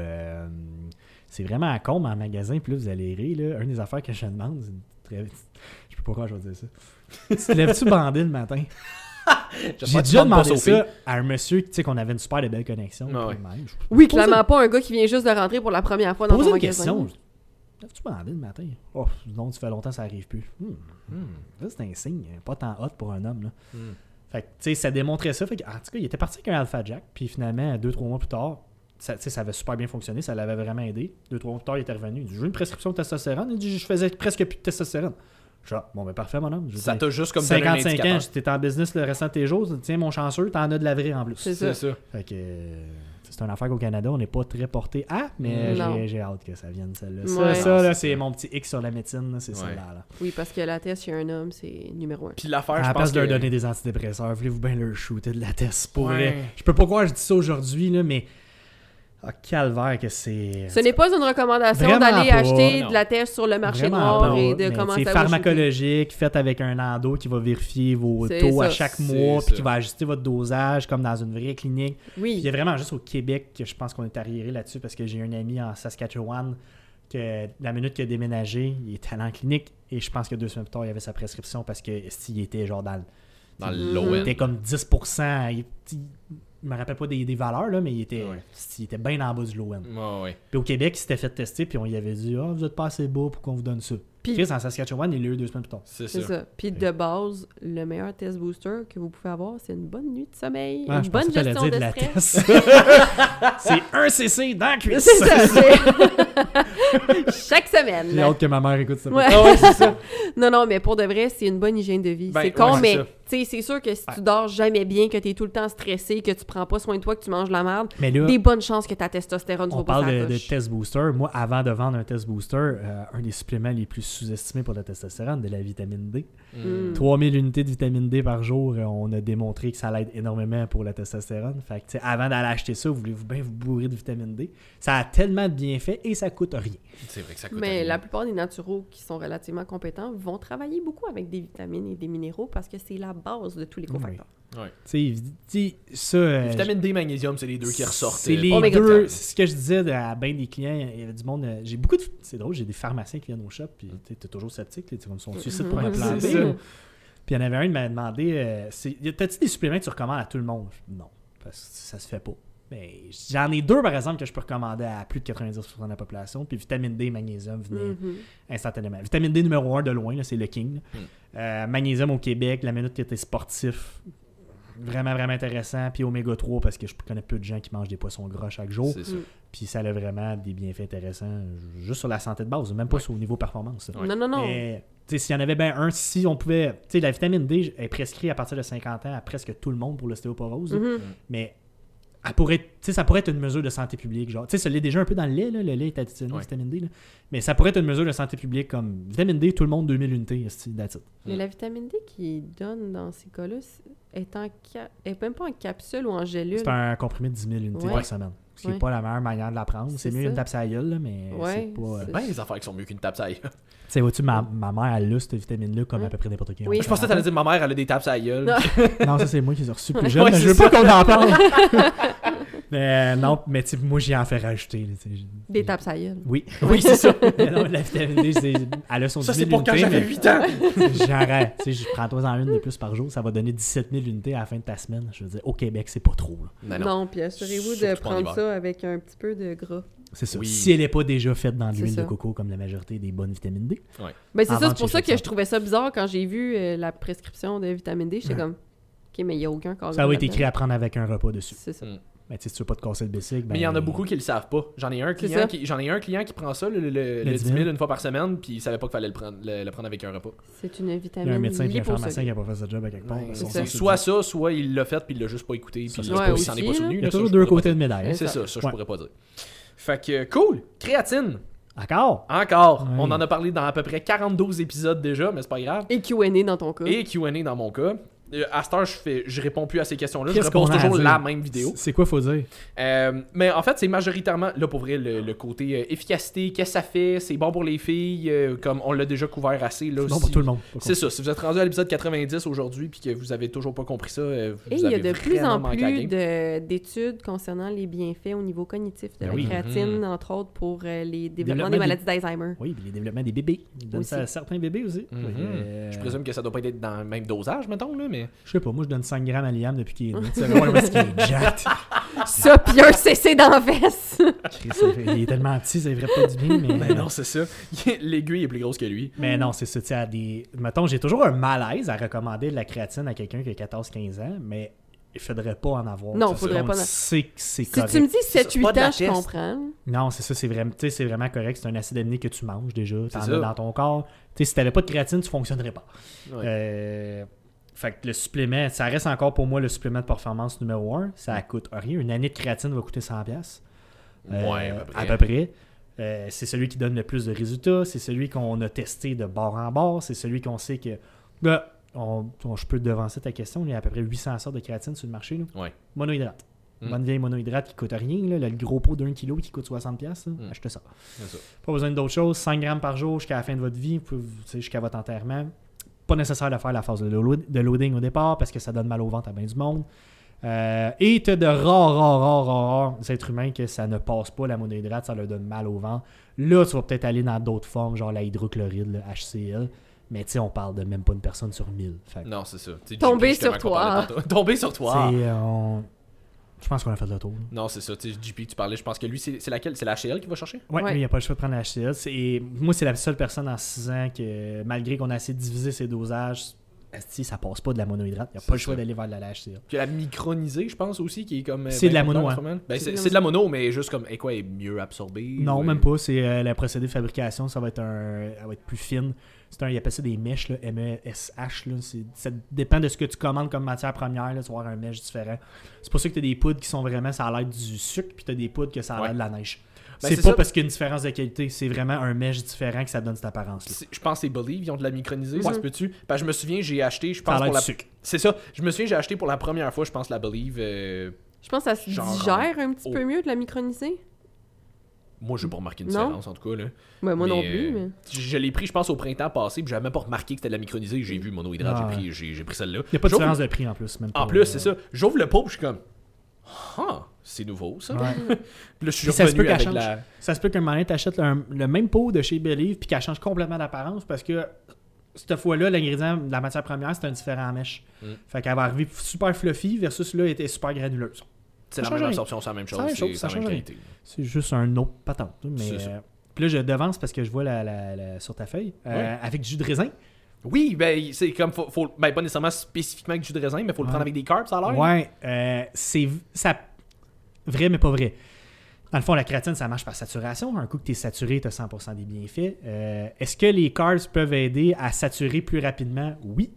C'est vraiment à con, mais en magasin, puis là, vous allez rire. Là, une des affaires que je demande, c'est une très... je sais pas pourquoi je vais dire ça. tu te lèves-tu bandé le matin? J'ai tu déjà demandé ça à un monsieur tu sais, qu'on avait une super de belle connexion. Ah ouais. puis même, je- Oui, clairement pas un gars qui vient juste de rentrer pour la première fois dans Pose ton une magasin. question. Lèves-tu bandé le matin? Oh, non, ça fait longtemps que ça arrive plus. Hmm, Hmm. Là, c'est un signe, pas tant hot pour un homme. Là. Hmm. Fait que, tu sais, ça démontrait ça. Fait que, en tout cas, il était parti avec un Alpha Jack. Puis finalement, deux, trois mois plus tard, ça, ça avait super bien fonctionné. Ça l'avait vraiment aidé. Deux, trois mois plus tard, il était revenu. Il dit J'ai une prescription de testostérone. Il dit Je faisais presque plus de testostérone. Je dis Ah, Bon, ben parfait, mon homme. Je Ça t'a juste comme donné un 55 ans, j'étais en business le restant de tes jours. Tiens, mon chanceux, t'en as de la vraie en plus. C'est ça. ça. Fait que euh, c'est une affaire qu'au Canada, on n'est pas très porté à, mais Non. j'ai- hâte que ça vienne, celle-là. Ouais. Ça, ça, là, C'est mon petit X sur la médecine, c'est Ouais. celle-là. Là. Oui, parce que la test chez un homme, c'est numéro un. Puis l'affaire, À je la pense place de leur donner des antidépresseurs, voulez-vous bien leur shooter de la test pour Ouais. Je peux pas croire que je dis ça aujourd'hui, là, mais. Ah, calvaire que c'est. Ce n'est pas une recommandation d'aller acheter non. de la test sur le marché Vraiment noir pas, et de mais commencer C'est pharmacologique, fait avec un endo qui va vérifier vos taux à chaque mois, ça. puis qui va ajuster votre dosage comme dans une vraie clinique. Puis il y Oui. a vraiment juste au Québec que je pense qu'on est arriéré là-dessus parce que j'ai un ami en Saskatchewan que la minute qu'il a déménagé, il était allé en clinique et je pense que deux semaines plus tard, il avait sa prescription parce que s'il était genre dans le. Dans Mhm. Il était comme 10%. Il, me rappelle pas des, des valeurs, là, mais il était, Ouais. il était bien en bas du low end. Ouais, ouais. Puis au Québec, il s'était fait tester, puis on y avait dit Ah, vous êtes pas assez beau pour qu'on vous donne ça. Puis- Chris, en Saskatchewan, il l'a eu deux semaines plus tard. C'est C'est ça. ça. Puis de base, le meilleur test booster que vous pouvez avoir, c'est une bonne nuit de sommeil, Ah, une je bonne gestion dire de la stress. c'est un CC dans la cuisse. C'est ça. Chaque semaine. J'ai hâte que ma mère écoute ça. Ouais. Ah ça. Non, non, mais pour de vrai, c'est une bonne hygiène de vie. Ben, c'est con, mais ça. Tu sais, c'est sûr que si tu dors jamais bien, que tu es tout le temps stressé, que tu prends pas soin de toi, que tu manges de la merde, Mais là, des bonnes chances que ta testostérone on soit pas parle de, test booster. Moi, avant de vendre un test booster, euh, un des suppléments les plus sous-estimés pour la testostérone, de la vitamine D. Mm. 3000 unités de vitamine D par jour, euh, on a démontré que ça l'aide énormément pour la testostérone. Fait que, avant d'aller acheter ça, voulez-vous bien vous bourrer de vitamine D? Ça a tellement de bienfaits et ça coûte rien. C'est vrai que ça coûte Mais rien. la plupart des naturaux qui sont relativement compétents vont travailler beaucoup avec des vitamines et des minéraux parce que c'est la base de tous les cofacteurs. Ça. euh, Vitamine D, magnésium, c'est les deux qui ressortent. C'est les Oméga deux. C'est ce que je disais à bien des clients. Il y avait du monde. euh, J'ai beaucoup de. C'est drôle, j'ai des pharmaciens qui viennent au shop. Puis tu es toujours sceptique. là, tu sais, comme son suicide pour un plan B. C'est ça. là? Puis il y en avait un qui m'a demandé euh, c'est- y a- T'as-tu des suppléments que tu recommandes à tout le monde? Non, parce que ça se fait pas. Mais j'en ai deux, par exemple, que je peux recommander à plus de 90% de la population. Puis vitamine D, magnésium venaient Mhm. instantanément. Vitamine D numéro 1 de loin, c'est le king. Mm. Euh, magnésium au Québec, la minute que tu sportif, vraiment, vraiment intéressant. Puis oméga 3, parce que je connais peu de gens qui mangent des poissons gras chaque jour. C'est ça. Mm. Puis ça a vraiment des bienfaits intéressants, juste sur la santé de base, même pas Ouais. sur au niveau performance. Ouais. Non, non, non. Mais, tu sais, s'il y en avait bien un, si on pouvait. Tu sais, la vitamine D est prescrite à partir de 50 ans à presque tout le monde pour l'ostéoporose. Mhm. Mais elle pourrait, tu sais, ça pourrait être une mesure de santé publique. Genre, tu sais, ça l'est déjà un peu dans le lait, là, le lait est additionné Ouais. vitamine D. là. Mais ça pourrait être une mesure de santé publique comme vitamine D, tout le monde 2000 unités. That's it. Mais la vitamine D qui donne dans ces cas-là est, en ca- est même pas en capsule ou en gélule. C'est un comprimé de 10 000 unités Ouais. par semaine. Ce qui n'est Ouais. pas la meilleure manière de la prendre. C'est C'est mieux une tape la gueule, là, mais Ouais, c'est pas. euh, c'est- Ben, les affaires qui sont mieux qu'une tape saille. Tu sais, vois-tu, ma, ma mère, elle a cette vitamine-là comme Mm. à peu près n'importe qui. Oui. Je pensais que t'allais dire ma mère, elle a des tapes à gueule. Non. Non, ça, c'est moi qui les ai reçus plus jeune. Ouais, mais je veux c'est pas qu'on en parle. mais euh, non, mais tu moi, j'y en fais rajouter. là. Des tapes à gueule. Oui. Oui, c'est ça. Mais non, la vitamine D, c'est- elle a son Ça, 10 c'est 000 pour quand j'avais mais 8 ans. J'arrête. Tu sais, je prends toi en une de plus par jour, ça va donner 17 000 unités à la fin de ta semaine. Je veux dire, au Québec, c'est pas trop. Ben non. non. puis assurez-vous de prendre ça avec un petit peu de gras. C'est ça. Oui. Si elle n'est pas déjà faite dans l'huile de coco comme la majorité des bonnes vitamines D. Ben c'est ça, c'est pour ça que je trouvais ça bizarre quand j'ai vu euh, la prescription de vitamine D. J'étais Ouais. comme, OK, mais il n'y a aucun corps Ça va être écrit à prendre avec un repas dessus. C'est ça. Mm. Mais tu sais, si tu veux pas te casser le bicycle, ben, Mais il y en a beaucoup qui le savent pas. J'en ai un client qui j'en ai un client qui prend ça le, le, le, Le 10 000 10 000 une fois par semaine puis il savait pas qu'il fallait le prendre le, le prendre avec un repas. C'est une Il y vitamine a un médecin et un liposolide. pharmacien qui a pas fait ce job à quelque part. Ouais, ça. censés Soit ça, soit il l'a fait puis il l'a juste pas écouté puis Ça, il s'en ouais, est pas souvenu. Il y a toujours deux côtés de médaille. C'est ça. ça, je pourrais pas dire. Fait que cool, créatine. D'accord. Encore, Ouais. on en a parlé dans à peu près 42 épisodes déjà, mais c'est pas grave. Et Q&A dans ton cas. Et Q&A dans mon cas. Euh, à cette heure, je, fais, je réponds plus à ces questions-là. Je repose toujours la même vidéo. C'est quoi, faut dire? Euh, mais en fait, c'est majoritairement, là pour vrai, le, le côté euh, efficacité, qu'est-ce que ça fait, c'est bon pour les filles, euh, comme on l'a déjà couvert assez. Là, C'est bon si- pour tout le monde. C'est ça, si vous êtes rendu à l'épisode 90 aujourd'hui puis que vous avez toujours pas compris ça, euh, vous Et il y a de plus en plus d'études concernant les bienfaits au niveau cognitif de Ben la oui. créatine, Mhm. entre autres pour euh, les développements Développement des des- maladies d'Alzheimer. Oui, puis les développements des bébés. Ils donnent ça à certains bébés aussi. Mhm. Euh, Je présume que ça doit pas être dans le même dosage, mettons, là, mais... Je sais pas, moi je donne 5 grammes à Liam depuis qu'il est né. Tu sais, qu'il est jacked. Ça, puis un CC dans la veste! Chris, ça fait- il est tellement petit, ça ferait pas du bien, mais. Ben non, c'est ça. L'aiguille est plus grosse que lui. Mais non, c'est ça. tu sais, des... Mettons, j'ai toujours un malaise à recommander de la créatine à quelqu'un qui a 14-15 ans, mais il faudrait pas en avoir. Non, C'est faudrait ça. pas en- c'est Si correct. tu me dis C'est 7-8 pas de la ans, je comprends. Non, c'est ça, c'est vraiment, tu sais, c'est vraiment correct. C'est un acide aminé que tu manges déjà. T'en C'est as dans ton corps. Tu sais, si t'avais pas de créatine, tu fonctionnerais pas. Ouais. Euh, Fait que le supplément, ça reste encore pour moi le supplément de performance numéro 1. Ça coûte rien. Une année de créatine va coûter 100$. Euh, ouais, à peu près. à peu près. Euh, c'est celui qui donne le plus de résultats. C'est celui qu'on a testé de bord en bord. C'est celui qu'on sait que. Là, on- on- je peux te devancer ta question. Il y a à peu près 800 sortes de créatine sur le marché. Là. Ouais. Monohydrate. Mm. Bonne vieille monohydrate qui coûte rien. Là, le gros pot d'un kilo qui coûte 60$. Là. Mm. Achetez ça. Ça. Pas besoin d'autre chose. 5 grammes par jour jusqu'à la fin de votre vie, jusqu'à votre enterrement. Pas nécessaire de faire la phase de, load- de loading au départ parce que ça donne mal au ventre à bien du monde. Euh, et t'as de rares, rares, rares, rares, rares êtres humains que ça ne passe pas la monohydrate, ça leur donne mal au ventre. Là, tu vas peut-être aller dans d'autres formes, genre la hydrochloride, le HCl. Mais tu sais, on parle de même pas une personne sur 1000. Fait que, Non, c'est ça. Tu Tomber sur toi. Tomber sur toi. tu sais, on- Je pense qu'on a fait le tour. Non, c'est ça. Tu sais, JP, tu parlais, je pense que lui, c'est laquelle? C'est la HCL qui va chercher? Ouais, Ouais. lui, il a pas le choix de prendre la HCL. C'est- Moi, c'est la seule personne en 6 ans que, malgré qu'on a essayé de diviser ses dosages, esti, ça passe pas de la monohydrate. Il a C'est pas le choix ça. d'aller vers la HCL. Puis la micronisée, je pense aussi, qui est comme. C'est de la mono, hein. Ben, C'est de la de la mono, mais juste comme. Et quoi, est mieux absorbée Non, ou, même euh, pas. C'est euh, le procédé de fabrication. Ça va être un, elle va être plus fine. C'est un, il appelle ça des mèches, là, M-E-S-H. là. C'est- Ça dépend de ce que tu commandes comme matière première. Là, tu vas avoir un mèche différent. C'est pour ça que tu as des poudres qui sont vraiment, ça a l'air du sucre, puis tu as des poudres que ça a l'air Ouais. de la neige. Ben, c'est c'est pas ça. parce qu'il y a une différence de qualité, c'est vraiment un mèche différent que ça donne cette apparence-là. c'est- Je pense que c'est Believe, ils ont de la micronisée, ça se peut-tu? Ben, je me souviens, j'ai acheté, je Ça a pense l'air pour la. sucre. C'est ça, je me souviens, j'ai acheté pour la première fois, je pense, la Believe. euh, Je pense que ça se Genre, digère un petit oh. peu mieux de la micronisée. Moi, j'ai pas remarqué une Non? différence, en tout cas. Là. Ouais, moi non Mais, plus, euh, mais. Je, je l'ai pris, je pense, au printemps passé, puis j'avais même pas remarqué que c'était de la micronisée. J'ai vu monohydrate, Ah, j'ai pris, j'ai, j'ai pris celle-là. Il n'y a pas de différence de prix en plus. Même En plus, euh, c'est ça. J'ouvre le pot, je suis comme. Ah, c'est nouveau, ça. Ouais. Puis là, je suis ça se peut avec change. la. Ça se peut qu'un moment t'achètes le, le même pot de chez Believe puis qu'elle change complètement d'apparence parce que cette fois-là, l'ingrédient de la matière première, c'est un différent mèche. Mm. Fait qu'elle va arriver super fluffy versus là, elle était super granuleuse. C'est la Ça même absorption, c'est la même chose. C'est la même qualité. C'est juste un autre patente. Mais, euh, puis là, je devance parce que je vois la, la- la- sur ta feuille euh, avec du jus de raisin. Oui, ben, c'est comme. Faut, faut- ben, pas nécessairement spécifiquement avec du jus de raisin, mais faut le Ouais. prendre avec des carbs, ça a l'air. Ouais, euh, c'est ça, vrai mais pas vrai. Dans le fond, la créatine, ça marche par saturation. Un coup que tu es saturé, tu as 100% des bienfaits. Euh, Est-ce que les carbs peuvent aider à saturer plus rapidement? Oui.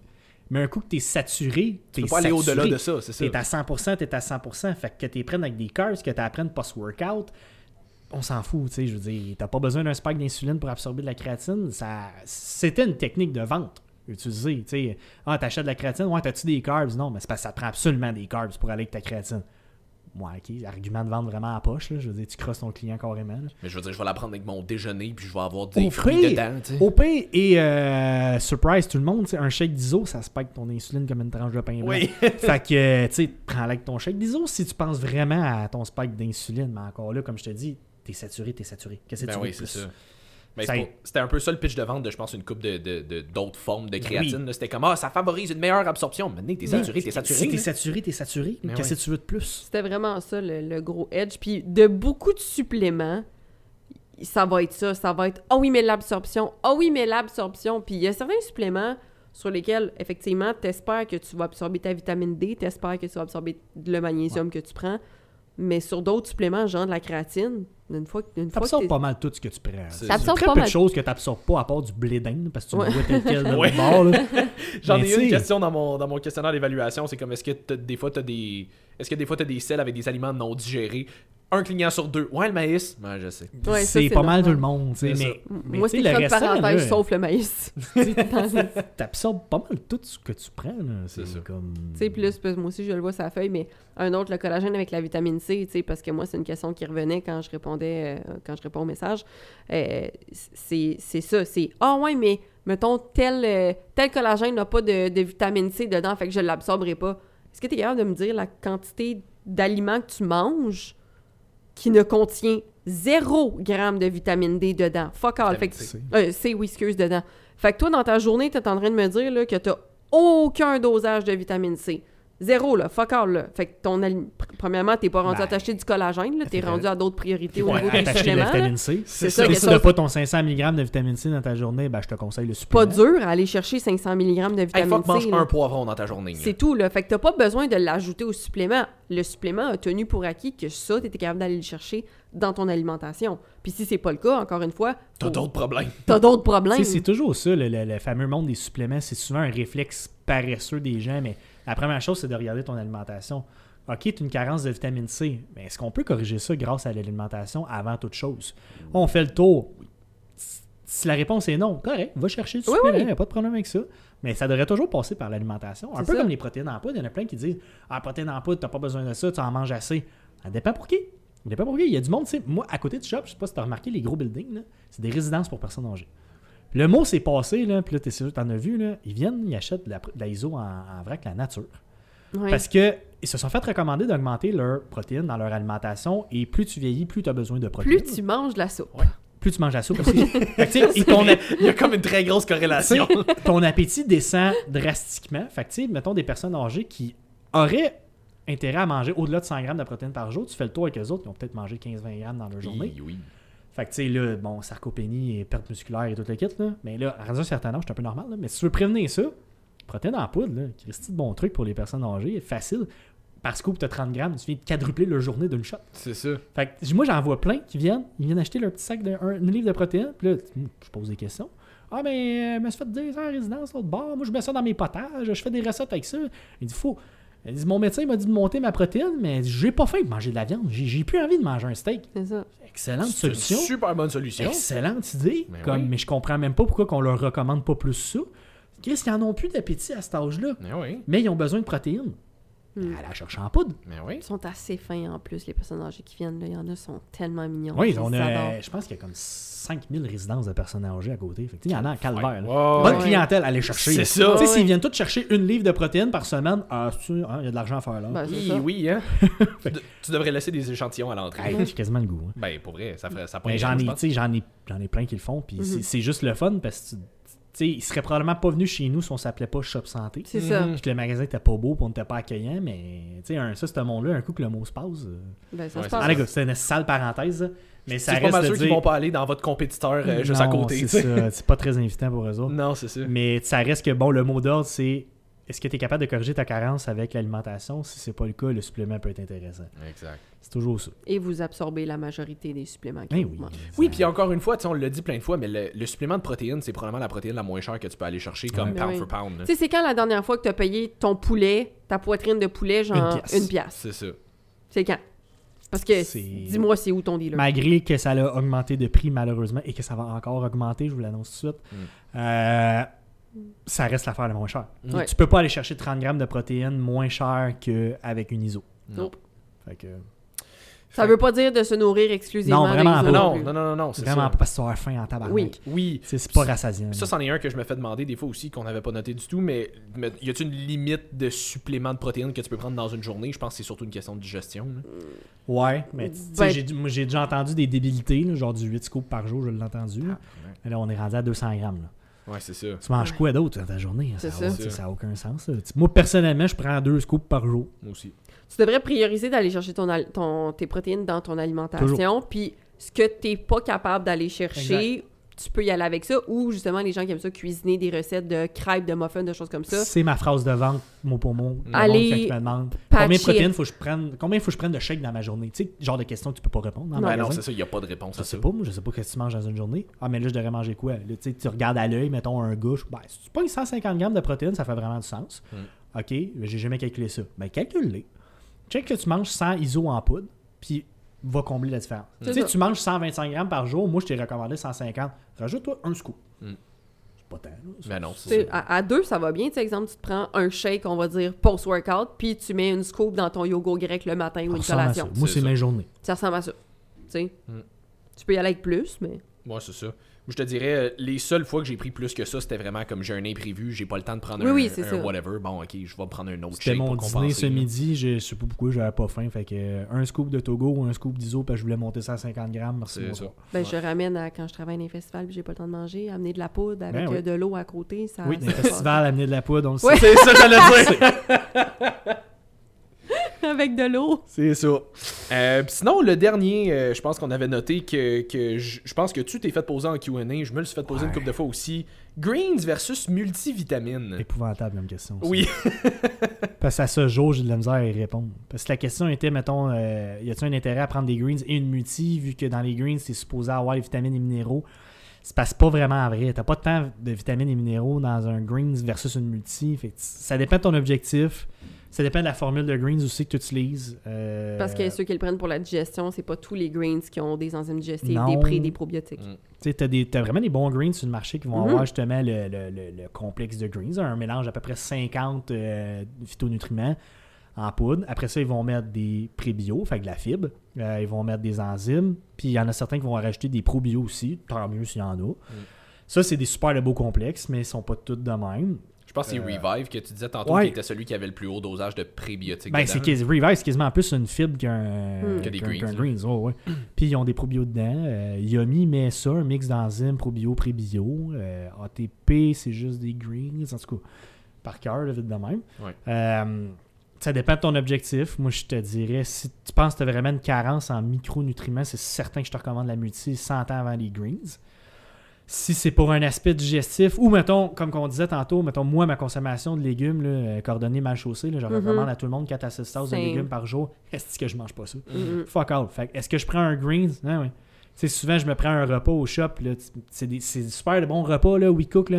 Mais un coup que tu es saturé, Tu tu peux pas aller au-delà de ça, c'est ça. Tu es à 100%, tu es à 100%. Fait que tu prennes avec des carbs, que tu apprennes post-workout, on s'en fout. tu sais, Je veux dire, tu pas besoin d'un spike d'insuline pour absorber de la créatine. Ça, C'était une technique de vente utilisée. tu sais. Ah, t'achètes de la créatine, ouais, t'as-tu des carbs? Non, mais c'est parce que ça prend absolument des carbs pour aller avec ta créatine. Ouais, ok, argument de vente vraiment à poche, là. Je veux dire, tu crosses ton client carrément. là. Mais je veux dire, je vais la prendre avec mon déjeuner, puis je vais avoir des Au fruits dedans, tu sais. Au pire, et euh, surprise tout le monde, un shake d'ISO, ça spike ton insuline comme une tranche de pain blanc. Oui. fait que, tu sais, prends avec ton shake d'ISO si tu penses vraiment à ton spike d'insuline. Mais encore là, comme je te dis, t'es saturé, t'es saturé. Qu'est-ce que Ben tu veux oui, plus? ça. Mais Ça C'était un peu ça le pitch de vente de, je pense, une coupe de, de- de- d'autres formes de créatine. Oui. C'était comme, ah, ça favorise une meilleure absorption. Maintenant, t'es saturé, t'es saturé. Si t'es saturé, t'es saturé. Mais Qu'est-ce que tu veux de plus? C'était vraiment ça, le, le gros edge. Puis de beaucoup de suppléments, ça va être ça. Ça va être Ah oui, mais l'absorption. Ah oui, mais l'absorption. Puis il y a certains suppléments sur lesquels, effectivement, t'espères que tu vas absorber ta vitamine D, t'espères que tu vas absorber le magnésium que tu prends. Mais sur d'autres suppléments, genre de la créatine, une fois, que- une fois que pas mal tout ce que tu prends. C'est- très pas peu mal. de choses que t'absorbes pas à part du blé d'Inde parce que tu Ouais. vois tel quel Ouais. bord. J'en ai une tu question dans mon, dans mon questionnaire d'évaluation. C'est comme, est-ce que des fois, t'as des. Est-ce que des fois, t'as des selles avec des aliments non digérés? Un client sur deux. Ouais, le maïs. Ouais, je sais. Ouais, c'est pas mal tout le monde, tu sais, C'est mais, mais Moi, c'est le restant, parenthèses, là, sauf le maïs. t'absorbes pas mal tout ce que tu prends. C'est comme... Tu sais, puis là, c'est parce que moi aussi, je le vois sur la feuille, mais un autre, le collagène avec la vitamine C, tu sais, parce que moi, c'est une question qui revenait quand je répondais, euh, quand je réponds au message. Euh, c'est c'est ça, c'est « Ah ouais, mais mettons, tel, euh, tel collagène n'a pas de, de vitamine C dedans, fait que je ne l'absorberai pas. » Est-ce que tu es capable de me dire la quantité d'aliments que tu manges qui ne contient 0 gramme de vitamine D dedans? Fuck all. Fait que, C. euh, C, oui, excuse, dedans. Fait que toi, dans ta journée, tu es en train de me dire là, que tu aucun dosage de vitamine C. Zéro, là. Fuck all, là. Fait que ton ali- pr- Premièrement, t'es pas rendu Ben, à t'acheter du collagène, là. T'es rendu à d'autres priorités au niveau à des t'acheter de la vitamine C. C'est ça, si t'as pas ton 500 mg de vitamine C dans ta journée, ben, je te conseille le supplément. pas dur à aller chercher 500 mg de Hey, vitamine fuck, mange C. là. un poivron dans ta journée. C'est tout, là. Fait que t'as pas besoin de l'ajouter au supplément. Le supplément a tenu pour acquis que ça, t'étais capable d'aller le chercher dans ton alimentation. Puis si c'est pas le cas, encore une fois, T'as faut- d'autres problèmes. t'as d'autres problèmes. c'est toujours ça, le, le- le fameux monde des suppléments. C'est souvent un réflexe paresseux des gens, mais la première chose, c'est de regarder ton alimentation. OK, tu as une carence de vitamine C, mais est-ce qu'on peut corriger ça grâce à l'alimentation avant toute chose? On fait le tour. Si la réponse est non, correct, va chercher du supplément, il n'y a pas de problème avec ça. Mais ça devrait toujours passer par l'alimentation. Un peu ça. comme les protéines en poudre, il y en a plein qui disent Ah, protéines en poudre, tu pas besoin de ça, tu en manges assez. Ça dépend pour qui. Ça dépend pour qui. Il y a du monde, tu sais, moi, à côté du shop, je sais pas si tu as remarqué les gros buildings, c'est des résidences pour personnes âgées. Le mot s'est passé, là, puis là, t'es sûr, t'en as vu, là, ils viennent, ils achètent de la, de la ISO en, en vrac la nature. Ouais. Parce que ils se sont fait recommander d'augmenter leurs protéines dans leur alimentation, et plus tu vieillis, plus tu as besoin de protéines. Plus tu manges de la soupe. Plus tu manges la soupe aussi. Fait que, et ton, Il y a comme une très grosse corrélation. ton appétit descend drastiquement. Fait que, tu sais, mettons des personnes âgées qui auraient intérêt à manger au-delà de 100 grammes de protéines par jour. Tu fais le tour avec eux autres, ils ont peut-être mangé 15-20 grammes dans leur journée. Oui, oui. Fait que, tu sais, là, bon, sarcopénie et perte musculaire et tout le kit, là. Mais là, à un certain âge, c'est un peu normal, là. Mais si tu veux prévenir ça, protéines en poudre, là, c'est de bon truc pour les personnes âgées, facile. Par scoop, tu as 30 grammes, tu viens de quadrupler leur journée d'une shot. C'est ça. Fait que moi, j'en vois plein qui viennent, ils viennent acheter leur petit sac de un, une livre de protéines, puis là, je pose des questions. Ah, mais euh, je me suis fait dire en résidence, l'autre bord, moi, je mets ça dans mes potages, je fais des recettes avec ça. Il dit, faut. Il dit, mon médecin m'a dit de monter ma protéine, mais j'ai pas faim de manger de la viande. J'ai plus envie de manger un steak. C'est ça. Excellente une solution. super bonne solution. Excellente idée. Ben Comme, oui. Mais je comprends même pas pourquoi qu'on leur recommande pas plus ça. Chris, ils en ont plus d'appétit à cet âge-là? Mais oui. Mais ils ont besoin de protéines. Hmm. Elle la cherche en poudre. Mais oui. Ils sont assez fins en plus, les personnes âgées qui viennent. Là. Il y en a qui sont tellement mignons. Oui, Je on a, je pense qu'il y a comme 5000 résidences de personnes âgées à côté. Fait que, il y en a en calvaire. Ouais, Bonne ouais. clientèle à aller chercher. C'est ça. Tu sais, Ouais, s'ils ouais. viennent tous chercher une livre de protéines par semaine, ah, tu- hein, il y a de l'argent à faire là. Ben, Oui, ça. oui, hein. tu, de- tu devrais laisser des échantillons à l'entrée. Hey, J'ai quasiment le goût. hein. Ben, pour vrai, ça ferait ça j'en je ai, pense. tu sais, j'en ai, j'en ai plein qui le font. Puis c'est- c'est juste le fun parce que tu sais, ils seraient probablement pas venus chez nous si on s'appelait pas Shop Santé. C'est ça. Puis que le magasin était pas beau, puis on n'était pas accueillant, mais tu sais, un- ça, ce monde-là, un coup que le mot se passe. euh, Ben, ça Ouais, se c'est Ah, passe. c'est une sale parenthèse, mais ça C'est pas reste mal qu'ils dire- vont pas aller dans votre compétiteur euh, juste à côté. C'est ça, c'est pas très invitant pour eux autres. Non, c'est ça. Mais ça reste que, bon, le mot d'ordre, c'est est-ce que tu es capable de corriger ta carence avec l'alimentation? Si c'est pas le cas, le supplément peut être intéressant. Exact. C'est toujours ça. Et vous absorbez la majorité des suppléments. Eh qu'ils oui. Oui, puis encore une fois, on l'a dit plein de fois, mais le, le supplément de protéines, c'est probablement la protéine la moins chère que tu peux aller chercher comme Ouais. pound Oui. for pound. là. Tu sais, c'est quand la dernière fois que tu as payé ton poulet, ta poitrine de poulet, genre Une pièce. C'est ça. C'est quand? Parce que, dis-moi, c'est où ton dealer? Malgré que ça a augmenté de prix, malheureusement, et que ça va encore augmenter, je vous l'annonce tout de suite, Mm. euh, ça reste l'affaire la moins chère. Mm. Ouais. Tu peux pas aller chercher 30 grammes de protéines moins cher qu'avec une ISO. Non. Nope. Fait que, Ça veut pas dire de se nourrir exclusivement Non, vraiment Non, non, non, non, non, c'est vraiment pas parce que tu faim en tabarnak. Oui. Oui. C'est pas rassasiant. Ça, c'en est un que je me fais demander des fois aussi qu'on n'avait pas noté du tout, mais, mais y a-t-il une limite de supplément de protéines que tu peux prendre dans une journée? Je pense que c'est surtout une question de digestion. là. Ouais, mais Ben- j'ai- déjà entendu des débilités, là, genre du 8 scoops par jour, je l'ai entendu. là. Mais là, on est rendu à 200 grammes. là. Ouais, c'est ça. Tu manges quoi d'autre dans ta journée? C'est Ça ça. n'a aucun sens. Moi, personnellement, je prends deux scoops par jour. Moi aussi. Tu devrais prioriser d'aller chercher ton- tes protéines dans ton alimentation. Puis ce que tu n'es pas capable d'aller chercher, tu peux y aller avec ça. Ou justement, les gens qui aiment ça, cuisiner des recettes de crêpes, de muffins, de choses comme ça. C'est ma phrase de vente, mot pour mot. Le Allez me demande combien de protéines faut que je prenne, combien faut que je prenne de shake dans ma journée? Tu sais, genre de questions que tu peux pas répondre Non. Ben non, c'est ça, il n'y a pas de réponse Je à ça. sais pas, moi, je sais pas qu'est-ce que tu manges dans une journée. Ah, mais là, je devrais manger quoi? Là, tu sais, tu regardes à l'œil, mettons un gauche. Ben, si tu pognes 150 grammes de protéines, ça fait vraiment du sens. Mm. OK, mais j'ai jamais calculé ça. Ben, calcule-les. Check que tu manges 100 ISO en poudre, puis va combler la différence. Tu sais, tu manges 125 grammes par jour, moi, je t'ai recommandé 150. Rajoute-toi un scoop. Mm. C'est pas tant, là. Ben non, c'est à, à deux, ça va bien. Tu exemple, tu te prends un shake, on va dire post-workout, puis tu mets une scoop dans ton yogourt grec le matin ou une collation. Moi, C'est mes journées. Ça ressemble à ça. Tu sais? Mm. Tu peux y aller avec plus, mais. Moi, c'est ça. Je te dirais, euh, les seules fois que j'ai pris plus que ça, c'était vraiment comme j'ai un imprévu, j'ai pas le temps de prendre Oui, un, oui, c'est un ça. whatever. Bon, ok, je vais prendre un autre C'était shake mon pour dîner ce là. midi, je sais pas pourquoi j'avais pas faim. Fait que euh, un scoop de Togo, un scoop d'ISO, parce que je voulais monter ça à 50 grammes. Merci. Ça. Ben, Ouais. je ramène à quand je travaille dans les festivals puis j'ai pas le temps de manger, amener de la poudre avec Ben oui. euh, de l'eau à côté, ça. Oui, ça festivals, amener de la poudre, on le Ouais. sait. C'est ça, j'allais dire. avec de l'eau. C'est ça. Euh, sinon, le dernier, euh, je pense qu'on avait noté que, que je pense que tu t'es fait poser en QA. Je me le suis fait poser une couple de fois aussi. Greens versus multivitamines. Épouvantable comme question. ça. Oui. Parce qu'à ce jour, j'ai de la misère à y répondre. Parce que la question était, mettons, euh, y a-t-il un intérêt à prendre des greens et une multi, vu que dans les greens, c'est supposé avoir les vitamines et minéraux? Que c'est pas vraiment vrai. T'as pas tant de vitamines et minéraux dans un greens versus une multi. Fait ça dépend de ton objectif. Ça dépend de la formule de greens aussi que tu utilises. Euh, Parce que ceux qui le prennent pour la digestion, c'est pas tous les greens qui ont des enzymes digestives, Non. des pré, des probiotiques. Mm. Tu sais, t'as, des- t'as vraiment des bons greens sur le marché qui vont Mhm. avoir justement le, le- le- le complexe de greens, un mélange d'à peu près 50 euh, phytonutriments en poudre. Après ça, ils vont mettre des prébio, fait que de la fibre. Euh, ils vont mettre des enzymes. Puis il y en a certains qui vont rajouter des probio aussi, tant mieux s'il y en a. Ça, c'est des super de beaux complexes, mais ils sont pas tous de même. Je pense que c'est Euh, Revive que tu disais tantôt ouais. qui était celui qui avait le plus haut dosage de prébiotiques. Ben, dedans. c'est Revive, c'est quasiment plus une fibre qu'un Hmm. Greens, greens, ouais, ouais. Puis ils ont des probio dedans. Euh, Yummy met ça, un mix d'enzymes probio, prébio. Euh, ATP, c'est juste des greens. En tout cas, par cœur, vite de même. Ouais. Euh, Ça dépend de ton objectif. Moi, je te dirais, si tu penses que tu as vraiment une carence en micronutriments, c'est certain que je te recommande la multi 100 ans avant les greens. Si c'est pour un aspect digestif, ou mettons, comme on disait tantôt, mettons, moi, ma consommation de légumes, là, euh, coordonnée mal chaussée, là, je Mhm. recommande à tout le monde 4 à 6 tasses de légumes par jour. Est-ce que je mange pas ça? Mhm. Fuck all. Fait que est-ce que je prends un greens? Ah oui. Tu sais, souvent, je me prends un repas au shop. C'est des, c'est des super de bons repas, là, We Cook. Là.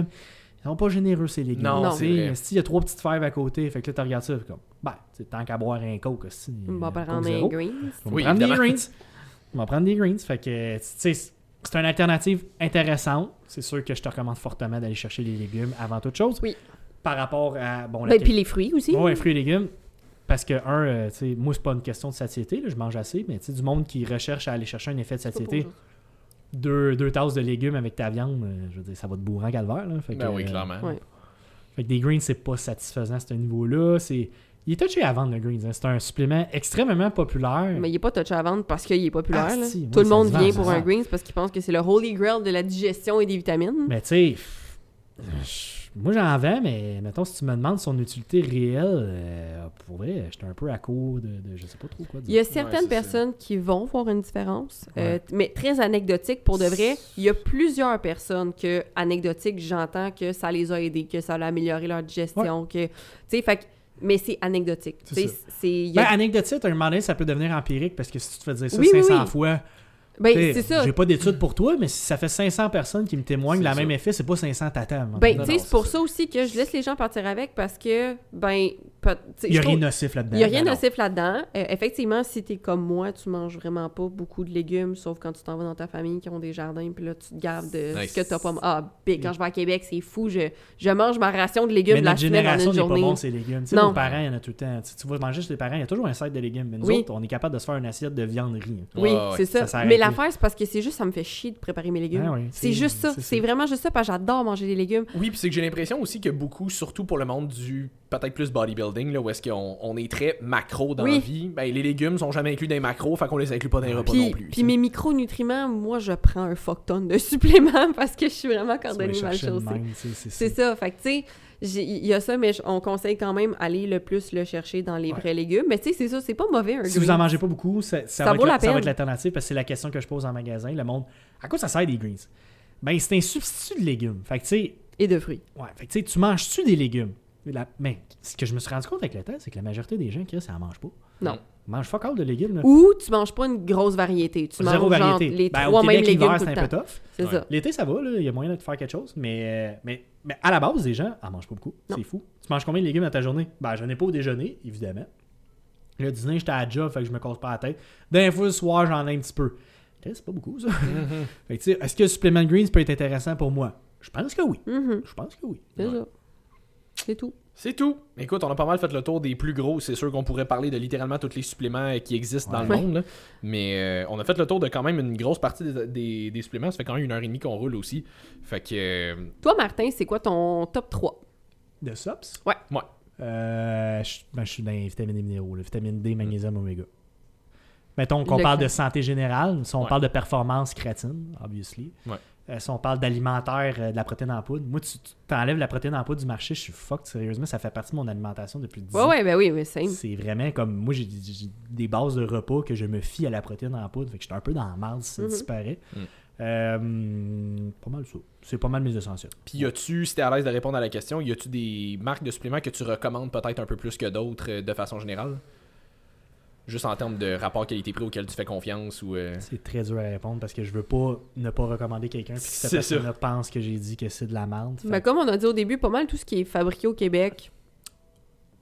Ils sont pas généreux, ces légumes. Non, Non. c'est vrai. Il y a trois petites fèves à côté? Fait que là, tu regardes ça. fait comme, ben, c'est tant qu'à boire un coke. aussi, On va euh, prendre zéro. greens. On va prendre des greens. On va prendre des greens. Fait que, tu sais, c'est une alternative intéressante. C'est sûr que je te recommande fortement d'aller chercher les légumes avant toute chose. Oui. Par rapport à. Bon, Ben, puis les fruits aussi. Ouais, fruits et légumes. Parce que, un, euh, tu sais, moi, c'est pas une question de satiété, là, je mange assez, mais tu sais, du monde qui recherche à aller chercher un effet de satiété, deux, deux tasses de légumes avec ta viande, euh, je veux dire, ça va te bourrer en calvaire. Là. Fait que, Ben oui, euh, clairement. Ouais. fait que des greens, c'est pas satisfaisant à ce niveau-là. C'est... Il est touché à vendre, le greens. hein. C'est un supplément extrêmement populaire. Mais il est pas touché à vendre parce qu'il est populaire. Ah, là. si, Tout le monde vend, vient pour un greens parce qu'il pense que c'est le holy grail de la digestion et des vitamines. Mais tu sais, moi j'en vends, mais mettons, si tu me demandes son utilité réelle, euh, pour vrai, j'étais un peu à court de, de je sais pas trop quoi dire. Il y a Ouais, certaines ça. personnes qui vont voir une différence, euh, mais très anecdotique pour de vrai. Il y a plusieurs personnes que, anecdotiques, j'entends que ça les a aidés, que ça a amélioré leur digestion, que... Tu sais, fait que- Mais c'est anecdotique. C'est a- Ben, anecdotique, à un moment donné, ça peut devenir empirique parce que si tu te fais dire ça Oui, oui, 500 oui. fois, Ben, c'est ça. j'ai pas d'études pour toi, mais si ça fait 500 personnes qui me témoignent ça. même effet, c'est pas 500 tatas. à un moment Ben, c'est pour ça. ça aussi que je laisse les gens partir avec parce que, ben, il y a rien nocif là-dedans. Il n'y a rien Ben nocif là-dedans. Euh, effectivement, si t'es comme moi, tu manges vraiment pas beaucoup de légumes, sauf quand tu t'en vas dans ta famille qui ont des jardins, puis là, tu te gardes de Nice. ce que t'as pas... Ah, big, quand je vais à Québec, c'est fou, je, je mange ma ration de légumes Mais la semaine en génération une n'est pas journée. bon, ces légumes. Tu sais, Non. nos parents, il y en a tout le temps. Tu, tu vas manger chez tes parents, il y a toujours un side de légumes. Mais nous Oui. autres, on est capable de se faire une assiette de vianderie. Oui, c'est ça. Mais l'affaire, c'est parce que c'est juste, ça me fait chier de préparer mes légumes. Ah oui, c'est juste ça. c'est vraiment juste ça, parce que j'adore manger des légumes. Oui, puis c'est que j'ai l'impression aussi que beaucoup, surtout pour le monde du peut-être plus bodybuilding, là, où est-ce qu'on on est très macro dans Oui. la vie, ben, les légumes sont jamais inclus dans les macros, fait qu'on les inclut pas dans les repas Puis, non plus. puis mes micronutriments, moi, je prends un fuck ton de suppléments parce que je suis vraiment cordonnier mal chaussée. c'est ça. ça. Fait que, tu sais, il y a ça, mais on conseille quand même aller le plus le chercher dans les Ouais. vrais légumes. Mais tu sais, c'est ça, c'est pas mauvais un Si vous en mangez pas beaucoup, ça, ça, Ça va, vaut être, la ça va être l'alternative parce que c'est la question que je pose en magasin. Le monde, à quoi ça sert des greens? Ben, c'est un substitut de légumes. Fait que, tu sais, Et de fruits. ouais, fait que, tu sais, tu manges-tu des légumes? La- mais ce que je me suis rendu compte avec le temps, c'est que la majorité des gens, Chris, ça en mange pas. Non. Ils mangent fuck all de légumes. là. Ou tu manges pas une grosse variété. Tu Zéro manges genre variété. les Ben, trois au mêmes Québec, légumes l'hiver, tout c'est le un peu temps. tough. C'est Ouais. ça. L'été, ça va, là, il y a moyen de faire quelque chose, mais, mais, mais à la base, des gens en mangent pas beaucoup. Non. C'est fou. Tu manges combien de légumes dans ta journée? Ben, je n'ai pas au déjeuner, évidemment. Le dîner, j'étais à la job, fait que je me casse pas la tête. D'un fois, le soir, j'en ai un petit peu. C'est pas beaucoup, ça. Mhm. Fait que, tu sais, est-ce que le supplément de greens peut être intéressant pour moi? Je pense que oui. Mhm. Je pense que oui. C'est Ouais. ça. C'est tout. C'est tout. Écoute, on a pas mal fait le tour des plus gros. C'est sûr qu'on pourrait parler de littéralement tous les suppléments qui existent dans le monde. là. Mais euh, on a fait le tour de quand même une grosse partie des, des- des suppléments. Ça fait quand même une heure et demie qu'on roule aussi. Fait que. euh, Toi, Martin, c'est quoi ton top 3? De SOPS? Ouais. Ouais. Euh, je, ben, je suis dans les vitamines et minéraux. là. Vitamine D, magnésium, oméga. Mettons qu'on Le parle de santé générale, si on Ouais. parle de performance créatine, obviously. Ouais. Euh, si on parle d'alimentaire, euh, de la protéine en poudre, moi, tu t'enlèves la protéine en poudre du marché, je suis fucked, sérieusement, ça fait partie de mon alimentation depuis 10 Ouais, ans. ouais, ben oui, mais c'est. C'est vraiment comme. Moi, j'ai des bases de repas que je me fie à la protéine en poudre. Fait que j'étais un peu dans la marde si ça Mhm. disparaît. Mm. Euh, pas mal ça. C'est pas mal mes essentiels. Puis y a-tu, si t'es à l'aise de répondre à la question, y a-tu des marques de suppléments que tu recommandes peut-être un peu plus que d'autres de façon générale? Juste en termes de rapport qualité-prix auquel tu fais confiance ou. euh, C'est très dur à répondre parce que je veux pas ne pas recommander quelqu'un puis que cette personne pense que j'ai dit que c'est de la merde. Fait Mais comme on a dit au début, pas mal tout ce qui est fabriqué au Québec.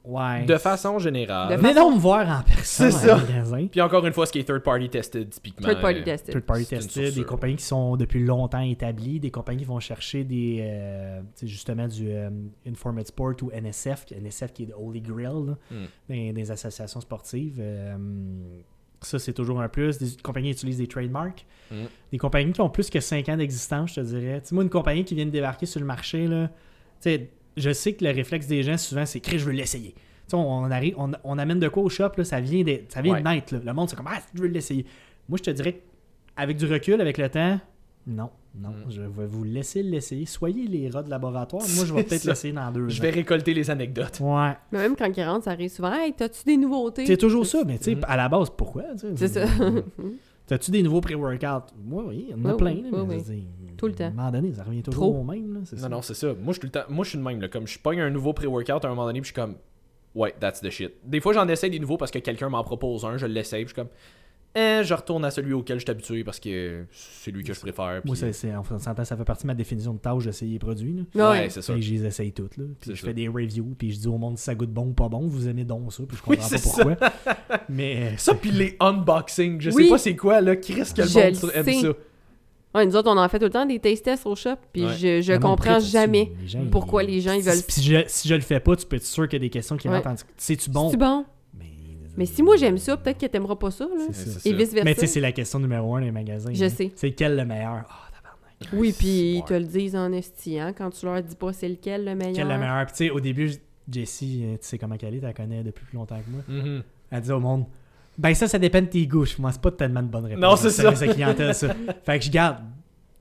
Ouais. De façon générale. De Venez donc me voir en personne C'est ça. en magasin. Puis encore une fois, ce qui est third party tested, typiquement. Third party euh, tested. Third party tested, des compagnies qui sont depuis longtemps établies, des compagnies qui vont chercher des euh, justement du euh, Informed Sport ou NSF, NSF qui est de Holy Grail là, Hmm. des associations sportives. Euh, ça, c'est toujours un plus. Des compagnies utilisent des trademarks. Hmm. Des compagnies qui ont plus que 5 ans d'existence, je te dirais. Tu moi, une compagnie qui vient de débarquer sur le marché, là, tu sais, je sais que le réflexe des gens, souvent, c'est que je veux l'essayer. Tu sais, on, arrive, on, on amène de quoi au shop, là, ça vient, de, ça vient Ouais. de naître. là. Le monde, c'est comme, ah, je veux l'essayer. Moi, je te dirais avec du recul, avec le temps, Non, non. Mm. Je vais vous laisser l'essayer. Soyez les rats de laboratoire. Moi, je vais peut-être l'essayer dans deux Je vais récolter les anecdotes. Ouais. Mais même quand ils rentrent, ça arrive souvent. Hey, t'as-tu des nouveautés? C'est toujours ça, mais tu sais, Mhm. à la base, pourquoi? tu sais? C'est ça. T'as-tu des nouveaux pré-workouts? Moi, oui, il y en a Oui, plein. oui, là, mais oui. Tout le temps. À un moment donné, ça revient toujours Trop. au même. Là, Non, ça. non, c'est ça. Moi, je suis tout le temps. Moi, je suis le même. Là. Comme je pogne un nouveau pré-workout à un moment donné, puis je suis comme, ouais, that's the shit. Des fois, j'en essaye des nouveaux parce que quelqu'un m'en propose un, je l'essaye, puis je suis comme, eh, je retourne à celui auquel je suis habitué parce que c'est lui que je préfère. Moi, c'est, c'est- on s'entend, ça fait partie de ma définition de tâche d'essayer les produits. Là. Ouais, ouais. c'est ça. Fait que je les essaye toutes. Là. Puis C'est je ça. fais des reviews, puis je dis au monde si ça goûte bon ou pas bon. Vous aimez donc ça, puis je comprends c'est pas pourquoi. Mais Ça, puis les unboxings, je Oui. sais pas c'est quoi, là. Chris, que le Je monde le aime sais. ça. Ouais, nous autres, on en fait tout le temps des taste tests au shop, puis Ouais. je, je comprends jamais là-dessus. Les gens, pourquoi ils- les gens, ils Si- veulent... Si je, si je le fais pas, tu peux être sûr qu'il y a des questions qui Ouais. rentrent en C'est-tu bon? C'est bon? Mais, si moi j'aime ça, peut-être que t'aimeras pas ça, là. C'est C'est ça. Et vice-versa. Mais tu sais, c'est la question numéro un des magasins. Je hein. sais. C'est quel le meilleur? Ah, tabarnak. Oui, puis ils te le disent en esti, hein, quand tu leur dis pas c'est lequel le meilleur. Quel le meilleur? Puis tu sais, au début, Jessie, euh, tu sais comment qu'elle est, tu la connais depuis plus longtemps que moi. Mhm. Elle dit au monde, ben ça, ça dépend de tes goûts. Je pense pas tellement de bonnes réponses. Non, c'est ça. clientèle, ça. Fait que je garde.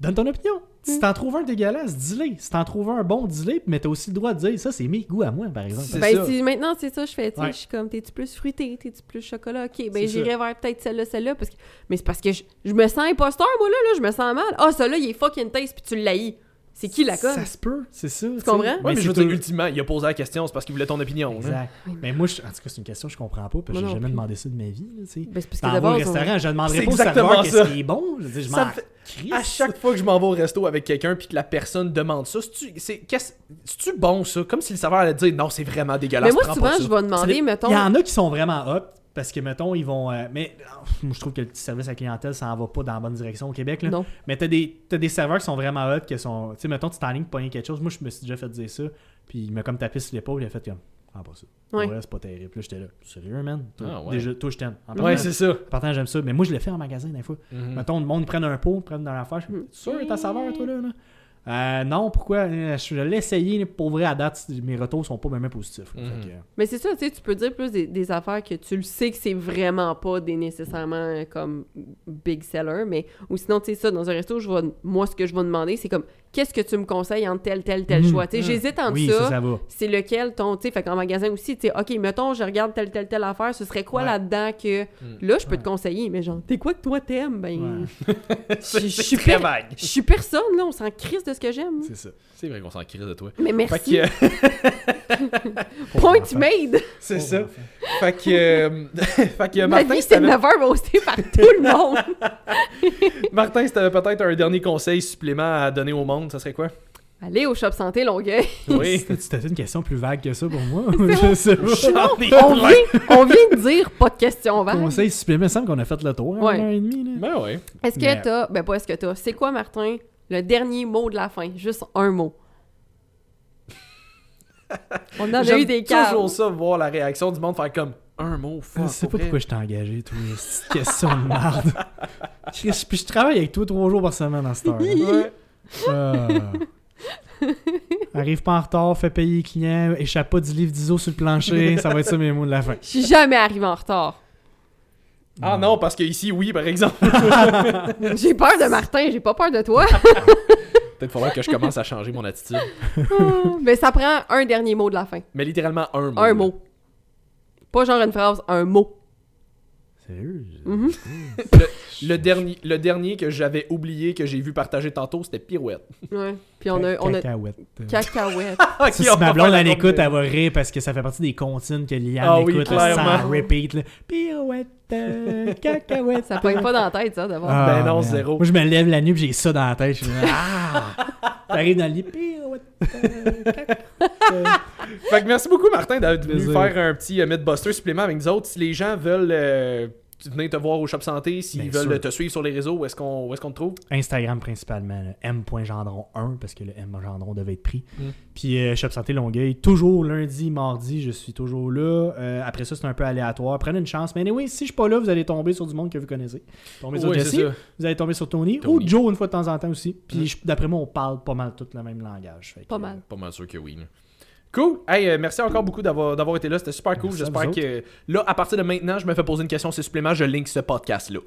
Donne ton opinion. Si t'en trouves un dégueulasse, dis-le. Si t'en trouves un bon, dis-le. Mais t'as aussi le droit de dire ça, c'est mes goûts à moi, par exemple. Ben, ça. si maintenant c'est ça, je fais, tu sais, Ouais. je suis comme, t'es-tu plus fruité, t'es-tu plus chocolat, ok, ben ça. j'irai vers peut-être celle-là, celle-là, parce que... mais c'est parce que je, je me sens imposteur, moi, là, là, je me sens mal. Ah, celui-là, il est fucking taste, puis tu l'haïs. C'est qui la conne? Ça se peut, c'est ça. Tu comprends? Ouais, mais, c'est je veux dire, ultimement, il a posé la question, c'est parce qu'il voulait ton opinion. Exact. Mais moi, je- en tout cas, c'est une question que je comprends pas, parce que j'ai jamais plus. demandé ça de ma vie. Là. Ben, c'est parce que d'abord, au restaurant, je demanderais pas serveur qu'est-ce ça. qui est bon. Je dire, je m'en me fait-. À chaque fois que je m'en vais au resto avec quelqu'un puis que la personne demande ça, c'est-tu c'est qu'est-ce- c'est-tu bon ça? Comme si le serveur allait dire non, c'est vraiment dégueulasse. Mais moi, souvent, je vais demander, mettons... Il y en a qui sont vraiment hot parce que, mettons, ils vont. euh, mais euh, moi, je trouve que le petit service à la clientèle, ça en va pas dans la bonne direction au Québec. Là. Non. Mais t'as des, t'as des serveurs qui sont vraiment hot, qui sont. Tu sais, mettons, tu t'en ligne pour quelque chose. Moi, je me suis déjà fait dire ça. Puis il m'a comme tapé sur l'épaule. Il a fait comme. Ah, pas ça. Ouais. Ouais, c'est pas terrible. Puis là, j'étais là. Sérieux, man? Toi, Ah, ouais. Déjà, toi, je t'aime. Ouais, c'est ça. partant, j'aime ça. Mais moi, je le fais en magasin, des fois. Mhm. Mettons, le monde prenne un pot, prenne dans l'affaire. Je suis sûr, ta saveur, toi, là? là? Euh, non, pourquoi? Euh, Je l'ai essayé, pour vrai, à date, mes retours sont pas même positifs. là. Mhm. Que, Mais c'est ça, tu sais, tu peux dire plus des, des affaires que tu le sais que c'est vraiment pas des nécessairement euh, comme big seller, mais ou sinon, tu sais, ça, dans un resto, je vais, moi, ce que je vais demander, c'est comme, qu'est-ce que tu me conseilles entre tel, tel, tel Mhm. choix? Mhm. j'hésite entre oui, ça, ça, ça va. c'est lequel ton, tu sais, fait qu'en magasin aussi, tu sais, OK, mettons, je regarde telle, telle, telle affaire, ce serait quoi Ouais. là-dedans que, Mm. là, je peux Ouais. te conseiller, mais genre, t'es quoi que toi t'aimes? Ben, Ouais. je suis très per- vague. je suis personne, là, on s'en crisse de ce que j'aime. C'est ça. C'est vrai qu'on s'en crise de toi. Mais Fait merci, que, point made! c'est ça. Fait que, euh, fait que Ma Martin, vie, si c'est t'avais- 9 heures par tout le monde! Martin, si t'avais peut-être un dernier conseil supplément à donner au monde, ça serait quoi? Allez au Shop Santé Longueuil! Oui. C'était- une question plus vague que ça pour moi? je sais pas. On vient, on vient de dire pas de questions vagues. Conseil supplément, il me semble qu'on a fait le tour. hein, Ouais. une heure et demie, là. Ben ouais. Est-ce que Mais- t'as. Ben, pas est-ce que t'as. C'est quoi, Martin, le dernier mot de la fin? Juste un mot. On en a eu des cas. toujours ça, voir la réaction du monde faire comme un mot. Je fuck, sais pas vrai. pourquoi je t'ai engagé, toi. Cette question de merde. Puis je travaille avec toi trois jours par semaine dans cette heure. Ouais. Ah. Arrive pas en retard, fais payer les clients, échappe pas du livre d'ISO sur le plancher, ça va être ça mes mots de la fin. Je suis jamais arrivé en retard. Ah non, parce que ici, oui, par exemple. J'ai peur de Martin, j'ai pas peur de toi. Peut-être faudrait que je commence à changer mon attitude. Mais ça prend un dernier mot de la fin. Mais littéralement un mot. Un là. mot. Pas genre une phrase, un mot. Sérieux? Mhm. Le dernier, le dernier que j'avais oublié, que j'ai vu partager tantôt, c'était Pirouette. Ouais. Puis on a. On a Cacahuète. cacahuète. Ok, Si on va ma blonde elle écoute, elle va rire parce que ça fait partie des comptines que Liane Ah oui, écoute là, clairement. sans repeat. Là. Pirouette, euh, cacahuète. Ça pogne pas dans la tête, ça, d'abord. Ah, Ben non, man. zéro. Moi, je me lève la nuit et j'ai ça dans la tête. Je suis là, ah! T'arrives dans le lit, pirouette, euh, cacahuète. Fait que merci beaucoup, Martin, d'être venu faire un petit euh, Mythbuster supplément avec nous autres. Si les gens veulent euh, venir te voir au Shop Santé, s'ils Bien veulent sûr. te suivre sur les réseaux, où est-ce qu'on où est-ce qu'on te trouve? Instagram principalement, là, m.gendron1 parce que le M gendron devait être pris. Mm. Puis euh, Shop Santé Longueuil, toujours lundi, mardi, je suis toujours là. Euh, après ça, c'est un peu aléatoire. Prenez une chance. Mais oui, si je suis pas là, vous allez tomber sur du monde que vous connaissez. Tomber sur Jesse, vous allez tomber sur Tony, Tony. ou Joe une fois de temps en temps aussi. Puis Mm. d'après moi, on parle pas mal tout le même langage. Fait que, Pas euh, mal. Pas mal sûr que oui. Cool. Hey, euh, merci encore beaucoup d'avoir d'avoir été là. C'était super cool. J'espère que là, à partir de maintenant, je me fais poser une question, c'est supplément, je link ce podcast-là.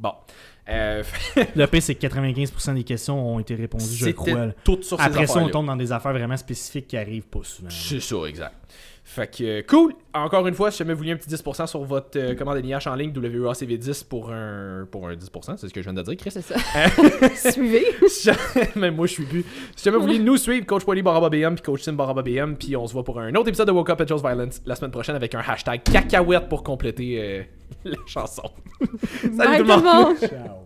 Bon. Euh, Le pire, c'est que 95% des questions ont été répondues, je crois. là. tout sur ces Après ça, on tombe dans des affaires vraiment spécifiques qui arrivent pas souvent. C'est ça, exact. Fait que, euh, cool. Encore une fois, si jamais vous voulez un petit 10% sur votre euh, commande NIH en ligne, WACV10 pour un, pour un 10%, c'est ce que je viens de dire, Chris. C'est ça. Suivez. Si jamais- Même moi, je suis plus. Si jamais vous voulez nous suivre, Coach Poily Baraba BM, puis Coach Sim Baraba BM, puis on se voit pour un autre épisode de Woke Up at Joe's Violence la semaine prochaine avec un hashtag cacahuète pour compléter euh, la chanson. Salut Bye tout le monde! monde. Ciao.